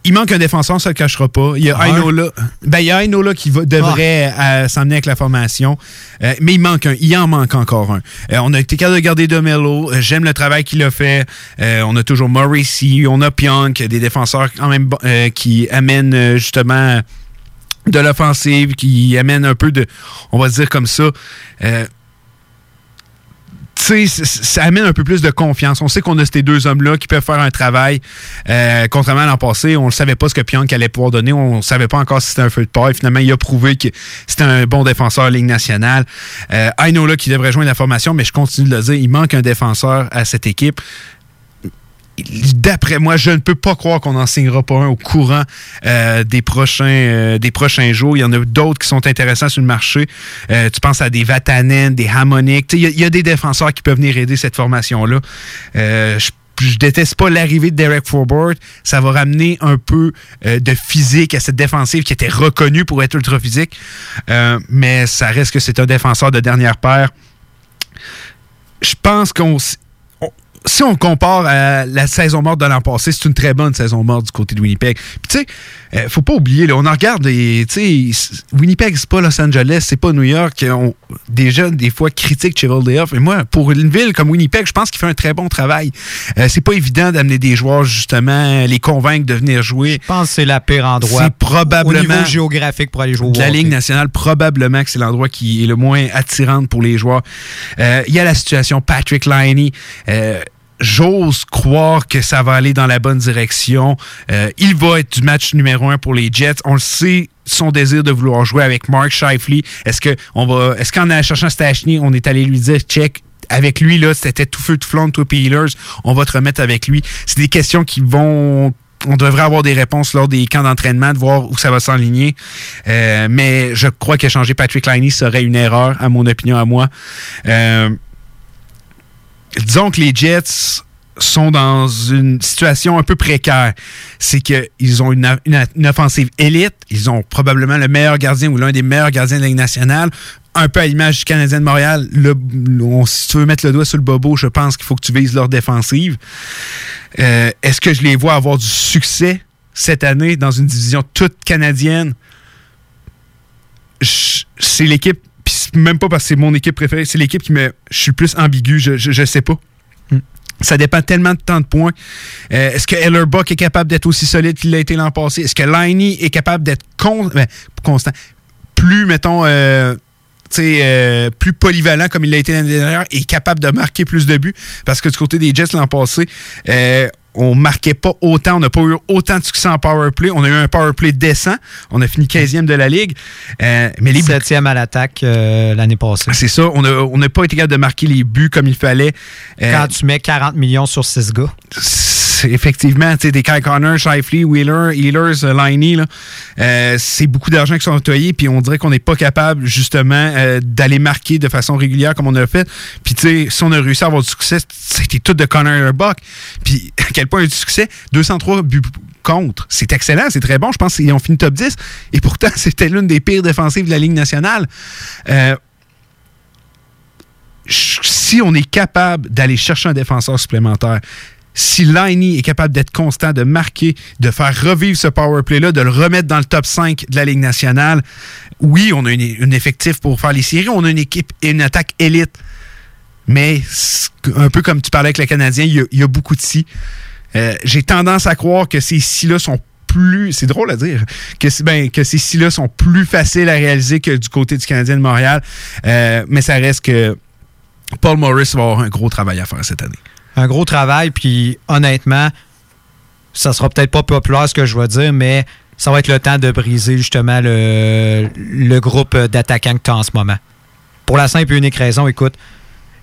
il manque un défenseur, ça ne le cachera pas. Il y a Ainola. Ben, il y a Ainola qui va, devrait ah. s'emmener avec la formation. Euh, mais il manque un. Il en manque encore un. Euh, on a été capable de garder Domelo. Euh, j'aime le travail qu'il a fait. on a toujours Morrissey. On a Pionk, des défenseurs quand même qui amènent justement de l'offensive, qui amènent un peu de, on va dire comme ça, ça amène un peu plus de confiance. On sait qu'on a ces deux hommes-là qui peuvent faire un travail. Euh, contrairement à l'an passé, on ne savait pas ce que Pionk allait pouvoir donner. On ne savait pas encore si c'était un feu de paille. Finalement, il a prouvé que c'était un bon défenseur Ligue nationale. Euh, là qui devrait joindre la formation, mais je continue de le dire, il manque un défenseur à cette équipe d'après moi, je ne peux pas croire qu'on n'en signera pas un au courant euh, des, prochains, euh, des prochains jours. Il y en a d'autres qui sont intéressants sur le marché. Euh, tu penses à des Vatanen, des Harmonic. Il y, a des défenseurs qui peuvent venir aider cette formation-là. je je déteste pas l'arrivée de Derek Forbort. Ça va ramener un peu de physique à cette défensive qui était reconnue pour être ultra physique. mais ça reste que c'est un défenseur de dernière paire. Je pense qu'on si on compare à la saison morte de l'an passé, c'est une très bonne saison morte du côté de Winnipeg. Puis tu sais, euh, faut pas oublier, là, on en regarde, tu sais, Winnipeg, c'est pas Los Angeles, c'est pas New York. On, des jeunes, des fois, critiquent Chevaldeoff. Et moi, pour une ville comme Winnipeg, je pense qu'il fait un très bon travail. Euh, c'est pas évident d'amener des joueurs, justement, les convaincre de venir jouer. Je pense que c'est la pire endroit. C'est probablement. Au niveau géographique pour aller jouer. La Ligue nationale, probablement que c'est l'endroit qui est le moins attirant pour les joueurs. Euh, il y a la situation Patrick Liney j'ose croire que ça va aller dans la bonne direction. Euh, il va être du match numéro un pour les Jets. On le sait, son désir de vouloir jouer avec Mark Shifley. Est-ce que on va, est-ce qu'en chercher Stachny, on est allé lui dire check avec lui là, c'était tout feu de flanc, tout Healers, on va te remettre avec lui. C'est des questions qui vont on devrait avoir des réponses lors des camps d'entraînement, de voir où ça va s'enligner. Euh, mais je crois que changer Patrick Liney serait une erreur, à mon opinion, à moi. Euh, disons que les Jets sont dans une situation un peu précaire. C'est qu'ils ont une, offensive élite. Ils ont probablement le meilleur gardien ou l'un des meilleurs gardiens de la nationale. Un peu à l'image du Canadien de Montréal. Si tu veux mettre le doigt sur le bobo, je pense qu'il faut que tu vises leur défensive. Euh, Est-ce que je les vois avoir du succès cette année dans une division toute canadienne? C'est l'équipe, c'est même pas parce que c'est mon équipe préférée, c'est l'équipe qui me. Je suis plus ambigu, je, je, je sais pas. Ça dépend tellement de temps de points. Euh, Est-ce que Ellerbuck est capable d'être aussi solide qu'il l'a été l'an passé? Est-ce que Liney est capable d'être con- ben, constant? Plus, mettons, euh, tu sais, euh, plus polyvalent comme il l'a été l'année dernière et capable de marquer plus de buts? Parce que du côté des Jets l'an passé, euh, on marquait pas autant, on n'a pas eu autant de succès en power play. On a eu un power play décent. On a fini 15e de la ligue. Euh, mais les buts- 7e à l'attaque euh, l'année passée. c'est ça, on n'a on pas été capable de marquer les buts comme il fallait. Euh, Quand tu mets 40 millions sur 6 gars. Effectivement, des Kyle Connor, Shifley, Wheeler, Healers, euh, Liney, euh, c'est beaucoup d'argent qui sont employés, puis on dirait qu'on n'est pas capable, justement, euh, d'aller marquer de façon régulière comme on a fait. Puis, tu sais, si on a réussi à avoir du succès, c'était tout de Connor Buck. Puis, à quel point il y a du succès? 203 buts contre. C'est excellent, c'est très bon. Je pense qu'ils ont fini top 10. Et pourtant, c'était l'une des pires défensives de la Ligue nationale. Euh, si on est capable d'aller chercher un défenseur supplémentaire, si Liney est capable d'être constant, de marquer, de faire revivre ce power play-là, de le remettre dans le top 5 de la Ligue nationale, oui, on a un effectif pour faire les séries, on a une équipe et une attaque élite. Mais un peu comme tu parlais avec le Canadien, il y a, beaucoup de si. Euh, J'ai tendance à croire que ces si-là sont plus. C'est drôle à dire. Ben, que ces si-là sont plus faciles à réaliser que du côté du Canadien de Montréal. Euh, mais ça reste que Paul Morris va avoir un gros travail à faire cette année. Un gros travail, puis honnêtement, ça sera peut-être pas populaire ce que je vais dire, mais ça va être le temps de briser justement le, le groupe d'attaquants que tu as en ce moment. Pour la simple et unique raison, écoute,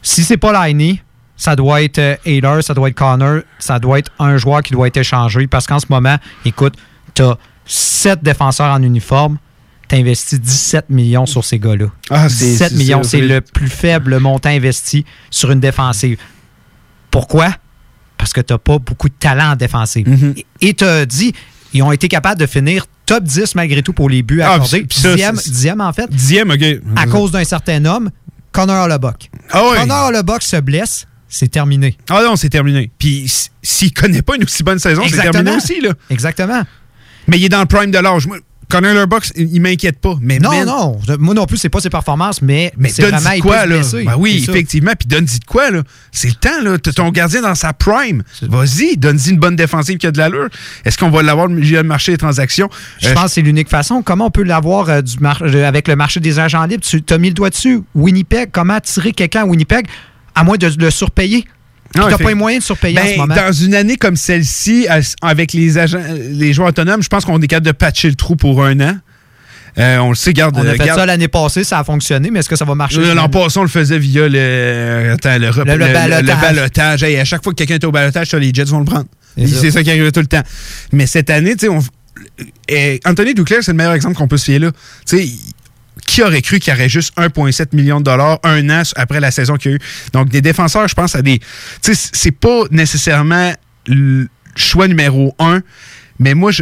si c'est pas Liney, ça doit être euh, Ayler, ça doit être Connor, ça doit être un joueur qui doit être échangé parce qu'en ce moment, écoute, tu as sept défenseurs en uniforme, tu investis 17 millions sur ces gars-là. Ah, c'est- 17 c'est- millions, c'est le plus faible montant investi sur une défensive. Pourquoi? Parce que tu n'as pas beaucoup de talent en défensive. Mm-hmm. Et tu as dit, ils ont été capables de finir top 10 malgré tout pour les buts Ah, accordés. ça, dixième, en fait. Dixième, OK. À cause d'un certain homme, Connor Hollebuck. Ah oui. Connor Hollebuck se blesse, c'est terminé. Ah non, c'est terminé. Puis s'il connaît pas une aussi bonne saison, c'est terminé aussi. Là. Exactement. Mais il est dans le prime de l'âge. Connor Lurbox, il, m'inquiète pas. Mais Non, man, non. Moi non plus, c'est pas ses performances, mais, Mais c'est vraiment quoi, là? blesser. Ben oui, effectivement. Puis donne-y de quoi, là? C'est le temps, là. T'as ton gardien dans sa prime. Vas-y, donne-y une bonne défensive qui a de l'allure. Est-ce qu'on va l'avoir le marché des transactions? Je Euh, pense que c'est l'unique façon. Comment on peut l'avoir euh, du mar- euh, avec le marché des agents libres? Tu as mis le doigt dessus. Winnipeg, comment attirer quelqu'un à Winnipeg à moins de le surpayer? Non, t'as fait- pas les moyens de surpayer en Ben, ce moment. Dans une année comme celle-ci, à- avec les agents, les joueurs autonomes, je pense qu'on est capable de patcher le trou pour un an. Euh, on le sait, garde. On a fait garde- ça l'année passée, ça a fonctionné, mais est-ce que ça va marcher? L'an passé, on le faisait via le, attends, le, Le- le balotage. balotage. Hey, à chaque fois que quelqu'un est au balotage, ça, les Jets vont le prendre. C'est ça. C'est ça qui arrive tout le temps. Mais cette année, tu sais, on- eh, Anthony Duclair, c'est le meilleur exemple qu'on peut se fier là. Tu sais, qui aurait cru qu'il y aurait juste 1,7 million de dollars un an après la saison qu'il y a eu? Donc, des défenseurs, je pense à des. Tu sais, c'est pas nécessairement le choix numéro un, mais moi, je.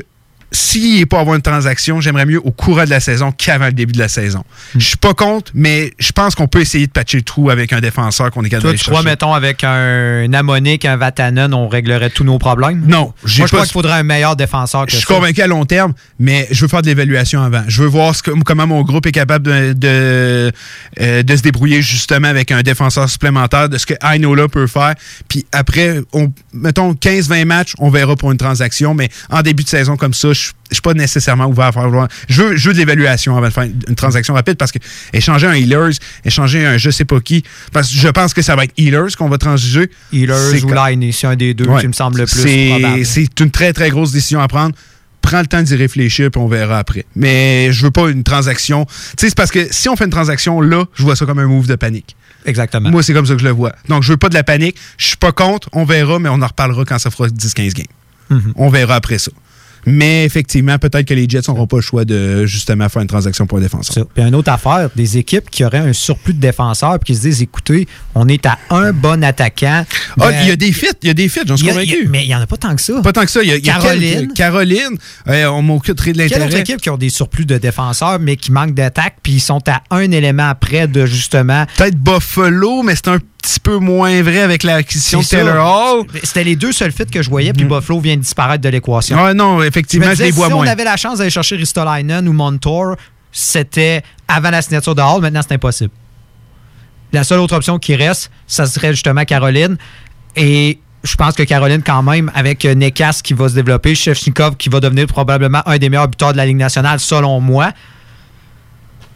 S'il n'est pas à avoir une transaction, j'aimerais mieux au courant de la saison qu'avant le début de la saison. Je suis pas contre, mais je pense qu'on peut essayer de patcher le trou avec un défenseur qu'on est capable Toi, crois, chercher. mettons, avec un Amonique, un Vatanen, on réglerait tous nos problèmes? Non, Moi, je pas- crois qu'il faudrait un meilleur défenseur que Je suis ça. convaincu à long terme, mais je veux faire de l'évaluation avant. Je veux voir ce que- comment mon groupe est capable de, de, euh, de se débrouiller justement avec un défenseur supplémentaire, de ce que Ainola peut faire. Puis après, on, mettons 15-20 matchs, on verra pour une transaction, mais en début de saison comme ça, je je suis pas nécessairement ouvert à faire. Je veux, je veux de l'évaluation avant de faire une transaction rapide parce que échanger un Healers, échanger un je sais pas qui, parce que je pense que ça va être Healers qu'on va transiger. Healers ou Liney, c'est un des deux Ouais. qui me semble le plus. C'est une très, très grosse décision à prendre. Prends le temps d'y réfléchir, puis on verra après. Mais je veux pas une transaction. Tu sais, c'est parce que si on fait une transaction là, je vois ça comme un move de panique. Exactement. Moi, c'est comme ça que je le vois. Donc, je veux pas de la panique. Je suis pas contre. On verra, mais on en reparlera quand ça fera 10-15 games. Mhm. On verra après ça. Mais effectivement, peut-être que les Jets n'auront pas le choix de justement faire une transaction pour un défenseur. Puis une autre affaire, des équipes qui auraient un surplus de défenseurs puis qui se disent écoutez, on est à un bon attaquant. Ah, Ben, il y a des fits, il y a des fits, j'en suis il y a- convaincu. il y a- Mais il n'y en a pas tant que ça. Pas tant que ça. Il y a, il y a Caroline. quelques- Caroline, euh, on m'occuperait de Quelle autre l'intérêt. équipe qui ont des surplus de défenseurs, mais qui manquent d'attaque, puis ils sont à un élément près de justement. Peut-être Buffalo, mais c'est un petit peu moins vrai avec l'acquisition de Taylor. Hall. C'était les deux seuls fits que je voyais, puis Buffalo vient de disparaître de l'équation. Ah non, effectivement, me je les vois si moins. on avait la chance d'aller chercher Ristolainen ou Montour, c'était avant la signature de Hall, maintenant c'est impossible. La seule autre option qui reste, ça serait justement Caroline. Et je pense que Caroline, quand même, avec euh, Nekas qui va se développer, Shevchnikov qui va devenir probablement un des meilleurs buteurs de la Ligue nationale, selon moi.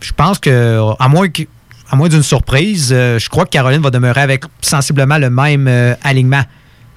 Je pense que, à moins que- à moins d'une surprise, euh, je crois que Caroline va demeurer avec sensiblement le même euh, alignement.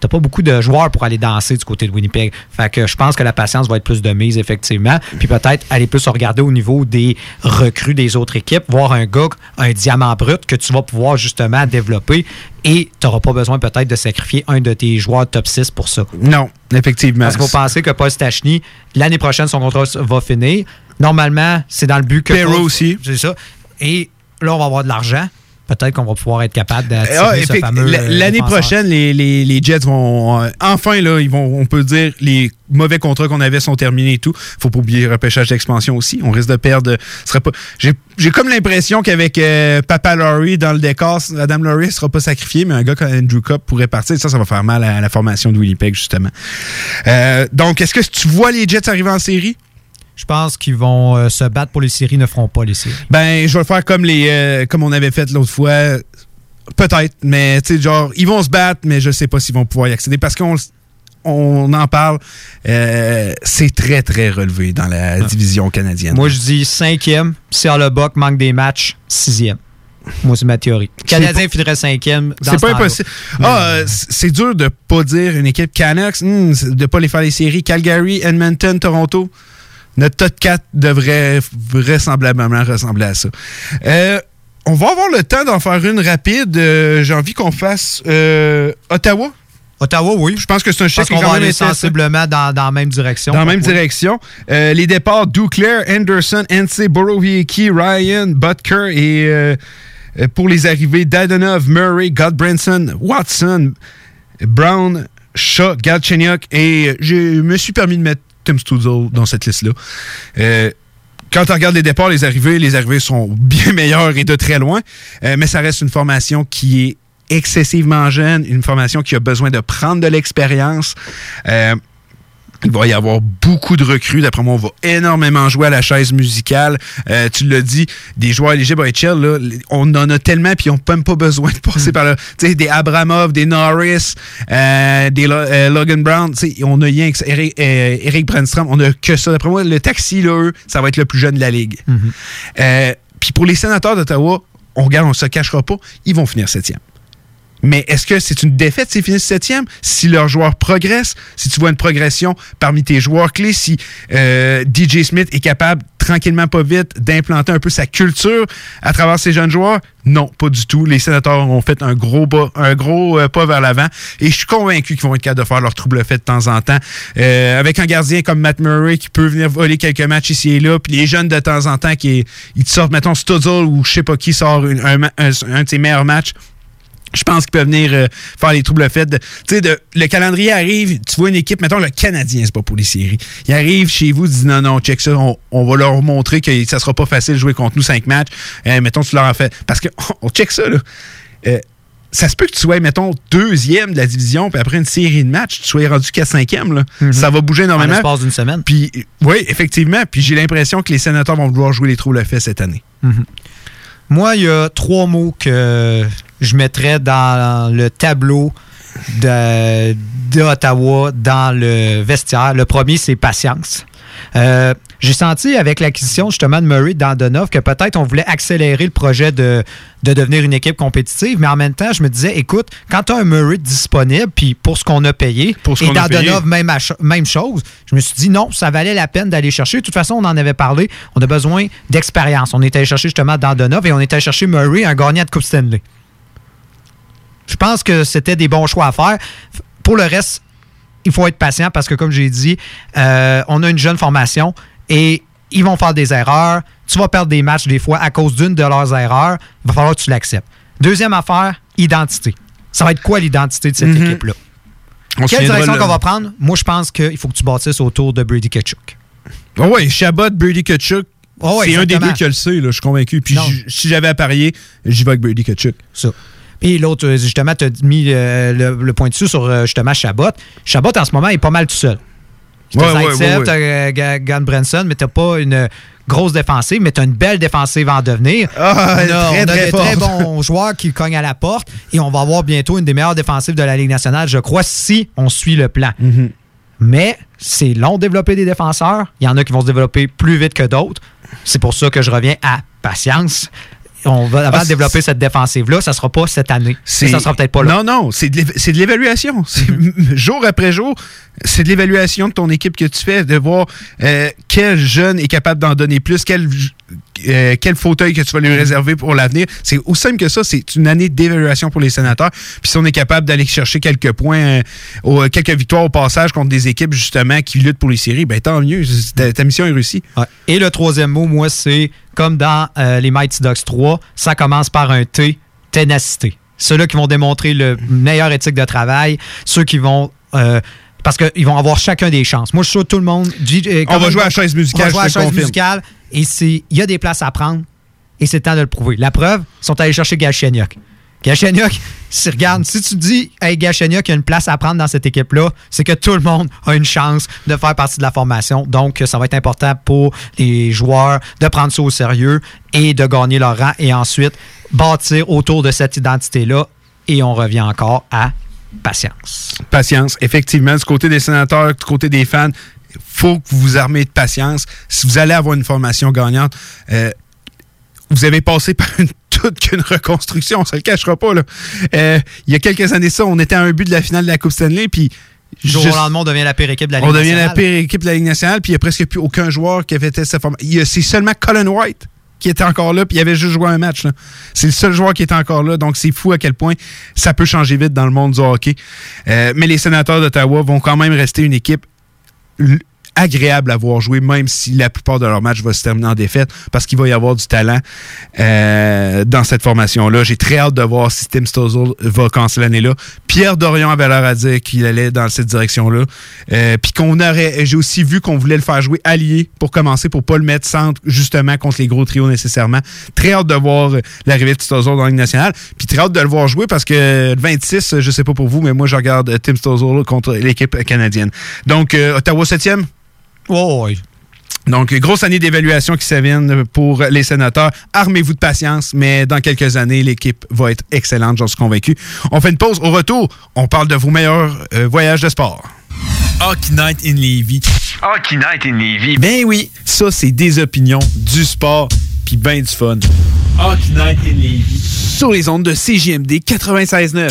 T'as pas beaucoup de joueurs pour aller danser du côté de Winnipeg. Fait que je pense que la patience va être plus de mise, effectivement. Puis peut-être aller plus regarder au niveau des recrues des autres équipes, voir un gars, un diamant brut que tu vas pouvoir justement développer et tu n'auras pas besoin peut-être de sacrifier un de tes joueurs top 6 pour ça. Non, effectivement. Parce qu'il faut penser que Paul Stachny, l'année prochaine, son contrat va finir. Normalement, c'est dans le but que. Perrault aussi. C'est ça. Et là, on va avoir de l'argent. Peut-être qu'on va pouvoir être capable d'attirer Ah, ce fameux. euh, L'année prochaine, les, les- les Jets vont. euh, enfin, là, ils vont, on peut dire, les mauvais contrats qu'on avait sont terminés et tout. Faut pas oublier le repêchage d'expansion aussi. On risque de perdre. ce Sera pas, j'ai, comme l'impression qu'avec euh, Papa Laurie dans le décor, Adam Laurie ne sera pas sacrifié, mais un gars comme Andrew Cup pourrait partir. Ça, ça va faire mal à, la formation de Winnipeg, justement. Euh, donc, est-ce que tu vois les Jets arriver en série? Je pense qu'ils vont euh, se battre pour les séries, ne feront pas les séries. Ben, je vais le faire comme les euh, comme on avait fait l'autre fois. Peut-être, mais tu sais, genre, ils vont se battre, mais je sais pas s'ils vont pouvoir y accéder parce qu'on on en parle. euh, c'est très, très relevé dans la division canadienne. Moi, je dis cinquième. Si le Buck manque des matchs, sixième. Moi, c'est ma théorie. Le Canadien finirait cinquième. C'est ce pas impossible. Ah, euh, c- c'est dur de pas dire une équipe Canucks, hmm, de pas les faire les séries. Calgary, Edmonton, Toronto. Notre top 4 devrait vraisemblablement ressembler à ça. Euh, on va avoir le temps d'en faire une rapide. Euh, J'ai envie qu'on fasse euh, Ottawa. Ottawa, oui. Je pense que c'est un chèque qui va aller sensiblement dans, dans la même direction. Dans la même Oui. direction. Euh, les départs, Duclair, Anderson, NC, Borowiecki, Ryan, Butker et euh, pour les arrivées, Dadonov, Murray, Godbranson, Watson, Brown, Shaw, Galchenyuk et je me suis permis de mettre Dans cette liste-là. Euh, quand on regarde les départs, les arrivées, les arrivées sont bien meilleures et de très loin, Euh, mais ça reste une formation qui est excessivement jeune, une formation qui a besoin de prendre de l'expérience. Euh, il va y avoir beaucoup de recrues. D'après moi, on va énormément jouer à la chaise musicale. Euh, tu l'as dit, des joueurs éligibles à HL, là, on en a tellement, puis ils n'ont même pas besoin de passer par là. Tu sais, des Abramov, des Norris, euh, des Lo- euh, Logan Brown. tu sais, On a rien que ça. Eric, Eric Brandstrom, on a que ça. D'après moi, le taxi, là, eux, ça va être le plus jeune de la ligue. Euh, puis pour les sénateurs d'Ottawa, on regarde, on se cachera pas, ils vont finir septième. Mais est-ce que c'est une défaite s'ils finissent septième? Si leurs joueurs progressent, si tu vois une progression parmi tes joueurs clés, si euh, DJ Smith est capable, tranquillement pas vite, d'implanter un peu sa culture à travers ces jeunes joueurs? Non, pas du tout. Les sénateurs ont fait un gros, bas- un gros euh, pas vers l'avant et je suis convaincu qu'ils vont être capables de faire leur trouble fait de temps en temps. Euh, avec un gardien comme Matt Murray qui peut venir voler quelques matchs ici et là, puis les jeunes de temps en temps qui ils te sortent, mettons, Studzle ou je sais pas qui sort un, un- un de ses meilleurs matchs. Je pense qu'ils peuvent venir euh, faire les troubles faits. Tu sais, le calendrier arrive, tu vois une équipe, mettons le Canadien, c'est pas pour les séries. Il arrive chez vous, dit non, non, check ça, on, on va leur montrer que ça sera pas facile de jouer contre nous cinq matchs. Euh, mettons, tu leur en fais. Parce que, on check ça, là. Euh, ça se peut que tu sois, mettons, deuxième de la division, puis après une série de matchs, tu sois rendu qu'à cinquième. Là. Ça va bouger énormément. En l'espace d'une semaine. Puis, oui, effectivement. Puis j'ai l'impression que les sénateurs vont vouloir jouer les troubles faits cette année. Mhm. Moi, il y a trois mots que je mettrais dans le tableau de, de Ottawa dans le vestiaire. Le premier, c'est patience. Euh, j'ai senti avec l'acquisition justement de Murray dans Donoff que peut-être on voulait accélérer le projet de, de devenir une équipe compétitive, mais en même temps, je me disais, écoute, quand tu as un Murray disponible, puis pour ce qu'on a payé, Pour ce et dans. Donoff, même, même chose, je me suis dit non, ça valait la peine d'aller chercher. De toute façon, on en avait parlé, on a besoin d'expérience. On est allé chercher justement dans Donoff et on est allé chercher Murray, un gagnant de Coupe Stanley. Je pense que c'était des bons choix à faire. Pour le reste, il faut être patient parce que, comme j'ai dit, euh, on a une jeune formation et ils vont faire des erreurs. Tu vas perdre des matchs des fois à cause d'une de leurs erreurs. Il va falloir que tu l'acceptes. Deuxième affaire, identité. Ça va être quoi l'identité de cette Mhm. équipe-là? Quelle direction qu'on va prendre? Moi, je pense qu'il faut que tu bâtisses autour de Brady Ketchuk. Oh ouais, Chabot, Brady Kachuk. Oh c'est un des deux qui le sait, là, je suis convaincu. Puis si j'avais à parier, j'y vais avec Brady Kachuk. Ça. Puis l'autre, euh, justement, tu as mis euh, le, le point dessus sur euh, justement Chabot. Chabot, en ce moment, est pas mal tout seul. Ouais, T'as ouais, Zaitsev, ouais, ouais. t'as Ga- Gunn Branson, mais t'as pas une grosse défensive, mais t'as une belle défensive en devenir. Ah, on a, très, on a très des très bons joueurs qui cognent à la porte et on va avoir bientôt une des meilleures défensives de la Ligue nationale, je crois, si on suit le plan. Mhm. Mais c'est long de développer des défenseurs. Il y en a qui vont se développer plus vite que d'autres. C'est pour ça que je reviens à patience. On va, Ah, développer cette défensive-là, ça sera pas cette année. Ça sera peut-être pas là. Non, non, c'est de l'évaluation. Jour après jour, c'est de l'évaluation de ton équipe que tu fais, de voir euh, quel jeune est capable d'en donner plus, quel, euh, quel fauteuil que tu vas lui réserver pour l'avenir. C'est aussi simple que ça, c'est une année d'évaluation pour les sénateurs. Puis si on est capable d'aller chercher quelques points, euh, au- quelques victoires au passage contre des équipes justement qui luttent pour les séries, ben tant mieux, ta, ta mission est réussie. Ouais. Et le troisième mot, moi, c'est comme dans les Mighty Ducks 3, ça commence par un T, ténacité. Ceux-là qui vont démontrer le meilleur éthique de travail, ceux qui vont. euh, parce qu'ils vont avoir chacun des chances. Moi, je suis sûr que tout le monde. dit- euh, On va jouer à la chaise musicale, On va jouer à la chaise confirme. musicale. Et il y a des places à prendre. Et c'est le temps de le prouver. La preuve, ils sont allés chercher Galchenyuk. Galchenyuk, si, regarde, si tu dis, hey, Galchenyuk, il y a une place à prendre dans cette équipe-là, c'est que tout le monde a une chance de faire partie de la formation. Donc, ça va être important pour les joueurs de prendre ça au sérieux et de gagner leur rang et ensuite bâtir autour de cette identité-là. Et on revient encore à patience. Patience, effectivement, du côté des sénateurs, du côté des fans, faut que vous vous armez de patience. Si vous allez avoir une formation gagnante, euh, vous avez passé par une toute qu'une reconstruction, on se le cachera pas. Là. Euh, il y a quelques années ça, on était à un but de la finale de la Coupe Stanley, puis Du jour au lendemain, on devient la pire équipe de la Ligue on devient la nationale. pire équipe de la Ligue nationale, puis il n'y a presque plus aucun joueur qui avait été cette formation. Il C'est seulement Colin White qui était encore là, puis il avait juste joué un match. C'est le seul joueur qui était encore là, donc c'est fou à quel point ça peut changer vite dans le monde du hockey. Euh, mais les sénateurs d'Ottawa vont quand même rester une équipe agréable à voir jouer, même si la plupart de leurs matchs vont se terminer en défaite, parce qu'il va y avoir du talent euh, dans cette formation-là. J'ai très hâte de voir si Tim Stozzle va casser l'année-là. Pierre Dorion avait l'air à dire qu'il allait dans cette direction-là. Euh, Puis qu'on aurait, j'ai aussi vu qu'on voulait le faire jouer allié pour commencer, pour pas le mettre centre, justement, contre les gros trios nécessairement. Très hâte de voir euh, l'arrivée de Stozzle dans la Ligue nationale. Puis très hâte de le voir jouer parce que le 26, je sais pas pour vous, mais moi, je regarde Tim Stozzle contre l'équipe canadienne. Donc, Ottawa 7e? Oh, oui. Donc, grosse année d'évaluation qui s'avienne pour les sénateurs. Armez-vous de patience, mais dans quelques années, l'équipe va être excellente, j'en suis convaincu. On fait une pause. Au retour, on parle de vos meilleurs euh, voyages de sport. Hockey Night in Levy. Hockey Night in Levy. Ben oui, ça, c'est des opinions, du sport, puis ben du fun. Hockey Night in Levy. Sur les ondes de CJMD 96.9.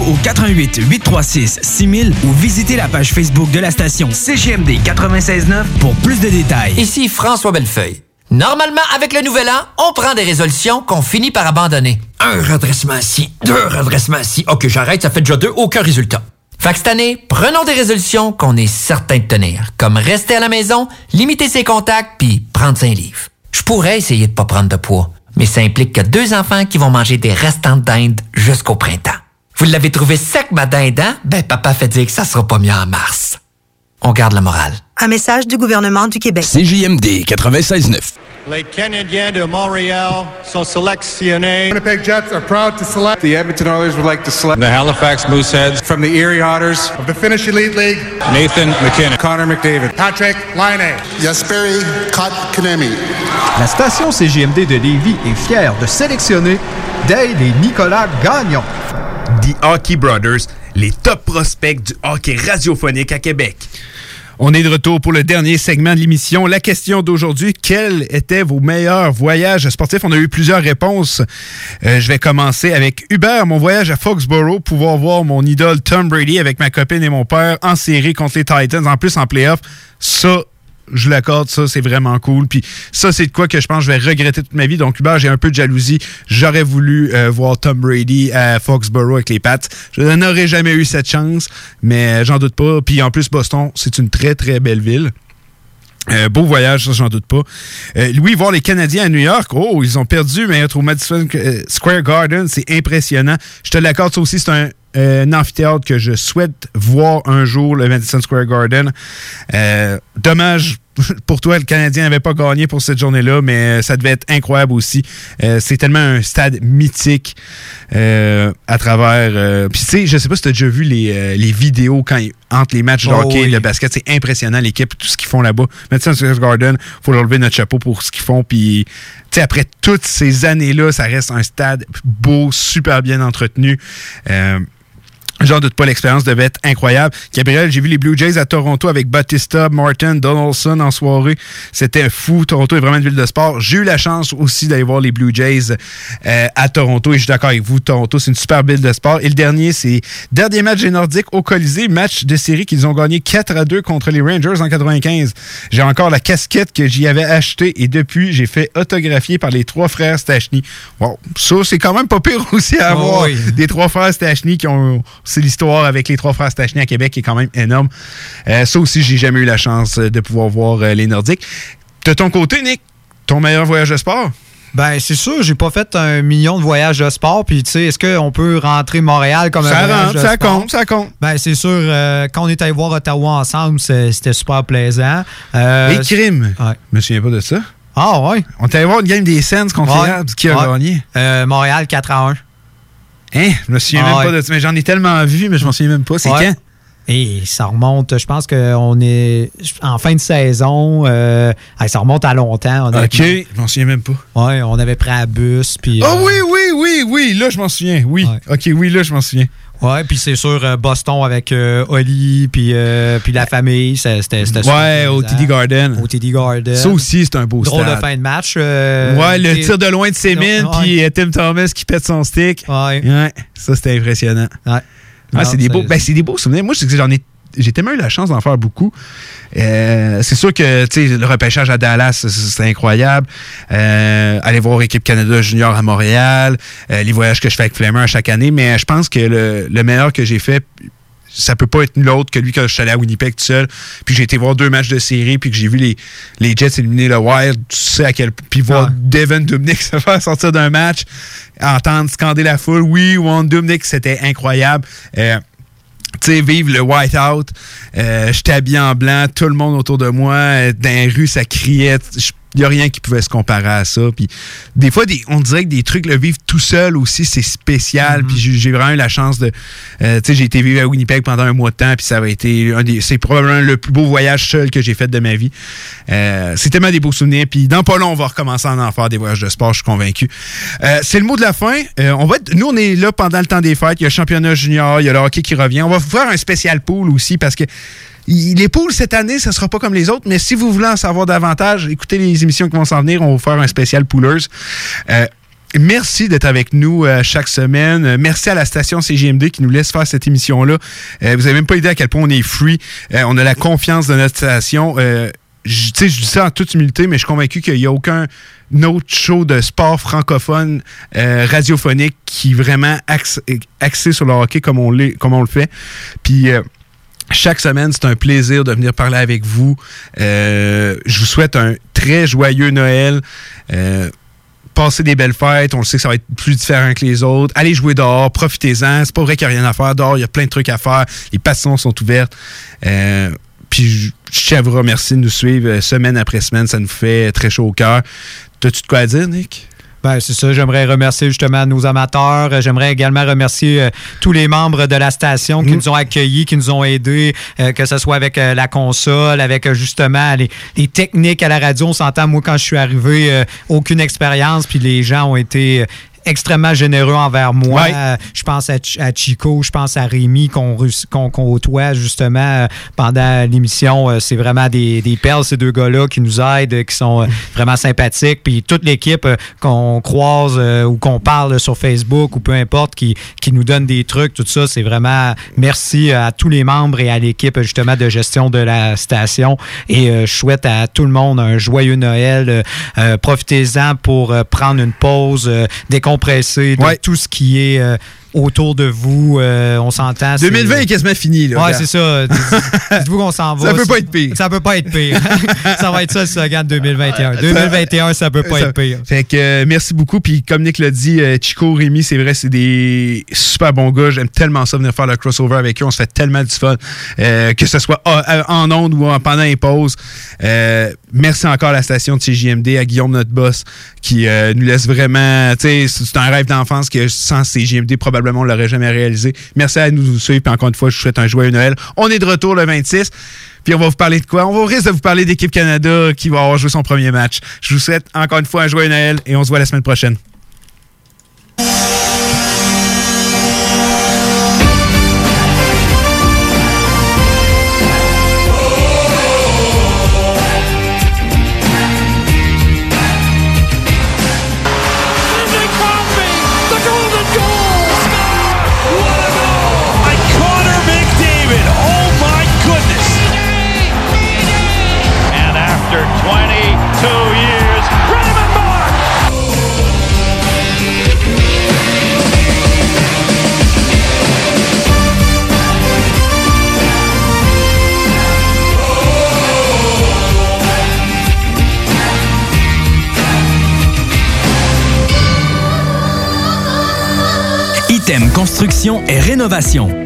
au 88 836 6000 ou visitez la page Facebook de la station CGMD 969 pour plus de détails. Ici François Bellefeuille. Normalement, avec le nouvel an, on prend des résolutions qu'on finit par abandonner. Un redressement ici, deux redressements ici. Ok, j'arrête, ça fait déjà deux, aucun résultat. Fait que cette année, prenons des résolutions qu'on est certain de tenir, comme rester à la maison, limiter ses contacts, puis prendre un livre. Je pourrais essayer de pas prendre de poids, mais ça implique que deux enfants qui vont manger des restants de dinde jusqu'au printemps. Vous l'avez trouvé sec, ma dindon? Ben, papa fait dire que ça sera pas mieux en mars. On garde la morale. Un message du gouvernement du Québec. CJMD 96.9. Les Canadiens de Montréal sont sélectionnés. Winnipeg Jets are proud to select. The Edmonton Oilers would like to select. The Halifax Mooseheads. From the Erie Otters. Of the Finnish Elite League. Nathan McKinnon. Connor McDavid. Patrick Laine. Yasperi Kotkaniemi. La station CJMD de Lévis est fière de sélectionner Dale et Nicolas Gagnon. The Hockey Brothers, les top prospects du hockey radiophonique à Québec. On est de retour pour le dernier segment de l'émission. La question d'aujourd'hui, quels étaient vos meilleurs voyages sportifs? On a eu plusieurs réponses. Euh, je vais commencer avec Hubert, mon voyage à Foxborough, pouvoir voir mon idole Tom Brady avec ma copine et mon père en série contre les Titans, en plus en playoff. Ça, je l'accorde, ça, c'est vraiment cool. Puis ça, c'est de quoi que je pense que je vais regretter toute ma vie. Donc, Hubert, j'ai un peu de jalousie. J'aurais voulu euh, voir Tom Brady à Foxborough avec les Pats. Je n'aurais jamais eu cette chance, mais j'en doute pas. Puis en plus, Boston, c'est une très, très belle ville. Euh, beau voyage, ça, j'en doute pas. Euh, Louis, voir les Canadiens à New York, oh, ils ont perdu, mais être au Madison Square Garden, c'est impressionnant. Je te l'accorde, ça aussi, c'est un, un amphithéâtre que je souhaite voir un jour, le Madison Square Garden. Euh, dommage pour toi, le Canadien n'avait pas gagné pour cette journée-là, mais ça devait être incroyable aussi. Euh, c'est tellement un stade mythique euh, à travers. euh, Puis tu sais, je sais pas si tu as déjà vu les, les vidéos quand ils- entre les matchs de Oh hockey et oui. le basket. C'est impressionnant l'équipe, tout ce qu'ils font là-bas. Madison Square Garden, faut leur lever notre chapeau pour ce qu'ils font. Puis tu sais, après toutes ces années-là, ça reste un stade beau, super bien entretenu. J'en doute pas, l'expérience devait être incroyable. Gabriel, j'ai vu les Blue Jays à Toronto avec Batista, Martin, Donaldson en soirée. C'était fou. Toronto est vraiment une ville de sport. J'ai eu la chance aussi d'aller voir les Blue Jays euh, à Toronto et je suis d'accord avec vous. Toronto, c'est une super ville de sport. Et le dernier, c'est dernier match des Nordiques au Colisée, match de série qu'ils ont gagné 4 à 2 contre les Rangers en 95. J'ai encore la casquette que j'y avais achetée et depuis, j'ai fait autographier par les trois frères Stachny. Wow. Ça, c'est quand même pas pire aussi à Oh avoir oui. des trois frères Stachny qui ont. C'est l'histoire avec les trois frères Stachny à Québec qui est quand même énorme. Euh, ça aussi, j'ai jamais eu la chance de pouvoir voir euh, les Nordiques. De ton côté, Nick, ton meilleur voyage de sport? Ben, c'est sûr, j'ai pas fait un million de voyages de sport. Puis, tu sais, est-ce qu'on peut rentrer Montréal comme Ça un voyage rentre, de ça sport? compte, ça compte. Ben, c'est sûr, euh, quand on est allé voir Ottawa ensemble, c'était super plaisant. Euh, Et crime. Je me souviens pas de ça. Ah, ouais. On est allé voir une game des Sens contre les Habs. Qui a Ouais. gagné? Montréal 4 à 1. Hein? Je me souviens Ah, même pas de ça. Mais j'en ai tellement vu, mais je m'en souviens même pas. C'est Ouais. quand? Et ça remonte, je pense qu'on est en fin de saison. euh, ça remonte à longtemps. Ok, je m'en souviens même pas. Ouais, on avait pris un bus. Puis, euh, oui, oui, oui, oui, là je m'en souviens. Oui. Ok, oui, là je m'en souviens. Ouais, puis c'est sûr, euh, Boston avec euh, Oli, puis, euh, puis la famille, c'était Ouais, au. TD Garden. Au TD Garden. Ça aussi, c'est un beau Drôle stade. de fin de match. euh, ouais, le tir de loin de Ouais. puis Tim Thomas qui pète son stick. Ouais. ça, c'était impressionnant. Ouais. C'est des beaux, ben, des beaux souvenirs. Moi, j'en ai, j'ai tellement eu la chance d'en faire beaucoup. Euh, c'est sûr que le repêchage à Dallas, c'est- incroyable. Euh, aller voir Équipe Canada Junior à Montréal, euh, les voyages que je fais avec Flemmer à chaque année. Mais je pense que le, le meilleur que j'ai fait, ça peut pas être l'autre que lui quand je suis allé à Winnipeg tout seul. Puis j'ai été voir deux matchs de série, puis que j'ai vu les, les Jets éliminer le Wild. Tu sais à quel Puis voir Devin Dubnik se faire sortir d'un match, entendre scander la foule. Oui, One Dubnik, c'était incroyable. Euh, sais, vivre le white-out. Euh, J'étais habillé en blanc, tout le monde autour de moi. euh, Dans les rues, ça criait. Il n'y a rien qui pouvait se comparer à ça. Puis des fois, des, on dirait que des trucs, le vivre tout seul aussi, c'est spécial. Puis j'ai vraiment eu la chance de. euh, tu sais, j'ai été vivre à Winnipeg pendant un mois de temps, puis ça a été un des. C'est probablement le plus beau voyage seul que j'ai fait de ma vie. Euh, c'est tellement des beaux souvenirs. Puis dans pas long, on va recommencer à en faire des voyages de sport, je suis convaincu. Euh, c'est le mot de la fin. On va être- nous, on est là pendant le temps des fêtes. Il y a le championnat junior, il y a le hockey qui revient. On va faire un spécial pool aussi parce que les poules cette année, ça sera pas comme les autres, mais si vous voulez en savoir davantage, écoutez les émissions qui vont s'en venir. On va faire un spécial poolers. Euh, Merci d'être avec nous euh, chaque semaine. Merci à la station CGMD qui nous laisse faire cette émission-là. Euh, vous avez même pas idée à quel point on est free. Euh, on a la confiance de notre station. Je- je dis ça en toute humilité, mais je suis convaincu qu'il n'y a aucun autre show de sport francophone radiophonique qui est vraiment axe- axé sur le hockey comme on, le fait. Puis chaque semaine, c'est un plaisir de venir parler avec vous. Euh, je vous souhaite un très joyeux Noël. Euh, passez des belles fêtes. On le sait que ça va être plus différent que les autres. Allez jouer dehors, profitez-en. C'est pas vrai qu'il n'y a rien à faire dehors. Il y a plein de trucs à faire. Les passions sont ouvertes. Euh, puis je tiens à vous remercier de nous suivre semaine après semaine. Ça nous fait très chaud au cœur. T'as-tu de quoi à dire, Nick? Ben, c'est ça. J'aimerais remercier justement nos amateurs. J'aimerais également remercier euh, tous les membres de la station qui nous ont accueillis, qui nous ont aidés, euh, que ce soit avec euh, la console, avec justement les, les techniques à la radio. On s'entend, moi, quand je suis arrivé, aucune expérience, puis les gens ont été extrêmement généreux envers moi. Euh, je pense à, Ch- à Chico, je pense à Rémi qu'on qu'on côtoie justement euh, pendant l'émission. Euh, c'est vraiment des, des perles, ces deux gars-là qui nous aident, qui sont vraiment sympathiques. Puis toute l'équipe qu'on croise ou qu'on parle sur Facebook ou peu importe, qui, qui nous donne des trucs, tout ça, c'est vraiment merci à tous les membres et à l'équipe justement de gestion de la station. Et euh, je souhaite à tout le monde un joyeux Noël. Euh, Profitez-en pour prendre une pause, décompresser de tout ce qui est euh, autour de vous. Euh, on s'entend. c'est- 2020 est quasiment fini. Là, Ouais, c'est ça. Dites- Dites-vous qu'on s'en va. Ça peut pas être pire. Ça peut pas être pire. ça va être ça le slogan de 2021. 2021, ça peut pas Ça- être pire. Fait que euh, merci beaucoup. Puis comme Nick l'a dit, euh, Chico, Rémi, c'est vrai, c'est des super bons gars. J'aime tellement ça venir faire le crossover avec eux. On se fait tellement du fun. Euh, que ce soit en ondes ou en- pendant les pauses. Merci encore à la station de CJMD, à Guillaume, notre boss, qui nous laisse vraiment. Tu sais, c'est un rêve d'enfance que sans CJMD, probablement, on l'aurait jamais réalisé. Merci à nous suivre. Puis encore une fois, je vous souhaite un joyeux Noël. On est de retour le 26. Puis on va vous parler de quoi? On va risque de vous parler d'équipe Canada qui va avoir joué son premier match. Je vous souhaite encore une fois un joyeux Noël et on se voit la semaine prochaine. Construction et Rénovation.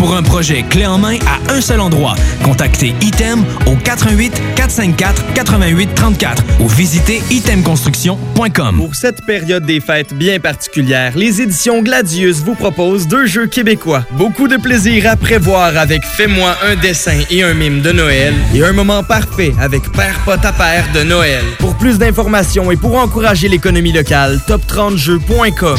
Pour un projet clé en main à un seul endroit, contactez Item au 88 454 88 34 ou visitez itemconstruction.com. Pour cette période des fêtes bien particulière, les éditions Gladius vous proposent deux jeux québécois. Beaucoup de plaisir à prévoir avec Fais-moi un dessin et un mime de Noël et un moment parfait avec Père Pot à Père de Noël. Pour plus d'informations et pour encourager l'économie locale, top30jeux.com.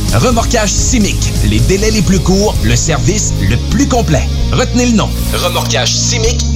Remorquage Simic. Les délais les plus courts, le service le plus complet. Retenez le nom. Remorquage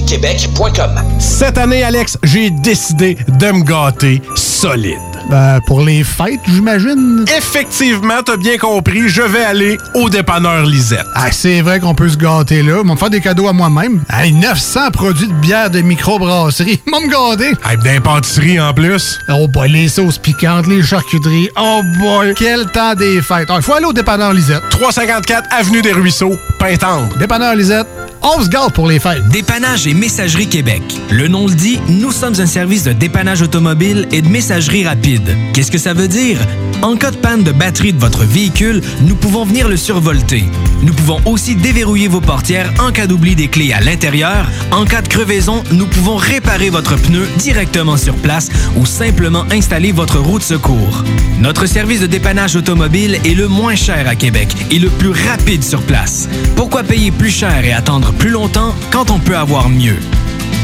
Québec.com. Cette année, Alex, j'ai décidé de me gâter solide. Ben, pour les fêtes, j'imagine. Effectivement, t'as bien compris, je vais aller au dépanneur Lisette. Ah, c'est vrai qu'on peut se gâter là. Ils me faire des cadeaux à moi-même. Hey, 900 produits de bière de microbrasserie. Ils vont me gâter. Hey, d'impantisserie en plus. Oh boy, les sauces piquantes, les charcuteries. Oh boy, quel temps des fêtes. Il faut aller au dépanneur Lisette. 354 Avenue des Ruisseaux, Pintendre. Dépanneur Lisette, on se gâte pour les fêtes. Dépannage et Messagerie Québec. Le nom le dit, nous sommes un service de dépannage automobile et de messagerie rapide. Qu'est-ce que ça veut dire? En cas de panne de batterie de votre véhicule, nous pouvons venir le survolter. Nous pouvons aussi déverrouiller vos portières en cas d'oubli des clés à l'intérieur. En cas de crevaison, nous pouvons réparer votre pneu directement sur place ou simplement installer votre roue de secours. Notre service de dépannage automobile est le moins cher à Québec et le plus rapide sur place. Pourquoi payer plus cher et attendre plus longtemps quand on peut avoir mieux?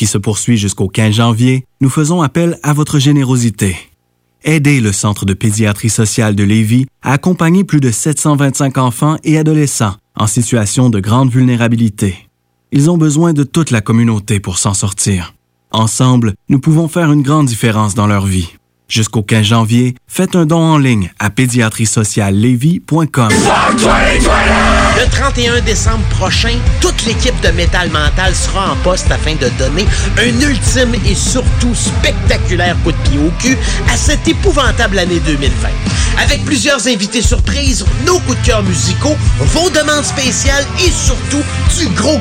qui se poursuit jusqu'au 15 janvier, nous faisons appel à votre générosité. Aidez le Centre de pédiatrie sociale de Lévis à accompagner plus de 725 enfants et adolescents en situation de grande vulnérabilité. Ils ont besoin de toute la communauté pour s'en sortir. Ensemble, nous pouvons faire une grande différence dans leur vie. Jusqu'au 15 janvier, faites un don en ligne à pédiatriesociallevy.com. Le 31 décembre prochain, toute l'équipe de Métal Mental sera en poste afin de donner un ultime et surtout spectaculaire coup de pied au cul à cette épouvantable année 2020. Avec plusieurs invités surprises, nos coups de cœur musicaux, vos demandes spéciales et surtout du gros